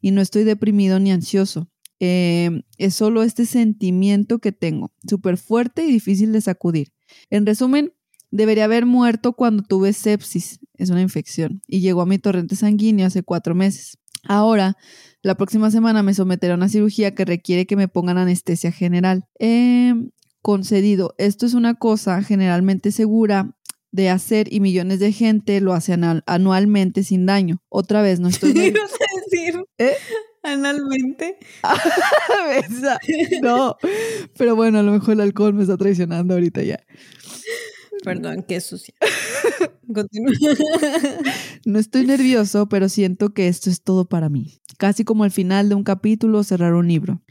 Y no estoy deprimido ni ansioso. Eh, es solo este sentimiento que tengo, súper fuerte y difícil de sacudir. En resumen, debería haber muerto cuando tuve sepsis, es una infección, y llegó a mi torrente sanguíneo hace cuatro meses. Ahora, la próxima semana me someteré a una cirugía que requiere que me pongan anestesia general. Eh, concedido, esto es una cosa generalmente segura de hacer y millones de gente lo hace anal- anualmente sin daño. Otra vez, no estoy... nerv- ibas a decir ¿Eh? analmente. No, pero bueno, a lo mejor el alcohol me está traicionando ahorita ya. Perdón, qué sucia. Continúa. No estoy nervioso, pero siento que esto es todo para mí. Casi como el final de un capítulo o cerrar un libro.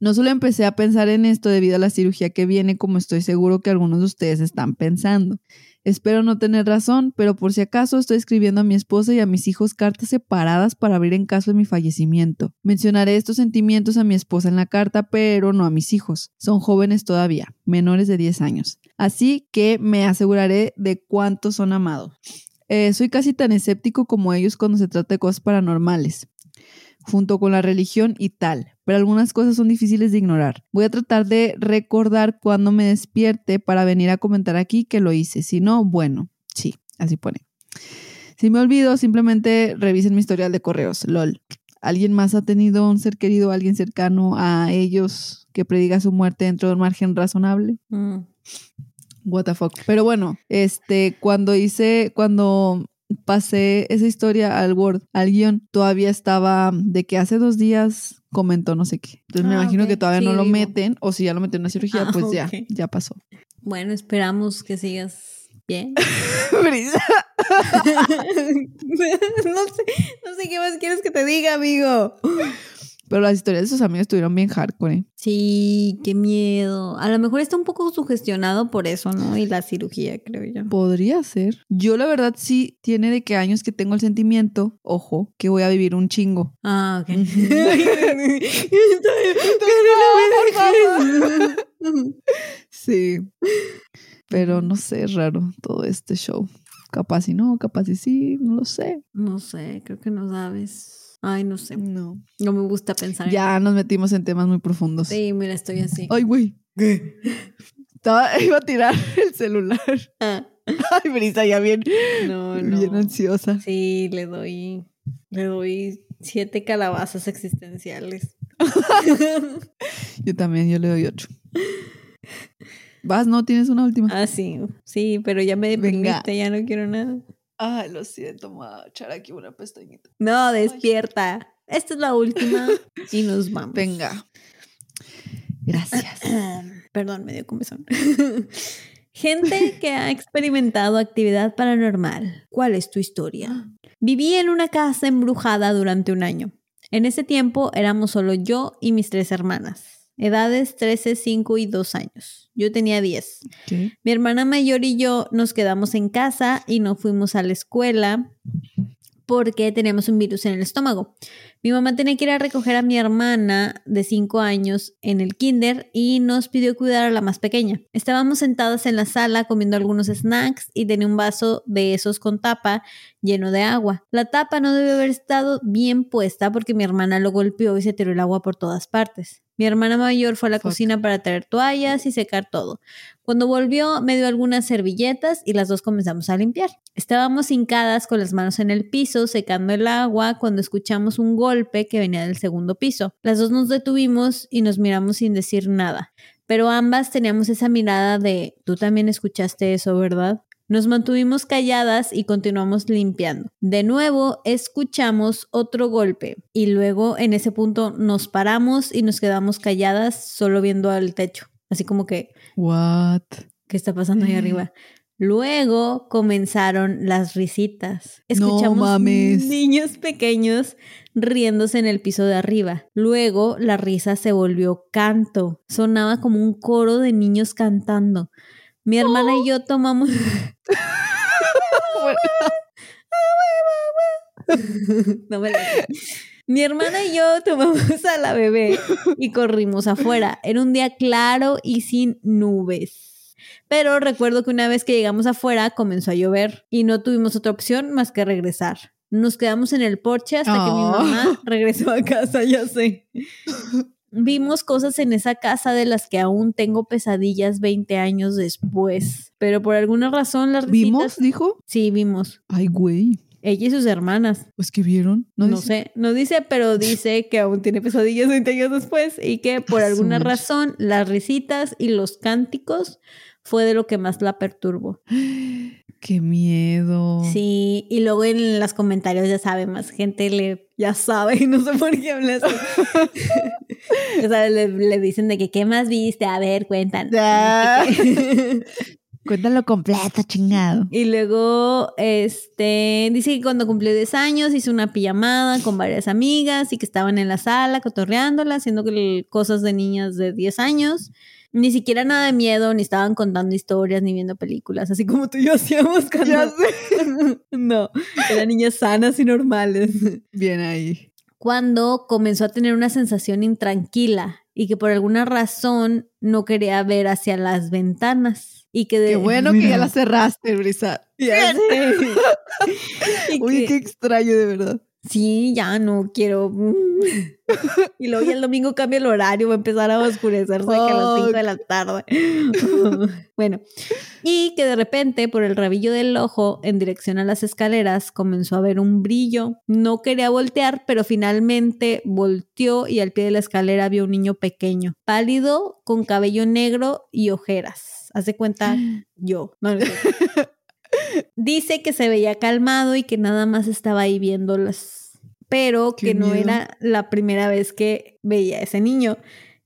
No solo empecé a pensar en esto debido a la cirugía que viene, como estoy seguro que algunos de ustedes están pensando. Espero no tener razón, pero por si acaso estoy escribiendo a mi esposa y a mis hijos cartas separadas para abrir en caso de mi fallecimiento. Mencionaré estos sentimientos a mi esposa en la carta, pero no a mis hijos. Son jóvenes todavía, menores de 10 años. Así que me aseguraré de cuántos son amados. Eh, soy casi tan escéptico como ellos cuando se trata de cosas paranormales, junto con la religión y tal, pero algunas cosas son difíciles de ignorar. Voy a tratar de recordar cuando me despierte para venir a comentar aquí que lo hice. Si no, bueno, sí, así pone. Si me olvido, simplemente revisen mi historial de correos. LOL. ¿Alguien más ha tenido un ser querido, alguien cercano a ellos que prediga su muerte dentro de un margen razonable? Mm. What the fuck. Pero bueno, este, cuando hice, cuando pasé esa historia al Word, al guion, todavía estaba de que hace dos días comentó no sé qué. Entonces me Ah, imagino ok. que todavía no Sí, lo digo. meten, o si ya lo meten en una cirugía, Ah, pues ya, ok. ya pasó. Bueno, esperamos que sigas bien. no sé, no sé qué más quieres que te diga, amigo. Pero las historias de sus amigos estuvieron bien hardcore. ¿eh? Sí, qué miedo. A lo mejor está un poco sugestionado por eso, ¿no? Y la cirugía, creo yo. Podría ser. Yo la verdad sí tiene de que años que tengo el sentimiento, ojo, que voy a vivir un chingo. Ah, ok. sí. Pero no sé, es raro todo este show. Capaz y no, capaz y sí, no lo sé. No sé, creo que no sabes. Ay, no sé. No. No me gusta pensar. Ya nos metimos en temas muy profundos. Sí, mira, estoy así. Ay, güey. ¿Qué? Estaba, iba a tirar el celular. Ah, Ay, Brisa, ya bien, no, no. bien ansiosa. Sí, le doy. Le doy siete calabazas existenciales. Yo también, yo le doy ocho. Vas, ¿no? ¿Tienes una última? Ah, sí. Sí, pero ya me Venga. deprimiste, ya no quiero nada. Ay, lo siento, me voy a echar aquí una pestañita. No, despierta. Esta es la última y nos vamos. Venga. Gracias. Perdón, me dio comezón. Gente que ha experimentado actividad paranormal. ¿Cuál es tu historia? Viví en una casa embrujada durante un año. En ese tiempo éramos solo yo y mis tres hermanas. Edades 13, 5 y 2 años. Yo tenía 10. ¿Qué? Mi hermana mayor y yo nos quedamos en casa y no fuimos a la escuela porque teníamos un virus en el estómago. Mi mamá tenía que ir a recoger a mi hermana de 5 años en el kinder y nos pidió cuidar a la más pequeña. Estábamos sentadas en la sala comiendo algunos snacks y tenía un vaso de esos con tapa lleno de agua. La tapa no debe haber estado bien puesta porque mi hermana lo golpeó y se tiró el agua por todas partes. Mi hermana mayor fue a la Fuck. cocina para traer toallas y secar todo. Cuando volvió, me dio algunas servilletas y las dos comenzamos a limpiar. Estábamos hincadas con las manos en el piso, secando el agua, cuando escuchamos un golpe que venía del segundo piso. Las dos nos detuvimos y nos miramos sin decir nada. Pero ambas teníamos esa mirada de, tú también escuchaste eso, ¿verdad? Nos mantuvimos calladas y continuamos limpiando. De nuevo escuchamos otro golpe y luego en ese punto nos paramos y nos quedamos calladas solo viendo al techo. Así como que, What? ¿qué está pasando ahí arriba? Luego comenzaron las risitas. No Escuchamos mames. niños pequeños riéndose en el piso de arriba. Luego la risa se volvió canto. Sonaba como un coro de niños cantando. Mi hermana y yo tomamos No me la. Mi hermana y yo tomamos a la bebé y corrimos afuera. Era un día claro y sin nubes. Pero recuerdo que una vez que llegamos afuera comenzó a llover y no tuvimos otra opción más que regresar. Nos quedamos en el porche hasta que mi mamá regresó a casa, ya sé. Vimos cosas en esa casa de las que aún tengo pesadillas 20 años después. Pero por alguna razón las risitas... ¿Vimos? Dijo. Sí, vimos. Ay, güey. Ella y sus hermanas. Pues que vieron. No, dice? sé, no dice, pero dice que aún tiene pesadillas 20 años después y que por alguna razón las risitas y los cánticos fue de lo que más la perturbó. Qué miedo. Sí, y luego en los comentarios ya sabe, más gente le ya sabe y no sé por qué habla así. o sea, le, le dicen de que qué más viste, a ver, cuentan. Cuéntalo completo, chingado. Y luego, este, dice que cuando cumplió 10 años hizo una pijamada con varias amigas y que estaban en la sala cotorreándola, haciendo cosas de niñas de 10 años. Ni siquiera nada de miedo, ni estaban contando historias, ni viendo películas, así como tú y yo hacíamos cuando... No, eran niñas sanas y normales. Bien ahí. Cuando comenzó a tener una sensación intranquila y que por alguna razón no quería ver hacia las ventanas. Y que de... Qué bueno que ya la cerraste, Brisa. Ya sé. Y Oye, que- qué extraño, de verdad. Sí, ya no quiero. y luego ya el domingo cambia el horario, va a empezar a oscurecerse que a las 5 de la tarde. bueno, y que de repente por el rabillo del ojo en dirección a las escaleras comenzó a ver un brillo. No quería voltear, pero finalmente volteó y al pie de la escalera vio un niño pequeño, pálido, con cabello negro y ojeras. Hace cuenta yo. No, no. Dice que se veía calmado y que nada más estaba ahí viéndolas, pero Qué que no era la primera vez que veía a ese niño.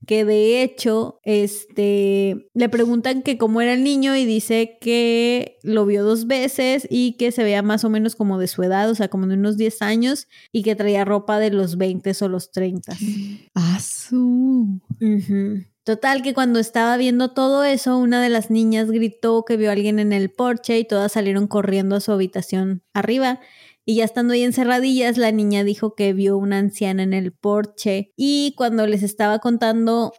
que de hecho, este, le preguntan que cómo era el niño y dice que lo vio dos veces y que se veía más o menos como de su edad, o sea, como de unos 10 años y que traía ropa de los 20 o los 30. Ah, su. Total, que cuando estaba viendo todo eso, una de las niñas gritó que vio a alguien en el porche y todas salieron corriendo a su habitación arriba. Y ya estando ahí encerradillas, la niña dijo que vio una anciana en el porche. Y cuando les estaba contando,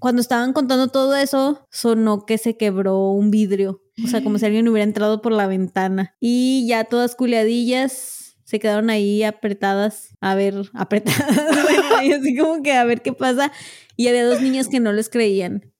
cuando estaban contando todo eso, sonó que se quebró un vidrio. O sea, como si alguien hubiera entrado por la ventana. Y ya todas culeadillas se quedaron ahí apretadas, a ver, apretadas, así como que a ver qué pasa. Y había dos niñas que no les creían.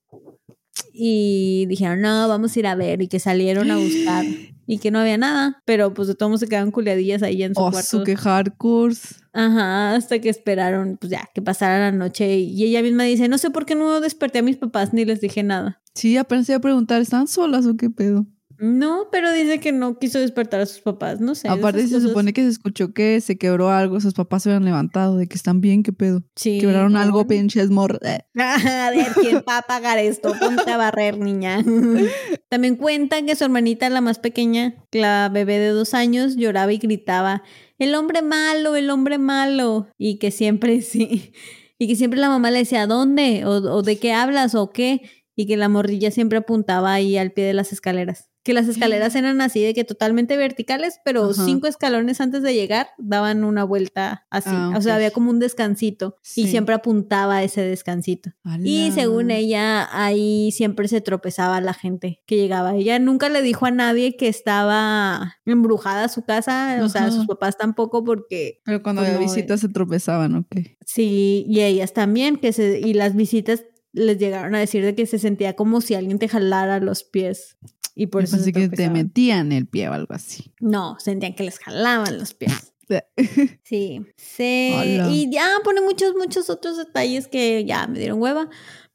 Y dijeron, no, vamos a ir a ver. Y que salieron a buscar. Y que no había nada. Pero pues de todos se quedaban culiadillas ahí en su oh, cuarto. que hardcore. Ajá, hasta que esperaron, pues ya, que pasara la noche. Y ella misma dice, no sé por qué no desperté a mis papás ni les dije nada. Sí, apenas iba a preguntar, ¿están solas o qué pedo? No, pero dice que no quiso despertar a sus papás, no sé. Aparte se supone que se escuchó que se quebró algo, sus papás se habían levantado, de que están bien, qué pedo. Sí. Quebraron algo, pinches mor... a ver, ¿quién va a pagar esto? Ponte a barrer, niña. También cuentan que su hermanita, la más pequeña, la bebé de dos años, lloraba y gritaba, el hombre malo, el hombre malo. Y que siempre sí. Y que siempre la mamá le decía, ¿dónde? ¿O, o de qué hablas? ¿O qué? Y que la morrilla siempre apuntaba ahí al pie de las escaleras que las escaleras eran así de que totalmente verticales, pero cinco escalones antes de llegar daban una vuelta así. Ah, o sea, había como un descansito y siempre apuntaba a ese descansito. Y según ella, ahí siempre se tropezaba la gente que llegaba. Ella nunca le dijo a nadie que estaba embrujada su casa, o sea, a sus papás tampoco porque... Pero cuando pues, había visitas se tropezaban, ¿ok? Sí, y ellas también, que se... Y las visitas les llegaron a decir de que se sentía como si alguien te jalara los pies. Y por eso. Así que te metían el pie o algo así. No, sentían que les jalaban los pies. sí. Sí. Y ya pone muchos, muchos otros detalles que ya me dieron hueva.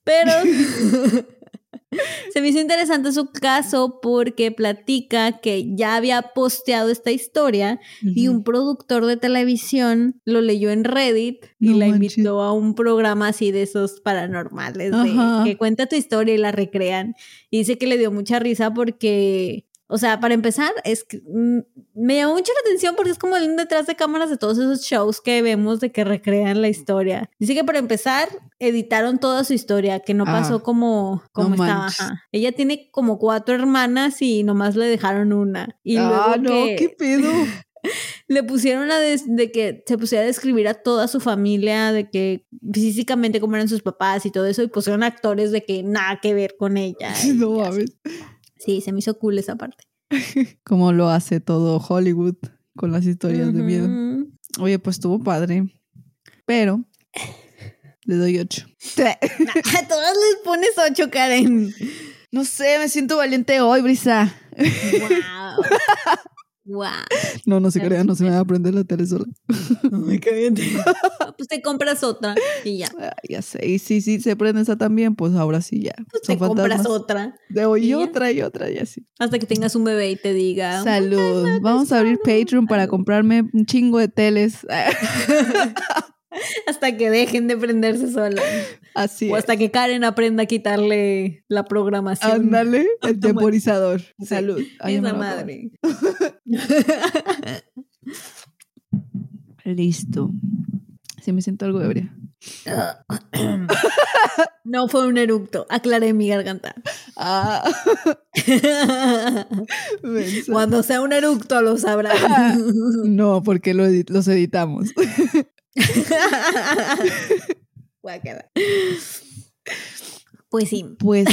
Pero. Se me hizo interesante su caso porque platica que ya había posteado esta historia y un productor de televisión lo leyó en Reddit y la invitó a un programa así de esos paranormales, de que cuenta tu historia y la recrean. Y dice que le dio mucha risa porque o sea, para empezar, es que mm, me llamó mucho la atención porque es como el detrás de cámaras de todos esos shows que vemos de que recrean la historia. Dice que para empezar, editaron toda su historia, que no pasó ah, como, como estaba. Ella tiene como cuatro hermanas y nomás le dejaron una. Y ah, no, qué pedo. le pusieron la de, que se pusiera a describir a toda su familia, de que físicamente cómo eran sus papás y todo eso, y pusieron actores de que nada que ver con ella. No mames. Sí, se me hizo cool esa parte. Como lo hace todo Hollywood con las historias de miedo. Oye, pues estuvo padre. Pero le doy ocho. a todas les pones ocho, Karen. No sé, me siento valiente hoy, Brisa. Wow. No, no se crea, no se me va a aprender la tele sola. Ay, cállate. pues te compras otra y ya. ya sé. Y si sí, se prende esa también, pues ahora sí ya. Pues te compras otra. De hoy otra y otra y así. Hasta que tengas un bebé y te diga. Salud. Vamos a abrir Patreon para comprarme un chingo de teles. hasta que dejen de prenderse sola. Así O hasta que Karen aprenda a quitarle la programación. Ándale, el temporizador. Salud. Ay, Esa madre. Listo. Sí, me siento algo ebria. no fue un eructo, aclaré mi garganta. Ah. Cuando sea un eructo lo sabrá. no, porque lo los editamos. Pues sí. Pues,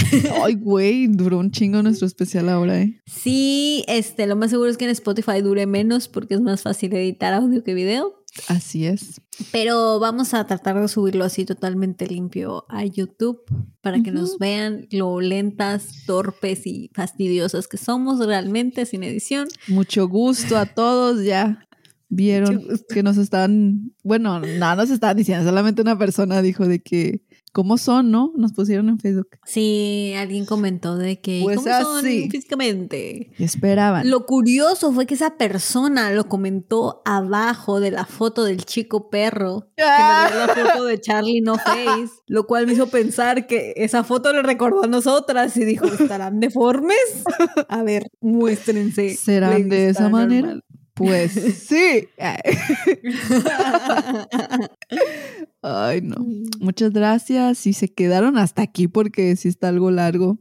ay, güey, duró un chingo nuestro especial ahora, ¿eh? Sí, este, lo más seguro es que en Spotify dure menos porque es más fácil editar audio que video. Así es. Pero vamos a tratar de subirlo así totalmente limpio a YouTube para que nos vean lo lentas, torpes y fastidiosas que somos realmente sin edición. Mucho gusto a todos ya vieron que nos están, bueno, nada nos estaban diciendo, solamente una persona dijo de que ¿Cómo son, no? Nos pusieron en Facebook. Sí, alguien comentó de que Pues ¿cómo son físicamente? Esperaban. Lo curioso fue que esa persona lo comentó abajo de la foto del chico perro, que Ah. nos dio la foto de Charlie No Face, lo cual me hizo pensar que esa foto le recordó a nosotras y dijo, ¿estarán deformes? A ver, muéstrense. ¿Serán de esa manera? Pues sí. Ay, no. Muchas gracias. Si se quedaron hasta aquí porque si está algo largo,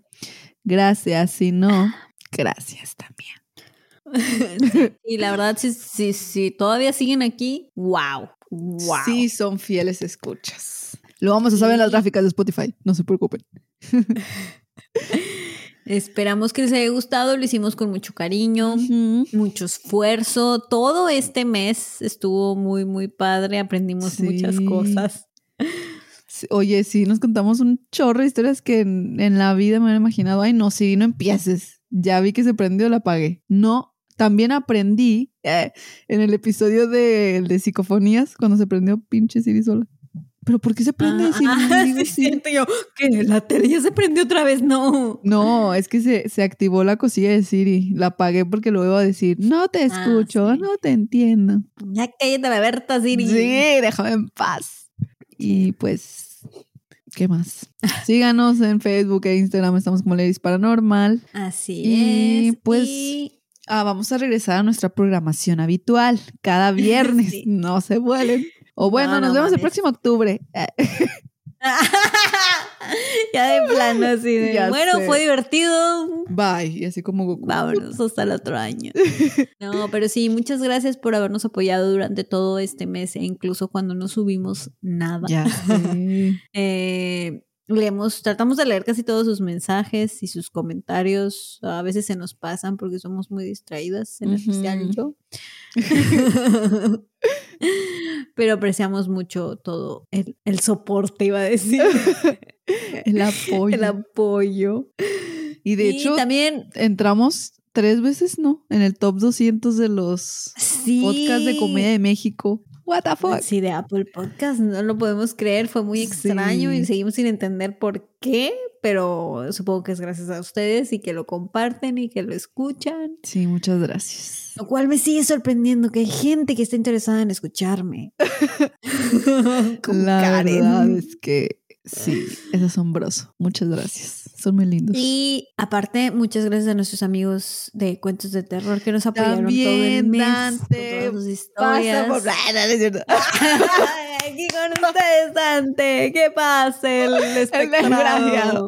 gracias. Si no, gracias también. y la verdad, si, si, si todavía siguen aquí, wow. Wow. Sí, son fieles escuchas. Lo vamos a saber en las gráficas de Spotify. No se preocupen. Esperamos que les haya gustado, lo hicimos con mucho cariño. mucho esfuerzo. Todo este mes estuvo muy, muy padre. Aprendimos muchas cosas. Oye, sí, nos contamos un chorro de historias que en, en la vida me hubiera imaginado. Ay, no, sí, no empieces. Ya vi que se prendió, la apagué. No, también aprendí eh, en el episodio de, de psicofonías, cuando se prendió pinche Siri sola. ¿Pero por qué se prende Ah, si ah, digo sí, Siri? siento yo que la tele ya se prendió otra vez. No. No, es que se, se activó la cosilla de Siri. La apagué porque lo iba a decir. No te Ah, escucho, sí. no te entiendo. Ya cállate la Berta, Siri. Sí, déjame en paz. Y pues, ¿qué más? Síganos en Facebook e Instagram, estamos como Ladies Paranormal. Así Y, es. pues, Y- Ah, vamos a regresar a nuestra programación habitual, cada viernes. No se vuelen. O bueno, No, nos no vemos el próximo octubre. Ya de plano así de. Ya bueno, sé. fue divertido. Bye. Y así como Goku. Vámonos hasta el otro año. No, pero sí, muchas gracias por habernos apoyado durante todo este mes e incluso cuando no subimos nada. Ya. Eh, leemos, tratamos de leer casi todos sus mensajes y sus comentarios. A veces se nos pasan porque somos muy distraídas, en especial Ujú. yo. Pero apreciamos mucho todo el, el soporte, iba a decir. El apoyo. el apoyo. y de Y hecho, también, entramos tres veces, ¿no? En el top 200 de los sí. podcasts de comedia de México. What the fuck? Sí, de Apple Podcast, no lo podemos creer, fue muy extraño Sí. y seguimos sin entender por qué, pero supongo que es gracias a ustedes y que lo comparten y que lo escuchan. Sí, muchas gracias. Lo cual me sigue sorprendiendo que hay gente que está interesada en escucharme. Como La Karen. verdad es que sí, es asombroso. Muchas gracias. Son muy lindos. Y aparte, muchas gracias a nuestros amigos de Cuentos de Terror que nos apoyaron todo el También, mes. Dante, con todas sus Pasa historias. por- no, no es cierto. Ay, Aquí con ustedes, Dante. ¿Qué pasa? El desgraciado. espectrado.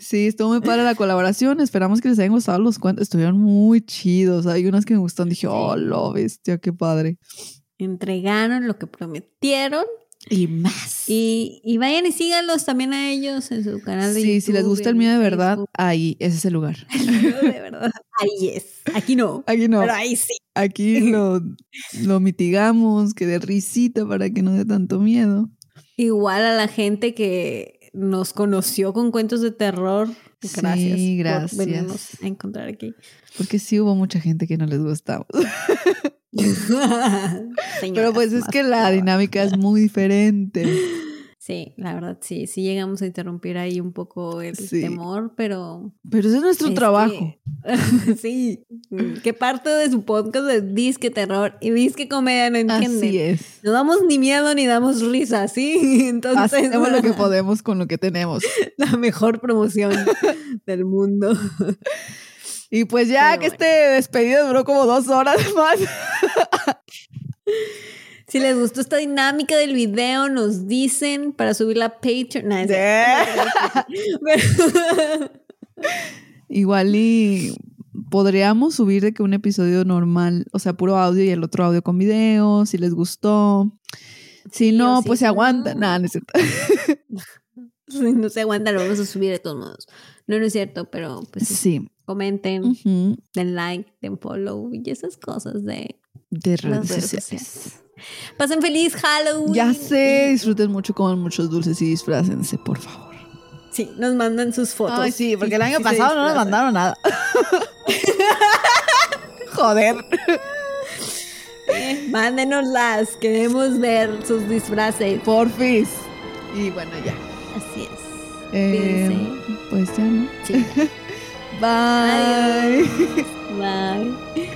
Sí, estuvo muy padre la colaboración. Esperamos que les hayan gustado los cuentos. Estuvieron muy chidos. Hay unas que me gustaron. Dije, oh, lo bestia, qué padre. Entregaron lo que prometieron. Y más. Y, y vayan y síganlos también a ellos en su canal de Sí, YouTube. si les gusta el mío de verdad, Facebook. ahí, ese es el lugar. El mío de verdad. Ahí es. Aquí no. Aquí no. Pero ahí sí. Aquí lo, lo mitigamos, que de risita para que no dé tanto miedo. Igual a la gente que nos conoció con cuentos de terror. Sí, Gracias. gracias. Por venirnos a encontrar aquí. Porque sí hubo mucha gente que no les gustaba. Pero pues es que la dinámica es muy diferente. Sí, la verdad, sí. Sí llegamos a interrumpir ahí un poco el Sí. temor, pero... Pero ese es nuestro Es trabajo. que- sí. Que parte de su podcast es disque terror y disque comedia, no entienden. Así es. No damos ni miedo ni damos risa, ¿sí? Entonces, Hacemos lo que podemos con lo que tenemos. la mejor promoción del mundo. Y pues ya Pero que bueno. este despedido duró como dos horas más. Si les gustó esta dinámica del video, nos dicen para subir la Patreon. Pero- Igual y podríamos subir de que un episodio normal, o sea, puro audio y el otro audio con video, si les gustó. Si Sí, no, pues se no. aguanta. Nada, no es cierto. Si no se aguanta, lo vamos a subir de todos modos. No, no es cierto, pero pues sí, comenten, den like, den follow y esas cosas de De redes redes sociales. sociales. Pasen feliz Halloween. Ya sé, disfruten mucho, coman muchos dulces y disfrácense, por favor. Sí, nos mandan sus fotos. Ay, sí, porque el año sí pasado no nos mandaron nada. Joder. Eh, Mándenoslas, queremos ver sus disfraces. Porfis. Y bueno, ya. Así es. Eh, pues ya, ¿no? Sí. Bye. Bye.